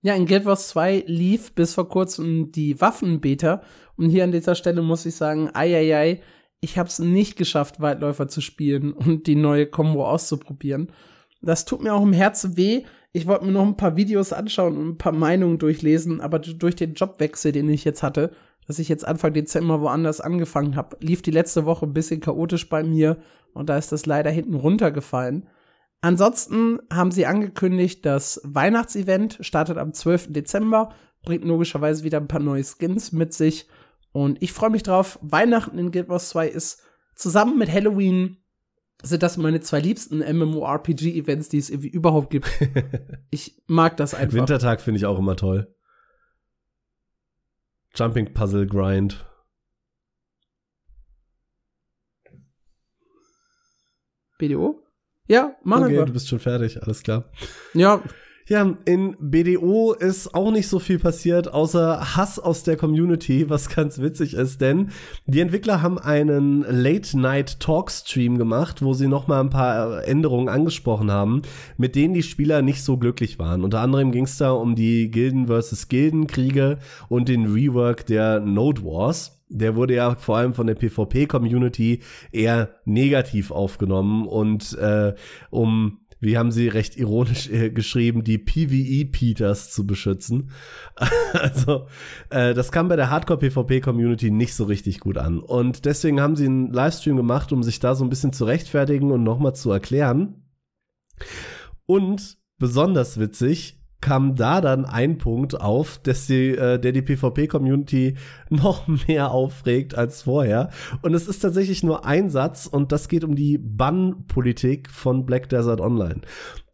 Ja, in Guild Wars 2 lief bis vor kurzem die Waffenbeta. Und hier an dieser Stelle muss ich sagen, ei, ei, ei, ich habe es nicht geschafft, Weitläufer zu spielen und die neue Combo auszuprobieren. Das tut mir auch im Herzen weh. Ich wollte mir noch ein paar Videos anschauen und ein paar Meinungen durchlesen, aber durch den Jobwechsel, den ich jetzt hatte, dass ich jetzt Anfang Dezember woanders angefangen habe, lief die letzte Woche ein bisschen chaotisch bei mir und da ist das leider hinten runtergefallen. Ansonsten haben sie angekündigt, das Weihnachtsevent startet am 12. Dezember, bringt logischerweise wieder ein paar neue Skins mit sich und ich freue mich drauf. Weihnachten in Guild Wars 2 ist zusammen mit Halloween sind das meine zwei liebsten MMORPG-Events, die es irgendwie überhaupt gibt. ich mag das einfach. Wintertag finde ich auch immer toll. Jumping Puzzle Grind. BDO? Ja, machen okay, wir. du bist schon fertig, alles klar. Ja, ja, in BDO ist auch nicht so viel passiert, außer Hass aus der Community, was ganz witzig ist, denn die Entwickler haben einen Late-Night-Talk-Stream gemacht, wo sie noch mal ein paar Änderungen angesprochen haben, mit denen die Spieler nicht so glücklich waren. Unter anderem ging es da um die Gilden versus Gilden-Kriege und den Rework der Node Wars. Der wurde ja vor allem von der PvP-Community eher negativ aufgenommen und äh, um wie haben sie recht ironisch äh, geschrieben, die PvE-Peters zu beschützen. also, äh, das kam bei der Hardcore-PvP-Community nicht so richtig gut an. Und deswegen haben sie einen Livestream gemacht, um sich da so ein bisschen zu rechtfertigen und nochmal zu erklären. Und besonders witzig, kam da dann ein Punkt auf, dass die, äh, der die PvP-Community noch mehr aufregt als vorher. Und es ist tatsächlich nur ein Satz und das geht um die Bann-Politik von Black Desert Online.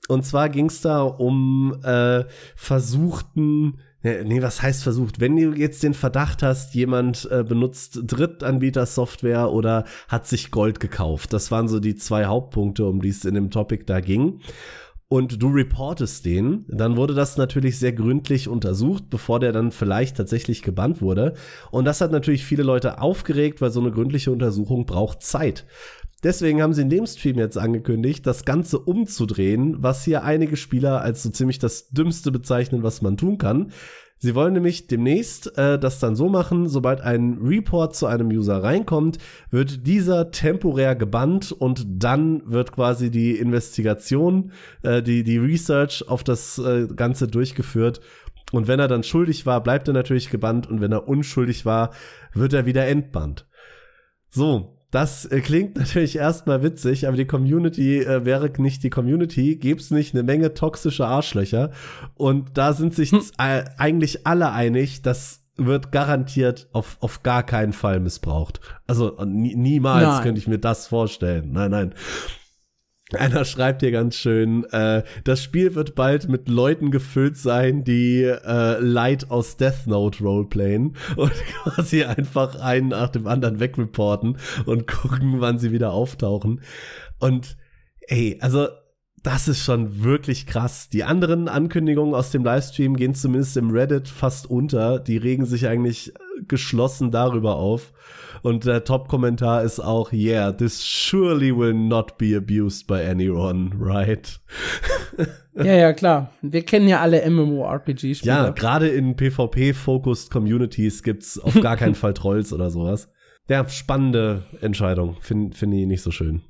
Und zwar ging es da um äh, versuchten Nee, was heißt versucht? Wenn du jetzt den Verdacht hast, jemand äh, benutzt Drittanbieter-Software oder hat sich Gold gekauft. Das waren so die zwei Hauptpunkte, um die es in dem Topic da ging und du reportest den, dann wurde das natürlich sehr gründlich untersucht, bevor der dann vielleicht tatsächlich gebannt wurde. Und das hat natürlich viele Leute aufgeregt, weil so eine gründliche Untersuchung braucht Zeit. Deswegen haben sie in dem Stream jetzt angekündigt, das Ganze umzudrehen, was hier einige Spieler als so ziemlich das Dümmste bezeichnen, was man tun kann. Sie wollen nämlich demnächst äh, das dann so machen, sobald ein Report zu einem User reinkommt, wird dieser temporär gebannt und dann wird quasi die Investigation, äh, die, die Research auf das äh, Ganze durchgeführt. Und wenn er dann schuldig war, bleibt er natürlich gebannt und wenn er unschuldig war, wird er wieder entbannt. So, das äh, klingt natürlich erstmal witzig, aber die Community äh, wäre nicht die Community, gäbe es nicht eine Menge toxische Arschlöcher. Und da sind sich hm. äh, eigentlich alle einig, das wird garantiert auf, auf gar keinen Fall missbraucht. Also nie, niemals nein. könnte ich mir das vorstellen. Nein, nein. Einer schreibt hier ganz schön, äh, das Spiel wird bald mit Leuten gefüllt sein, die äh, Light aus Death Note roleplayen und quasi einfach einen nach dem anderen wegreporten und gucken, wann sie wieder auftauchen. Und ey, also das ist schon wirklich krass. Die anderen Ankündigungen aus dem Livestream gehen zumindest im Reddit fast unter. Die regen sich eigentlich geschlossen darüber auf. Und der Top-Kommentar ist auch, yeah, this surely will not be abused by anyone, right? ja, ja, klar. Wir kennen ja alle MMORPG-Spiele. Ja, gerade in PvP-focused Communities gibt's auf gar keinen Fall Trolls oder sowas. Ja, spannende Entscheidung. Finde find ich nicht so schön.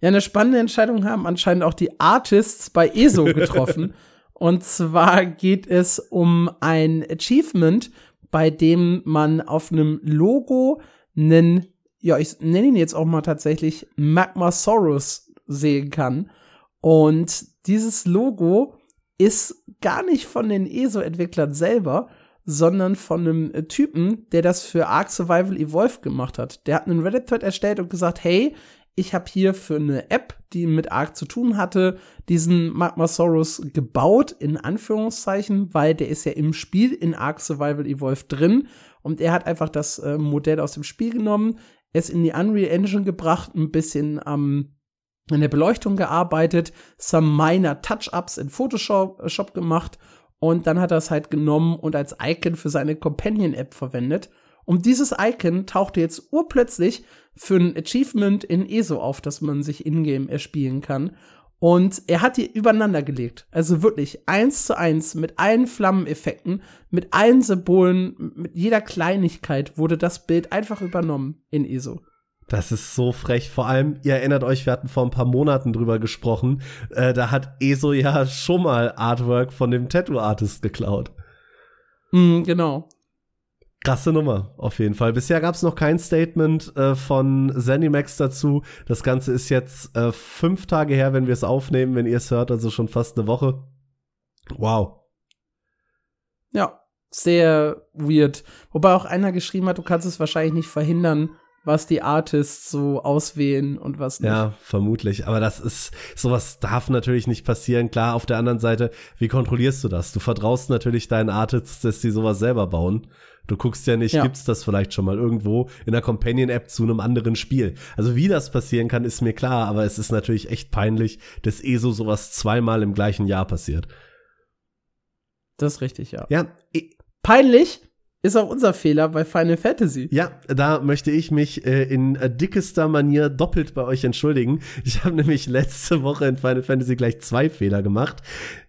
Ja, eine spannende Entscheidung haben anscheinend auch die Artists bei ESO getroffen. Und zwar geht es um ein Achievement, bei dem man auf einem Logo einen, ja, ich nenne ihn jetzt auch mal tatsächlich Magmasaurus sehen kann. Und dieses Logo ist gar nicht von den ESO-Entwicklern selber, sondern von einem Typen, der das für Ark Survival Evolved gemacht hat. Der hat einen Reddit-Thread erstellt und gesagt, hey, ich habe hier für eine App, die mit Ark zu tun hatte, diesen Magmasaurus gebaut, in Anführungszeichen, weil der ist ja im Spiel in Ark Survival Evolved drin. Und er hat einfach das äh, Modell aus dem Spiel genommen, es in die Unreal Engine gebracht, ein bisschen am ähm, in der Beleuchtung gearbeitet, some minor Touch-ups in Photoshop äh, gemacht und dann hat er es halt genommen und als Icon für seine Companion-App verwendet. Und dieses Icon tauchte jetzt urplötzlich für ein Achievement in ESO auf, das man sich in-game erspielen kann. Und er hat die übereinander gelegt. Also wirklich eins zu eins mit allen Flammeneffekten, mit allen Symbolen, mit jeder Kleinigkeit wurde das Bild einfach übernommen in ESO. Das ist so frech. Vor allem, ihr erinnert euch, wir hatten vor ein paar Monaten drüber gesprochen. Äh, da hat ESO ja schon mal Artwork von dem Tattoo-Artist geklaut. Mm, genau. Krasse Nummer, auf jeden Fall. Bisher gab es noch kein Statement äh, von Zenimax dazu. Das Ganze ist jetzt äh, fünf Tage her, wenn wir es aufnehmen, wenn ihr es hört, also schon fast eine Woche. Wow. Ja, sehr weird. Wobei auch einer geschrieben hat, du kannst es wahrscheinlich nicht verhindern, was die Artists so auswählen und was nicht. Ja, vermutlich. Aber das ist, sowas darf natürlich nicht passieren. Klar, auf der anderen Seite, wie kontrollierst du das? Du vertraust natürlich deinen Artists, dass die sowas selber bauen. Du guckst ja nicht, ja. gibt's das vielleicht schon mal irgendwo in der Companion-App zu einem anderen Spiel. Also wie das passieren kann, ist mir klar, aber es ist natürlich echt peinlich, dass eh so sowas zweimal im gleichen Jahr passiert. Das ist richtig, ja. Ja. Peinlich ist auch unser Fehler bei Final Fantasy. Ja, da möchte ich mich äh, in äh, dickester Manier doppelt bei euch entschuldigen. Ich habe nämlich letzte Woche in Final Fantasy gleich zwei Fehler gemacht.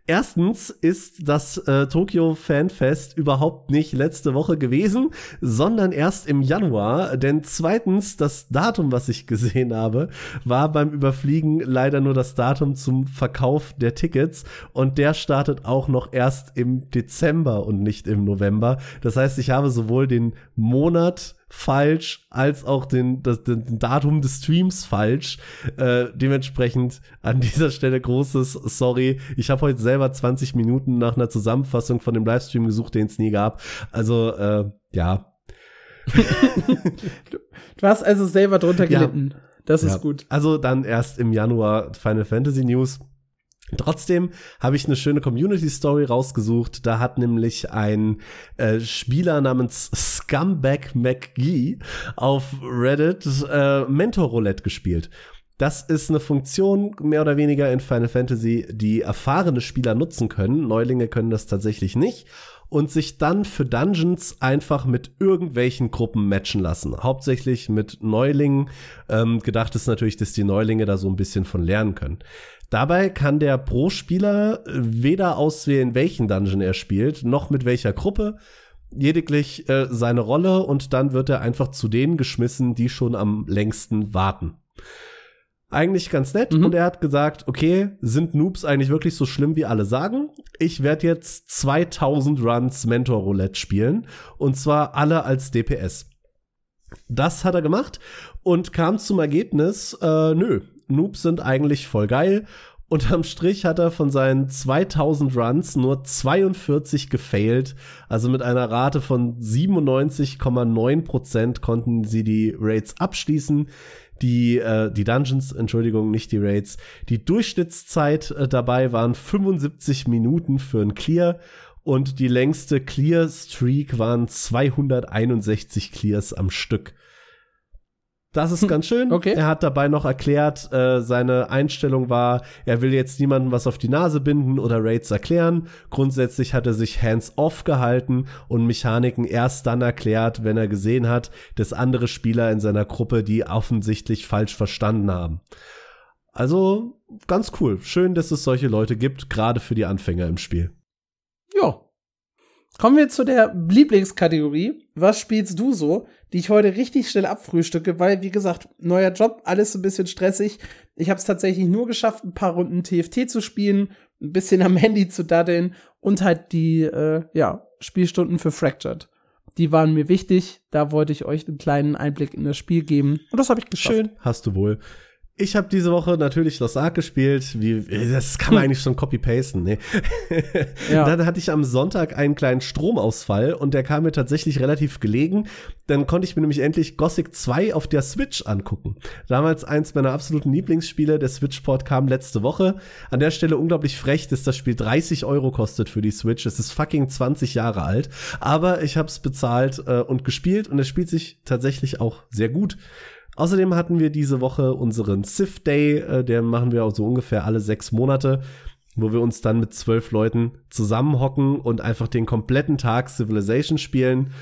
Erstens ist das äh, Tokyo Fanfest überhaupt nicht letzte Woche gewesen, sondern erst im Januar. Denn zweitens, das Datum, was ich gesehen habe, war beim Überfliegen leider nur das Datum zum Verkauf der Tickets. Und der startet auch noch erst im Dezember und nicht im November. Das heißt, ich habe sowohl den Monat falsch, als auch den, das, den Datum des Streams falsch. Äh, dementsprechend an dieser Stelle großes Sorry. Ich habe heute selber 20 Minuten nach einer Zusammenfassung von dem Livestream gesucht, den es nie gab. Also, äh, ja. du hast also selber drunter gelitten. Ja. Das ist ja. gut. Also dann erst im Januar Final Fantasy News. Trotzdem habe ich eine schöne Community-Story rausgesucht. Da hat nämlich ein äh, Spieler namens Scumbag McGee auf Reddit äh, Mentor Roulette gespielt. Das ist eine Funktion mehr oder weniger in Final Fantasy, die erfahrene Spieler nutzen können. Neulinge können das tatsächlich nicht und sich dann für Dungeons einfach mit irgendwelchen Gruppen matchen lassen. Hauptsächlich mit Neulingen. Ähm, gedacht ist natürlich, dass die Neulinge da so ein bisschen von lernen können. Dabei kann der Pro-Spieler weder auswählen, welchen Dungeon er spielt, noch mit welcher Gruppe, lediglich äh, seine Rolle und dann wird er einfach zu denen geschmissen, die schon am längsten warten. Eigentlich ganz nett mhm. und er hat gesagt, okay, sind Noobs eigentlich wirklich so schlimm, wie alle sagen? Ich werde jetzt 2000 Runs Mentor Roulette spielen und zwar alle als DPS. Das hat er gemacht und kam zum Ergebnis, äh, nö, Noobs sind eigentlich voll geil. Unterm Strich hat er von seinen 2000 Runs nur 42 gefailt. Also mit einer Rate von 97,9% konnten sie die Raids abschließen. Die, äh, die Dungeons, Entschuldigung, nicht die Raids. Die Durchschnittszeit äh, dabei waren 75 Minuten für ein Clear und die längste Clear-Streak waren 261 Clears am Stück. Das ist ganz schön. Okay. Er hat dabei noch erklärt, äh, seine Einstellung war, er will jetzt niemandem was auf die Nase binden oder Raids erklären. Grundsätzlich hat er sich hands-off gehalten und Mechaniken erst dann erklärt, wenn er gesehen hat, dass andere Spieler in seiner Gruppe die offensichtlich falsch verstanden haben. Also ganz cool. Schön, dass es solche Leute gibt, gerade für die Anfänger im Spiel. Ja. Kommen wir zu der Lieblingskategorie. Was spielst du so? Die ich heute richtig schnell abfrühstücke, weil, wie gesagt, neuer Job, alles ein bisschen stressig. Ich habe es tatsächlich nur geschafft, ein paar Runden TFT zu spielen, ein bisschen am Handy zu daddeln und halt die, äh, ja, Spielstunden für Fractured. Die waren mir wichtig. Da wollte ich euch einen kleinen Einblick in das Spiel geben. Und das habe ich geschafft. Schön, hast du wohl. Ich habe diese Woche natürlich Lost Ark gespielt. Wie, das kann man eigentlich schon copy-pasten. Ne? Ja. Dann hatte ich am Sonntag einen kleinen Stromausfall und der kam mir tatsächlich relativ gelegen. Dann konnte ich mir nämlich endlich Gothic 2 auf der Switch angucken. Damals eins meiner absoluten Lieblingsspiele. Der Switch-Port kam letzte Woche. An der Stelle unglaublich frech, dass das Spiel 30 Euro kostet für die Switch. Es ist fucking 20 Jahre alt. Aber ich habe es bezahlt äh, und gespielt und es spielt sich tatsächlich auch sehr gut. Außerdem hatten wir diese Woche unseren Sith Day, äh, der machen wir auch so ungefähr alle sechs Monate, wo wir uns dann mit zwölf Leuten zusammenhocken und einfach den kompletten Tag Civilization spielen.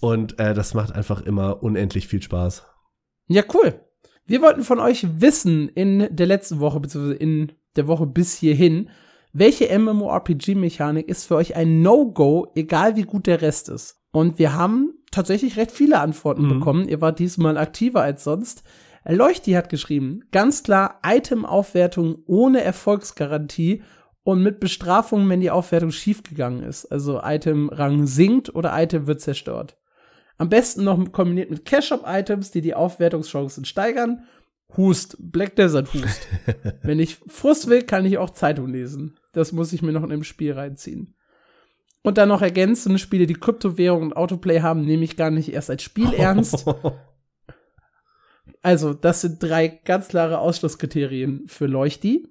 Und äh, das macht einfach immer unendlich viel Spaß. Ja, cool. Wir wollten von euch wissen in der letzten Woche, beziehungsweise in der Woche bis hierhin, welche MMORPG-Mechanik ist für euch ein No-Go, egal wie gut der Rest ist. Und wir haben tatsächlich recht viele Antworten mhm. bekommen. Ihr wart diesmal aktiver als sonst. Leuchti hat geschrieben, ganz klar Item-Aufwertung ohne Erfolgsgarantie und mit Bestrafung, wenn die Aufwertung schiefgegangen ist. Also Item-Rang sinkt oder Item wird zerstört. Am besten noch kombiniert mit Cash-Up-Items, die die Aufwertungschancen steigern. Hust, Black Desert Hust. wenn ich Frust will, kann ich auch Zeitung lesen. Das muss ich mir noch in dem Spiel reinziehen. Und dann noch ergänzende Spiele, die Kryptowährung und Autoplay haben, nehme ich gar nicht erst als Spiel ernst. Also, das sind drei ganz klare Ausschlusskriterien für Leuchti.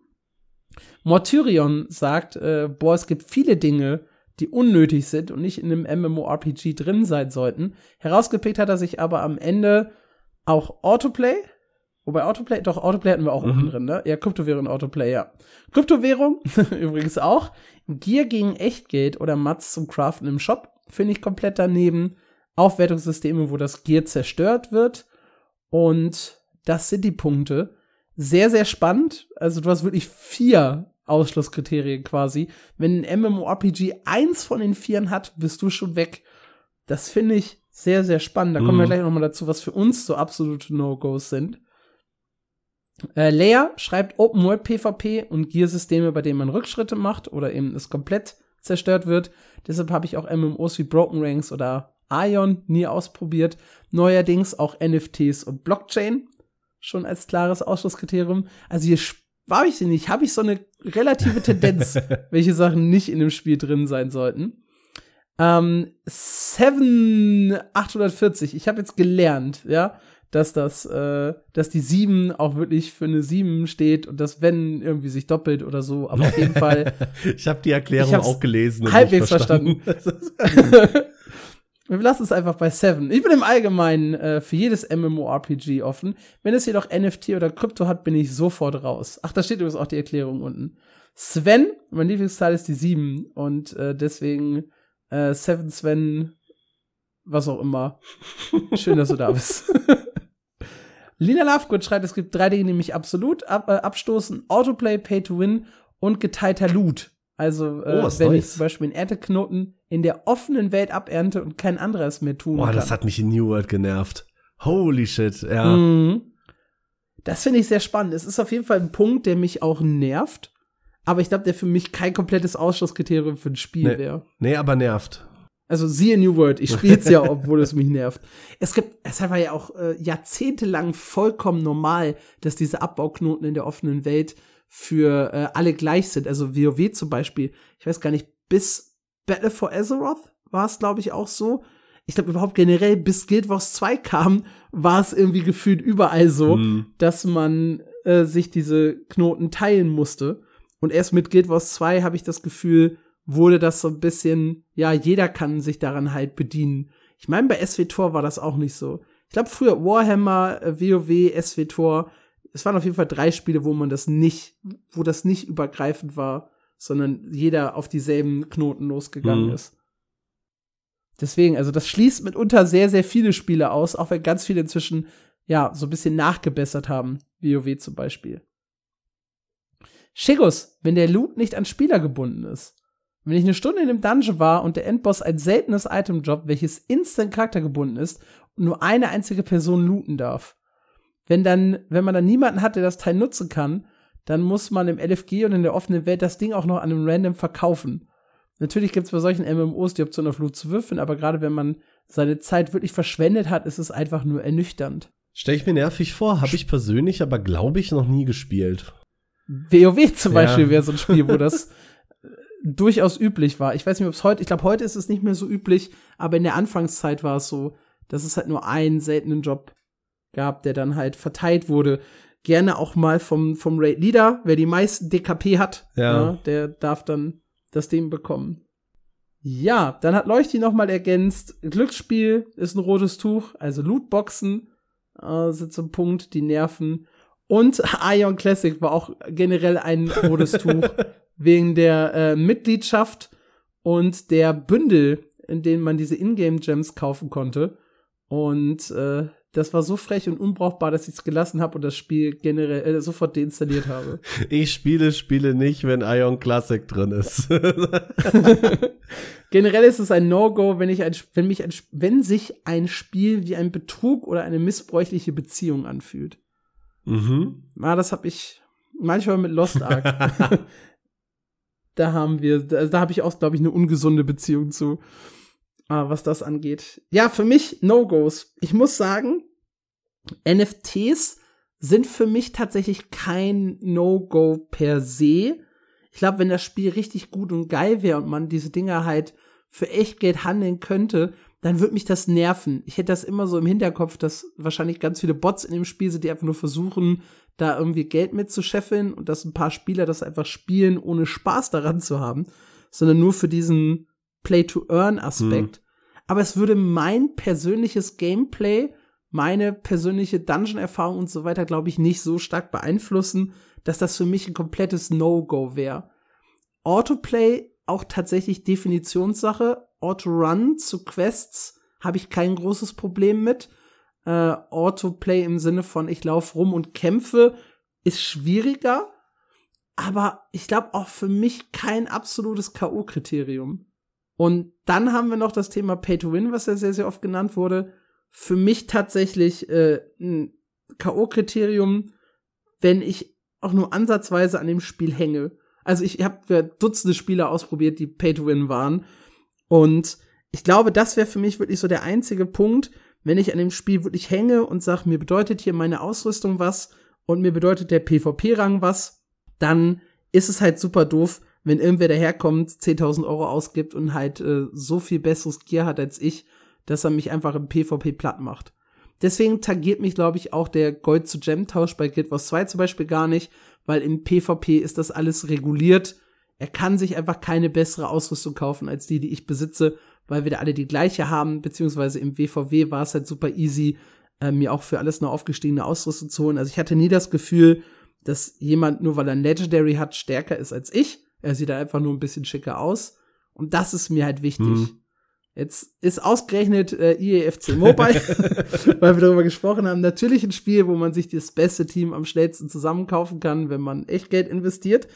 Mortyrion sagt, äh, boah, es gibt viele Dinge, die unnötig sind und nicht in einem MMORPG drin sein sollten. Herausgepickt hat er sich aber am Ende auch Autoplay. Wobei Autoplay, doch, Autoplay hatten wir auch mhm. unten drin, ne? Ja, Kryptowährung Autoplay, ja. Kryptowährung, übrigens auch. Gear gegen Echtgeld oder Mats zum Craften im Shop, finde ich komplett daneben. Aufwertungssysteme, wo das Gear zerstört wird. Und das sind die Punkte. Sehr, sehr spannend. Also du hast wirklich vier Ausschlusskriterien quasi. Wenn ein MMORPG eins von den vieren hat, bist du schon weg. Das finde ich sehr, sehr spannend. Da kommen wir mhm. gleich noch mal dazu, was für uns so absolute No-Gos sind. Äh, Leia schreibt Open World PvP und Gear-Systeme, bei denen man Rückschritte macht oder eben es komplett zerstört wird. Deshalb habe ich auch MMOs wie Broken Ranks oder Ion nie ausprobiert. Neuerdings auch NFTs und Blockchain schon als klares Ausschlusskriterium. Also hier war ich sie nicht, habe ich so eine relative Tendenz, welche Sachen nicht in dem Spiel drin sein sollten. Ähm, 7840, ich habe jetzt gelernt, ja, dass das, äh, dass die 7 auch wirklich für eine 7 steht und dass wenn irgendwie sich doppelt oder so, aber auf jeden Fall. ich habe die Erklärung auch gelesen. halbwegs verstanden. verstanden. Wir lassen es einfach bei Seven. Ich bin im Allgemeinen äh, für jedes MMORPG offen. Wenn es jedoch NFT oder Krypto hat, bin ich sofort raus. Ach, da steht übrigens auch die Erklärung unten. Sven, mein Lieblingsteil ist die 7 und äh, deswegen äh, Seven Sven, was auch immer. Schön, dass du da bist. Lina Lovegood schreibt, es gibt drei Dinge, die mich absolut ab, äh, abstoßen. Autoplay, Pay to Win und geteilter Loot. Also, äh, oh, wenn nice. ich zum Beispiel einen Ernteknoten in der offenen Welt abernte und kein anderes mehr tun Boah, kann. das hat mich in New World genervt. Holy shit, ja. Mhm. Das finde ich sehr spannend. Es ist auf jeden Fall ein Punkt, der mich auch nervt. Aber ich glaube, der für mich kein komplettes Ausschlusskriterium für ein Spiel nee, wäre. Nee, aber nervt. Also siehe New World, ich spiele es ja, obwohl es mich nervt. Es gibt, es war ja auch äh, jahrzehntelang vollkommen normal, dass diese Abbauknoten in der offenen Welt für äh, alle gleich sind. Also WoW zum Beispiel, ich weiß gar nicht, bis Battle for Azeroth war es, glaube ich, auch so. Ich glaube überhaupt generell, bis Guild Wars 2 kam, war es irgendwie gefühlt überall so, mhm. dass man äh, sich diese Knoten teilen musste. Und erst mit Guild Wars 2 habe ich das Gefühl, wurde das so ein bisschen, ja, jeder kann sich daran halt bedienen. Ich meine, bei SWTOR war das auch nicht so. Ich glaube, früher Warhammer, äh, WoW, SWTOR, es waren auf jeden Fall drei Spiele, wo man das nicht, wo das nicht übergreifend war, sondern jeder auf dieselben Knoten losgegangen mhm. ist. Deswegen, also das schließt mitunter sehr, sehr viele Spiele aus, auch wenn ganz viele inzwischen, ja, so ein bisschen nachgebessert haben. WoW zum Beispiel. Shigus, wenn der Loot nicht an Spieler gebunden ist. Wenn ich eine Stunde in dem Dungeon war und der Endboss ein seltenes Item-Job, welches instant charaktergebunden ist und nur eine einzige Person looten darf, wenn dann, wenn man dann niemanden hat, der das Teil nutzen kann, dann muss man im LFG und in der offenen Welt das Ding auch noch an einem Random verkaufen. Natürlich gibt es bei solchen MMOs die Option auf Loot zu würfeln, aber gerade wenn man seine Zeit wirklich verschwendet hat, ist es einfach nur ernüchternd. Stell ich mir nervig vor, habe ich persönlich aber glaube ich noch nie gespielt. WoW zum ja. Beispiel wäre so ein Spiel, wo das durchaus üblich war. Ich weiß nicht, ob es heute, ich glaube, heute ist es nicht mehr so üblich, aber in der Anfangszeit war es so, dass es halt nur einen seltenen Job gab, der dann halt verteilt wurde. Gerne auch mal vom, vom Raid Leader, wer die meisten DKP hat, ja. ja ne, der darf dann das Ding bekommen. Ja, dann hat Leuchti noch mal ergänzt, Glücksspiel ist ein rotes Tuch, also Lootboxen äh, sind so ein Punkt, die nerven. Und Ion Classic war auch generell ein rotes Tuch wegen der äh, Mitgliedschaft und der Bündel, in denen man diese Ingame Gems kaufen konnte. Und äh, das war so frech und unbrauchbar, dass ich es gelassen habe und das Spiel generell äh, sofort deinstalliert habe. Ich spiele Spiele nicht, wenn Ion Classic drin ist. generell ist es ein No-Go, wenn ich ein, wenn mich ein, wenn sich ein Spiel wie ein Betrug oder eine missbräuchliche Beziehung anfühlt. Mhm. Ah, das habe ich manchmal mit Lost Ark. da haben wir, da, da habe ich auch, glaube ich, eine ungesunde Beziehung zu äh, was das angeht. Ja, für mich No-Gos. Ich muss sagen, NFTs sind für mich tatsächlich kein No-Go per se. Ich glaube, wenn das Spiel richtig gut und geil wäre und man diese Dinger halt für echt Geld handeln könnte, dann würde mich das nerven. Ich hätte das immer so im Hinterkopf, dass wahrscheinlich ganz viele Bots in dem Spiel sind, die einfach nur versuchen, da irgendwie Geld mitzuscheffeln und dass ein paar Spieler das einfach spielen, ohne Spaß daran zu haben, sondern nur für diesen Play-to-Earn-Aspekt. Hm. Aber es würde mein persönliches Gameplay, meine persönliche Dungeon-Erfahrung und so weiter, glaube ich, nicht so stark beeinflussen, dass das für mich ein komplettes No-Go wäre. Autoplay auch tatsächlich Definitionssache. Auto-Run zu Quests habe ich kein großes Problem mit. Äh, Autoplay im Sinne von ich laufe rum und kämpfe ist schwieriger, aber ich glaube auch für mich kein absolutes K.O.-Kriterium. Und dann haben wir noch das Thema Pay to Win, was ja sehr, sehr oft genannt wurde. Für mich tatsächlich äh, ein K.O.-Kriterium, wenn ich auch nur ansatzweise an dem Spiel hänge. Also ich habe Dutzende Spieler ausprobiert, die Pay to Win waren. Und ich glaube, das wäre für mich wirklich so der einzige Punkt, wenn ich an dem Spiel wirklich hänge und sage, mir bedeutet hier meine Ausrüstung was und mir bedeutet der PvP-Rang was, dann ist es halt super doof, wenn irgendwer daherkommt, 10.000 Euro ausgibt und halt äh, so viel besseres Gear hat als ich, dass er mich einfach im PvP platt macht. Deswegen tangiert mich, glaube ich, auch der Gold zu Gem Tausch bei Guild Wars 2 zum Beispiel gar nicht, weil im PvP ist das alles reguliert. Er kann sich einfach keine bessere Ausrüstung kaufen als die, die ich besitze, weil wir da alle die gleiche haben, beziehungsweise im WVW war es halt super easy, äh, mir auch für alles eine aufgestiegene Ausrüstung zu holen. Also ich hatte nie das Gefühl, dass jemand, nur weil er ein Legendary hat, stärker ist als ich. Er sieht da einfach nur ein bisschen schicker aus. Und das ist mir halt wichtig. Mhm. Jetzt ist ausgerechnet äh, IEFC Mobile, weil wir darüber gesprochen haben, natürlich ein Spiel, wo man sich das beste Team am schnellsten zusammenkaufen kann, wenn man echt Geld investiert.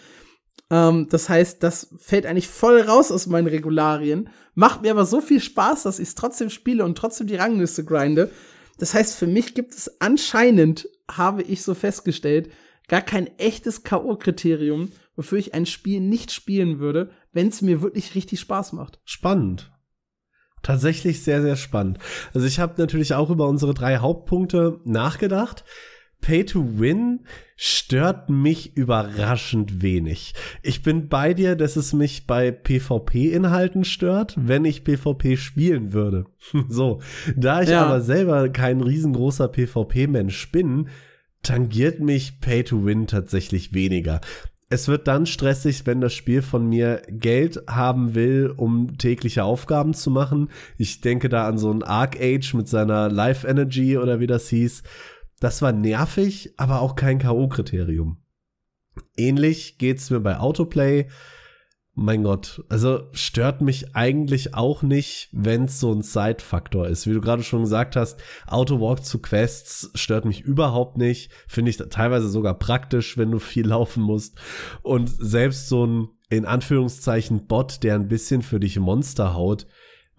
Ähm, das heißt, das fällt eigentlich voll raus aus meinen Regularien, macht mir aber so viel Spaß, dass ich es trotzdem spiele und trotzdem die Rangliste grinde. Das heißt, für mich gibt es anscheinend, habe ich so festgestellt, gar kein echtes K.O.-Kriterium, wofür ich ein Spiel nicht spielen würde, wenn es mir wirklich richtig Spaß macht. Spannend. Tatsächlich sehr, sehr spannend. Also ich habe natürlich auch über unsere drei Hauptpunkte nachgedacht. Pay to Win stört mich überraschend wenig. Ich bin bei dir, dass es mich bei PvP-Inhalten stört, wenn ich PvP spielen würde. so, da ich ja. aber selber kein riesengroßer PvP-Mensch bin, tangiert mich Pay to Win tatsächlich weniger es wird dann stressig, wenn das Spiel von mir Geld haben will, um tägliche Aufgaben zu machen. Ich denke da an so ein Arc Age mit seiner Life Energy oder wie das hieß. Das war nervig, aber auch kein K.O.-Kriterium. Ähnlich geht's mir bei Autoplay mein Gott, also stört mich eigentlich auch nicht, wenn es so ein Side-Faktor ist. Wie du gerade schon gesagt hast, Autowalk zu Quests stört mich überhaupt nicht. Finde ich teilweise sogar praktisch, wenn du viel laufen musst. Und selbst so ein, in Anführungszeichen, Bot, der ein bisschen für dich Monster haut,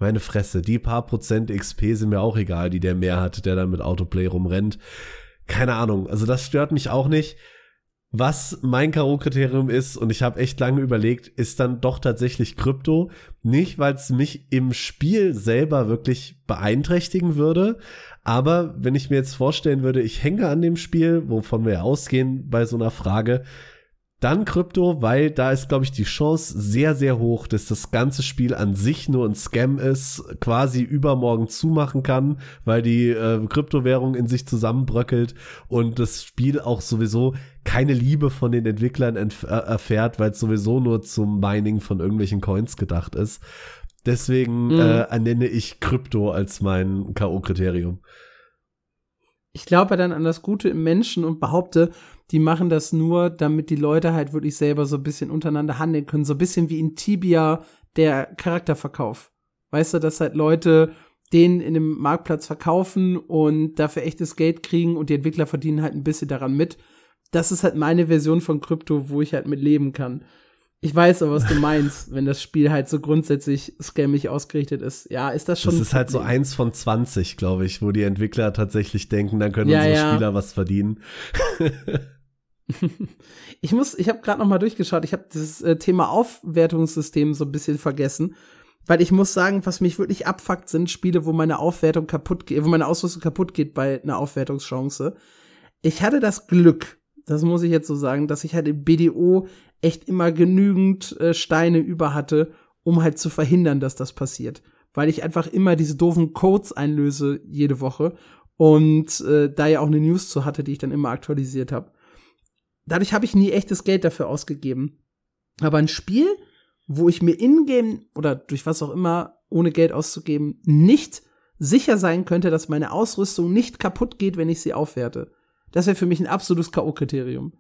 meine Fresse, die paar Prozent XP sind mir auch egal, die der mehr hat, der dann mit Autoplay rumrennt. Keine Ahnung, also das stört mich auch nicht. Was mein K.O.-Kriterium ist, und ich habe echt lange überlegt, ist dann doch tatsächlich Krypto. Nicht, weil es mich im Spiel selber wirklich beeinträchtigen würde, aber wenn ich mir jetzt vorstellen würde, ich hänge an dem Spiel, wovon wir ausgehen bei so einer Frage, dann Krypto, weil da ist, glaube ich, die Chance sehr, sehr hoch, dass das ganze Spiel an sich nur ein Scam ist, quasi übermorgen zumachen kann, weil die äh, Kryptowährung in sich zusammenbröckelt und das Spiel auch sowieso keine Liebe von den Entwicklern äh, erfährt, weil es sowieso nur zum Mining von irgendwelchen Coins gedacht ist. Deswegen mhm. äh, ernenne ich Krypto als mein K.O.-Kriterium. Ich glaube dann an das Gute im Menschen und behaupte, die machen das nur, damit die Leute halt wirklich selber so ein bisschen untereinander handeln können. So ein bisschen wie in Tibia der Charakterverkauf. Weißt du, dass halt Leute den in dem Marktplatz verkaufen und dafür echtes Geld kriegen und die Entwickler verdienen halt ein bisschen daran mit. Das ist halt meine Version von Krypto, wo ich halt mit leben kann. Ich weiß aber, was du meinst, wenn das Spiel halt so grundsätzlich scammig ausgerichtet ist. Ja, ist das schon. Das ist halt so eins von 20, glaube ich, wo die Entwickler tatsächlich denken, dann können ja, unsere ja. Spieler was verdienen. ich muss, ich habe gerade noch mal durchgeschaut. Ich habe dieses äh, Thema Aufwertungssystem so ein bisschen vergessen, weil ich muss sagen, was mich wirklich abfuckt, sind Spiele, wo meine Aufwertung kaputt geht, wo meine Ausrüstung kaputt geht bei einer Aufwertungschance. Ich hatte das Glück, das muss ich jetzt so sagen, dass ich halt im BDO echt immer genügend äh, Steine über hatte, um halt zu verhindern, dass das passiert. weil ich einfach immer diese doofen Codes einlöse jede Woche und äh, da ja auch eine News zu hatte, die ich dann immer aktualisiert habe. Dadurch habe ich nie echtes Geld dafür ausgegeben. Aber ein Spiel, wo ich mir in-game oder durch was auch immer, ohne Geld auszugeben, nicht sicher sein könnte, dass meine Ausrüstung nicht kaputt geht, wenn ich sie aufwerte. Das wäre für mich ein absolutes K.O.-Kriterium.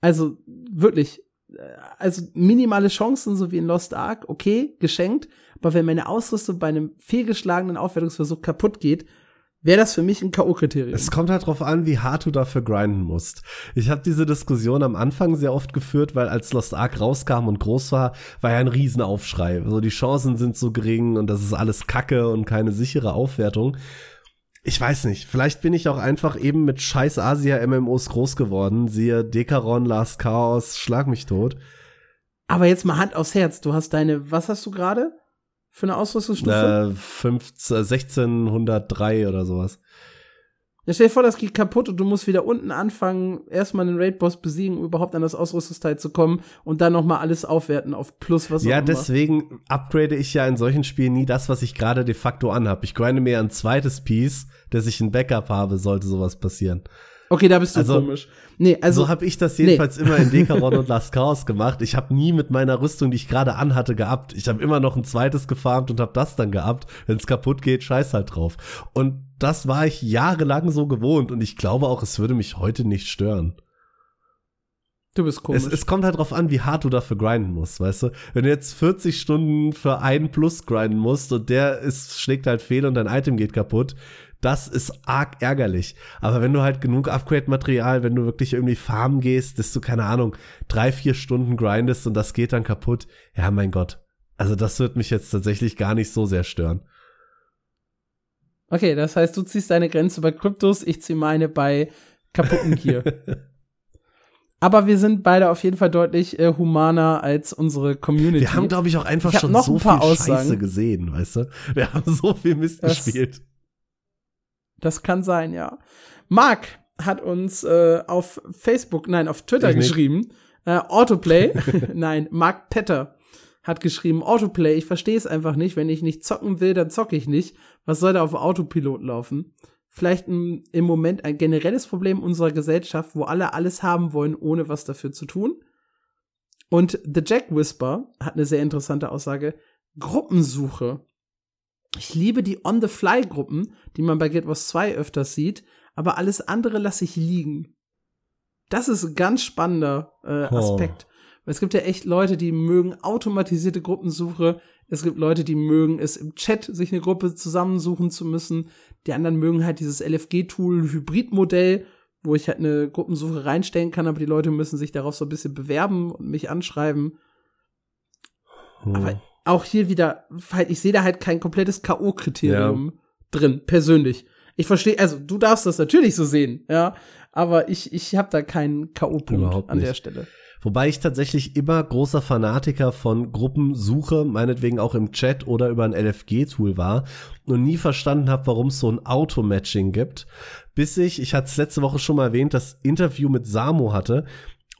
Also wirklich, äh, also minimale Chancen, so wie in Lost Ark, okay, geschenkt, aber wenn meine Ausrüstung bei einem fehlgeschlagenen Aufwertungsversuch kaputt geht, wäre das für mich ein K.O.-Kriterium. Es kommt halt drauf an, wie hart du dafür grinden musst. Ich habe diese Diskussion am Anfang sehr oft geführt, weil als Lost Ark rauskam und groß war, war ja ein Riesenaufschrei. So, also die Chancen sind so gering und das ist alles Kacke und keine sichere Aufwertung. Ich weiß nicht, vielleicht bin ich auch einfach eben mit scheiß Asia-MMOs groß geworden. Siehe Dekaron, Last Chaos, Schlag mich tot. Aber jetzt mal Hand aufs Herz, du hast deine, was hast du gerade? Für eine Ausrüstungsstufe? Äh, 15, 1603 oder sowas. Ja, stell dir vor, das geht kaputt und du musst wieder unten anfangen, erstmal den Raid-Boss besiegen, um überhaupt an das Ausrüstungsteil zu kommen und dann noch mal alles aufwerten auf Plus, was Ja, deswegen upgrade ich ja in solchen Spielen nie das, was ich gerade de facto anhab. Ich grinde mir ein zweites Piece, dass ich ein Backup habe, sollte sowas passieren. Okay, da bist du also, komisch. Nee, also so habe ich das jedenfalls nee. immer in Dekaron und Last Chaos gemacht. Ich habe nie mit meiner Rüstung, die ich gerade anhatte, geabt. Ich habe immer noch ein zweites gefarmt und habe das dann geabt. Wenn es kaputt geht, scheiß halt drauf. Und das war ich jahrelang so gewohnt und ich glaube auch, es würde mich heute nicht stören. Du bist komisch. Es, es, kommt halt drauf an, wie hart du dafür grinden musst, weißt du? Wenn du jetzt 40 Stunden für einen Plus grinden musst und der ist, schlägt halt fehl und dein Item geht kaputt, das ist arg ärgerlich. Aber wenn du halt genug Upgrade-Material, wenn du wirklich irgendwie farmen gehst, dass du, keine Ahnung, drei, vier Stunden grindest und das geht dann kaputt, ja, mein Gott. Also das wird mich jetzt tatsächlich gar nicht so sehr stören. Okay, das heißt, du ziehst deine Grenze bei Kryptos, ich ziehe meine bei kaputten Gear. Aber wir sind beide auf jeden Fall deutlich äh, humaner als unsere Community. Wir haben, glaube ich, auch einfach schon so viel Aussagen. Scheiße gesehen, weißt du? Wir haben so viel Mist das, gespielt. Das kann sein, ja. Marc hat uns äh, auf Facebook, nein, auf Twitter ich geschrieben, äh, Autoplay, nein, Marc Petter hat geschrieben, Autoplay, ich verstehe es einfach nicht, wenn ich nicht zocken will, dann zocke ich nicht. Was soll da auf Autopilot laufen? Vielleicht ein, im Moment ein generelles Problem unserer Gesellschaft, wo alle alles haben wollen, ohne was dafür zu tun. Und The Jack Whisper hat eine sehr interessante Aussage. Gruppensuche ich liebe die On-the-Fly-Gruppen, die man bei Guild Wars 2 öfters sieht, aber alles andere lasse ich liegen. Das ist ein ganz spannender äh, oh. Aspekt. Oh. Weil es gibt ja echt Leute, die mögen automatisierte Gruppensuche. Es gibt Leute, die mögen es im Chat, sich eine Gruppe zusammensuchen zu müssen. Die anderen mögen halt dieses LFG-Tool Hybrid-Modell, wo ich halt eine Gruppensuche reinstellen kann, aber die Leute müssen sich darauf so ein bisschen bewerben und mich anschreiben. Oh. Aber auch hier wieder, ich sehe da halt kein komplettes K.O.-Kriterium ja. drin, persönlich. Ich verstehe, also du darfst das natürlich so sehen, ja, aber ich, ich habe da keinen K.O.-Punkt an der Stelle. Wobei ich tatsächlich immer großer Fanatiker von Gruppensuche, meinetwegen auch im Chat oder über ein LFG-Tool war und nie verstanden habe, warum es so ein Auto-Matching gibt. Bis ich, ich hatte es letzte Woche schon mal erwähnt, das Interview mit Samo hatte,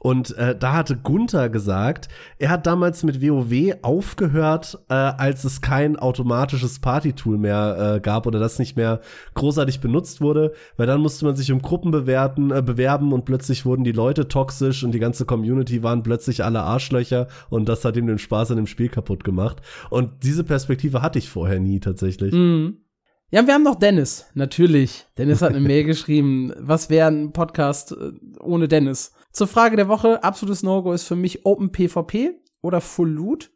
und äh, da hatte Gunther gesagt, er hat damals mit WoW aufgehört, äh, als es kein automatisches Party-Tool mehr äh, gab oder das nicht mehr großartig benutzt wurde, weil dann musste man sich um Gruppen bewerten, äh, bewerben und plötzlich wurden die Leute toxisch und die ganze Community waren plötzlich alle Arschlöcher und das hat ihm den Spaß an dem Spiel kaputt gemacht. Und diese Perspektive hatte ich vorher nie tatsächlich. Mhm. Ja, wir haben noch Dennis, natürlich. Dennis hat eine Mail geschrieben. Was wäre ein Podcast äh, ohne Dennis? Zur Frage der Woche, absolutes No-Go ist für mich Open PvP oder Full Loot.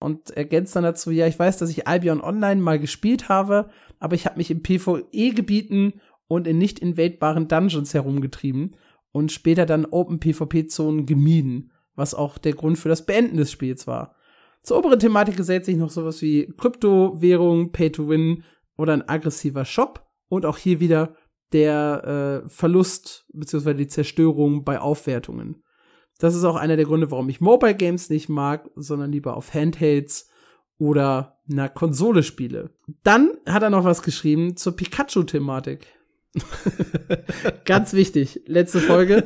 Und ergänzt dann dazu, ja, ich weiß, dass ich Albion Online mal gespielt habe, aber ich habe mich in PvE-Gebieten und in nicht invadebaren Dungeons herumgetrieben und später dann Open PvP-Zonen gemieden, was auch der Grund für das Beenden des Spiels war. Zur oberen Thematik gesellt sich noch sowas wie Kryptowährung, Pay-to-Win oder ein aggressiver Shop und auch hier wieder der äh, Verlust bzw. die Zerstörung bei Aufwertungen. Das ist auch einer der Gründe, warum ich Mobile Games nicht mag, sondern lieber auf Handhelds oder einer Konsole spiele. Dann hat er noch was geschrieben zur Pikachu-Thematik. Ganz wichtig, letzte Folge.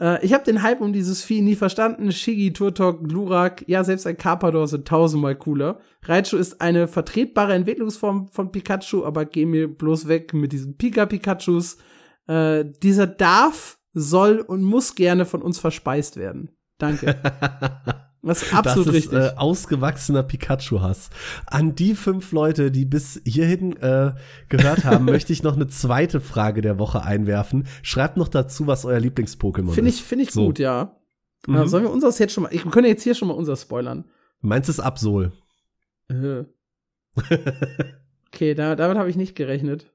äh, ich habe den Hype um dieses Vieh nie verstanden. Shigi, Turtok, Glurak, ja, selbst ein Carpador sind tausendmal cooler. Raichu ist eine vertretbare Entwicklungsform von Pikachu, aber geh mir bloß weg mit diesen Pika-Pikachus. Äh, dieser darf, soll und muss gerne von uns verspeist werden. Danke. Das ist absolut das ist, richtig. Äh, ausgewachsener Pikachu-Hass. An die fünf Leute, die bis hierhin äh, gehört haben, möchte ich noch eine zweite Frage der Woche einwerfen. Schreibt noch dazu, was euer Lieblings-Pokémon ist. Finde ich, find ich so. gut, ja. Mhm. Äh, sollen wir unseres jetzt schon mal. Ich, wir können jetzt hier schon mal unser spoilern. Meins ist Absol. Äh. okay, da, damit habe ich nicht gerechnet.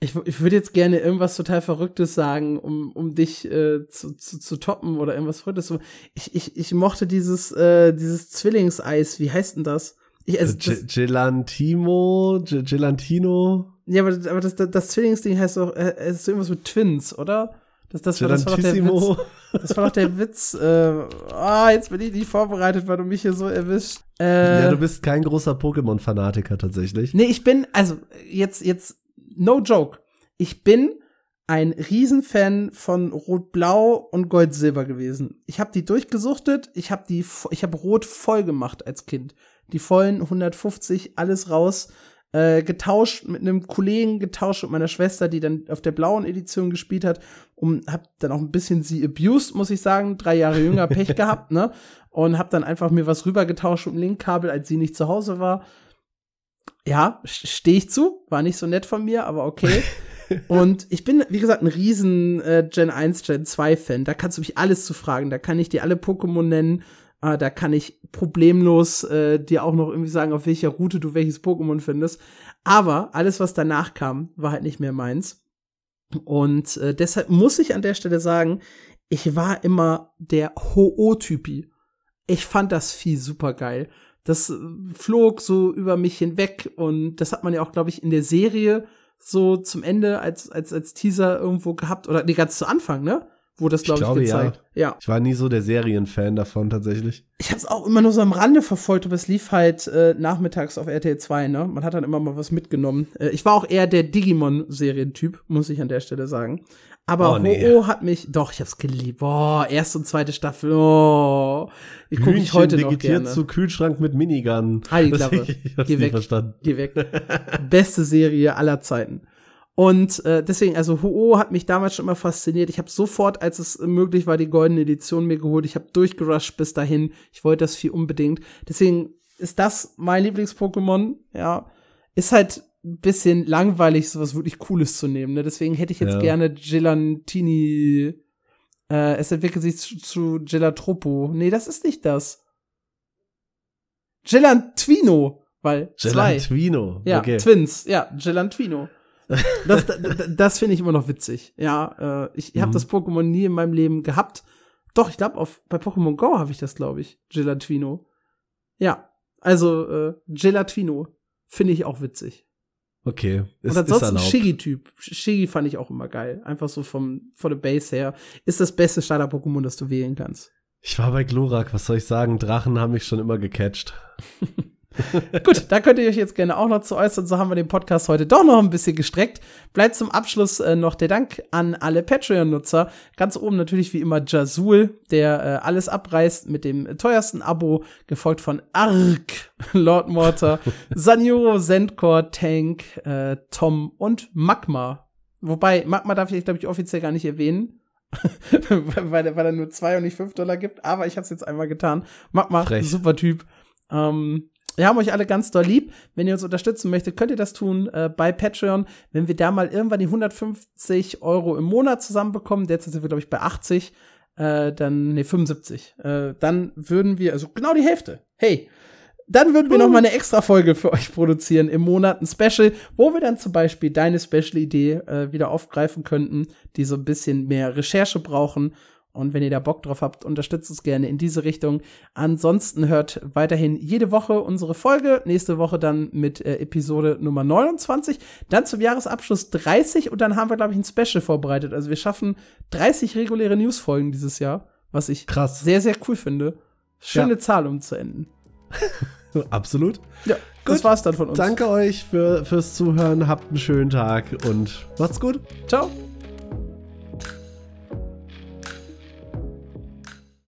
Ich, ich würde jetzt gerne irgendwas total Verrücktes sagen, um, um dich äh, zu, zu, zu toppen oder irgendwas Verrücktes. Ich, ich, ich mochte dieses, äh, dieses Zwillingseis. Wie heißt denn das? Ich, also, das Gelantimo? Gelantino? Ja, aber, aber das, das, das Zwillingsding heißt doch, äh, es ist irgendwas mit Twins, oder? Das, das, war, das war doch der Witz. Das war doch der Witz. Äh, ah, jetzt bin ich nicht vorbereitet, weil du mich hier so erwischt. Äh, ja, du bist kein großer Pokémon-Fanatiker tatsächlich. Nee, ich bin, also jetzt, jetzt no joke. Ich bin ein Riesenfan von Rot-Blau und Gold-Silber gewesen. Ich habe die durchgesuchtet, ich habe die ich habe Rot voll gemacht als Kind. Die vollen 150 alles raus äh, getauscht mit einem Kollegen getauscht mit meiner Schwester, die dann auf der blauen Edition gespielt hat und hab dann auch ein bisschen sie abused, muss ich sagen, drei Jahre jünger Pech gehabt, ne? Und hab dann einfach mir was rübergetauscht mit dem Linkkabel, als sie nicht zu Hause war ja, stehe ich zu. War nicht so nett von mir, aber okay. und ich bin, wie gesagt, ein riesen äh, Gen 1, Gen 2 Fan. Da kannst du mich alles zu fragen. Da kann ich dir alle Pokémon nennen. Äh, da kann ich problemlos äh, dir auch noch irgendwie sagen, auf welcher Route du welches Pokémon findest. Aber alles, was danach kam, war halt nicht mehr meins. Und äh, deshalb muss ich an der Stelle sagen, ich war immer der Ho-Oh-Typi. Ich fand das Vieh super geil das äh, flog so über mich hinweg und das hat man ja auch, glaube ich, in der Serie so zum Ende als, als, als Teaser irgendwo gehabt oder nee, ganz zu Anfang, ne? Wo das, glaub ich, glaube ich, gezeigt. Ja. ja. Ich war nie so der Serienfan davon tatsächlich. Ich habe es auch immer nur so am Rande verfolgt, aber es lief halt äh, nachmittags auf RTL 2, ne? Man hat dann immer mal was mitgenommen. Äh, ich war auch eher der Digimon-Serientyp, muss ich an der Stelle sagen. Aber oh, nee. Ho-Oh hat mich, doch, ich hab's geliebt. Boah, erste und zweite Staffel, oh. Ich gucke ich heute noch gerne. zu Kühlschrank mit Minigun. Heiligklappe. Geh weg. Verstanden. Geh weg. Beste Serie aller Zeiten. Und äh, deswegen, also Ho-Oh hat mich damals schon immer fasziniert. Ich habe sofort, als es möglich war, die goldene Edition mir geholt. Ich habe durchgerusht bis dahin. Ich wollte das viel unbedingt. Deswegen ist das mein Lieblings-Pokémon. Ja, ist halt bisschen langweilig, sowas wirklich Cooles zu nehmen. Ne? Deswegen hätte ich jetzt ja. gerne Gelantini. Äh, es entwickelt sich zu, zu Gelatropo. Nee, das ist nicht das. Gelantwino, weil Gelantwino. Ja, okay. Twins. Ja, Gelantwino. Das, das, das finde ich immer noch witzig. Ja, äh, ich mhm. habe das Pokémon nie in meinem Leben gehabt. Doch, ich glaube, bei Pokémon Go habe ich das, glaube ich. Gelatwino. Ja, also äh, Gelatwino finde ich auch witzig. Okay. Ist, Und ansonsten Shiggy-Typ. Shiggy fand ich auch immer geil. Einfach so vom, von der Base her. Ist das beste Starter-Pokémon, das du wählen kannst. Ich war bei Glurak, was soll ich sagen? Drachen haben mich schon immer gecatcht. Gut, da könnt ihr euch jetzt gerne auch noch zu äußern. So haben wir den Podcast heute doch noch ein bisschen gestreckt. Bleibt zum Abschluss äh, noch der Dank an alle Patreon-Nutzer. Ganz oben natürlich wie immer Jazul, der äh, alles abreißt mit dem teuersten Abo, gefolgt von Ark, Lord Mortar, Sanyo, Zendcore, Tank, äh, Tom und Magma. Wobei, Magma darf ich, glaube ich, offiziell gar nicht erwähnen. weil, weil er nur zwei und nicht fünf Dollar gibt, aber ich habe es jetzt einmal getan. Magma, Frech. super Typ. Ähm, wir haben euch alle ganz doll lieb. Wenn ihr uns unterstützen möchtet, könnt ihr das tun äh, bei Patreon. Wenn wir da mal irgendwann die 150 Euro im Monat zusammenbekommen, derzeit sind wir, glaube ich, bei 80, äh, dann, nee, 75, äh, dann würden wir, also genau die Hälfte. Hey, dann würden wir noch mal eine extra Folge für euch produzieren im Monat, ein Special, wo wir dann zum Beispiel deine Special-Idee äh, wieder aufgreifen könnten, die so ein bisschen mehr Recherche brauchen und wenn ihr da Bock drauf habt, unterstützt uns gerne in diese Richtung. Ansonsten hört weiterhin jede Woche unsere Folge. Nächste Woche dann mit äh, Episode Nummer 29. Dann zum Jahresabschluss 30 und dann haben wir, glaube ich, ein Special vorbereitet. Also wir schaffen 30 reguläre Newsfolgen dieses Jahr, was ich Krass. sehr, sehr cool finde. Schöne ja. Zahl, um zu enden. Absolut. Ja, das war's dann von uns. Danke euch für, fürs Zuhören. Habt einen schönen Tag und macht's gut. Ciao.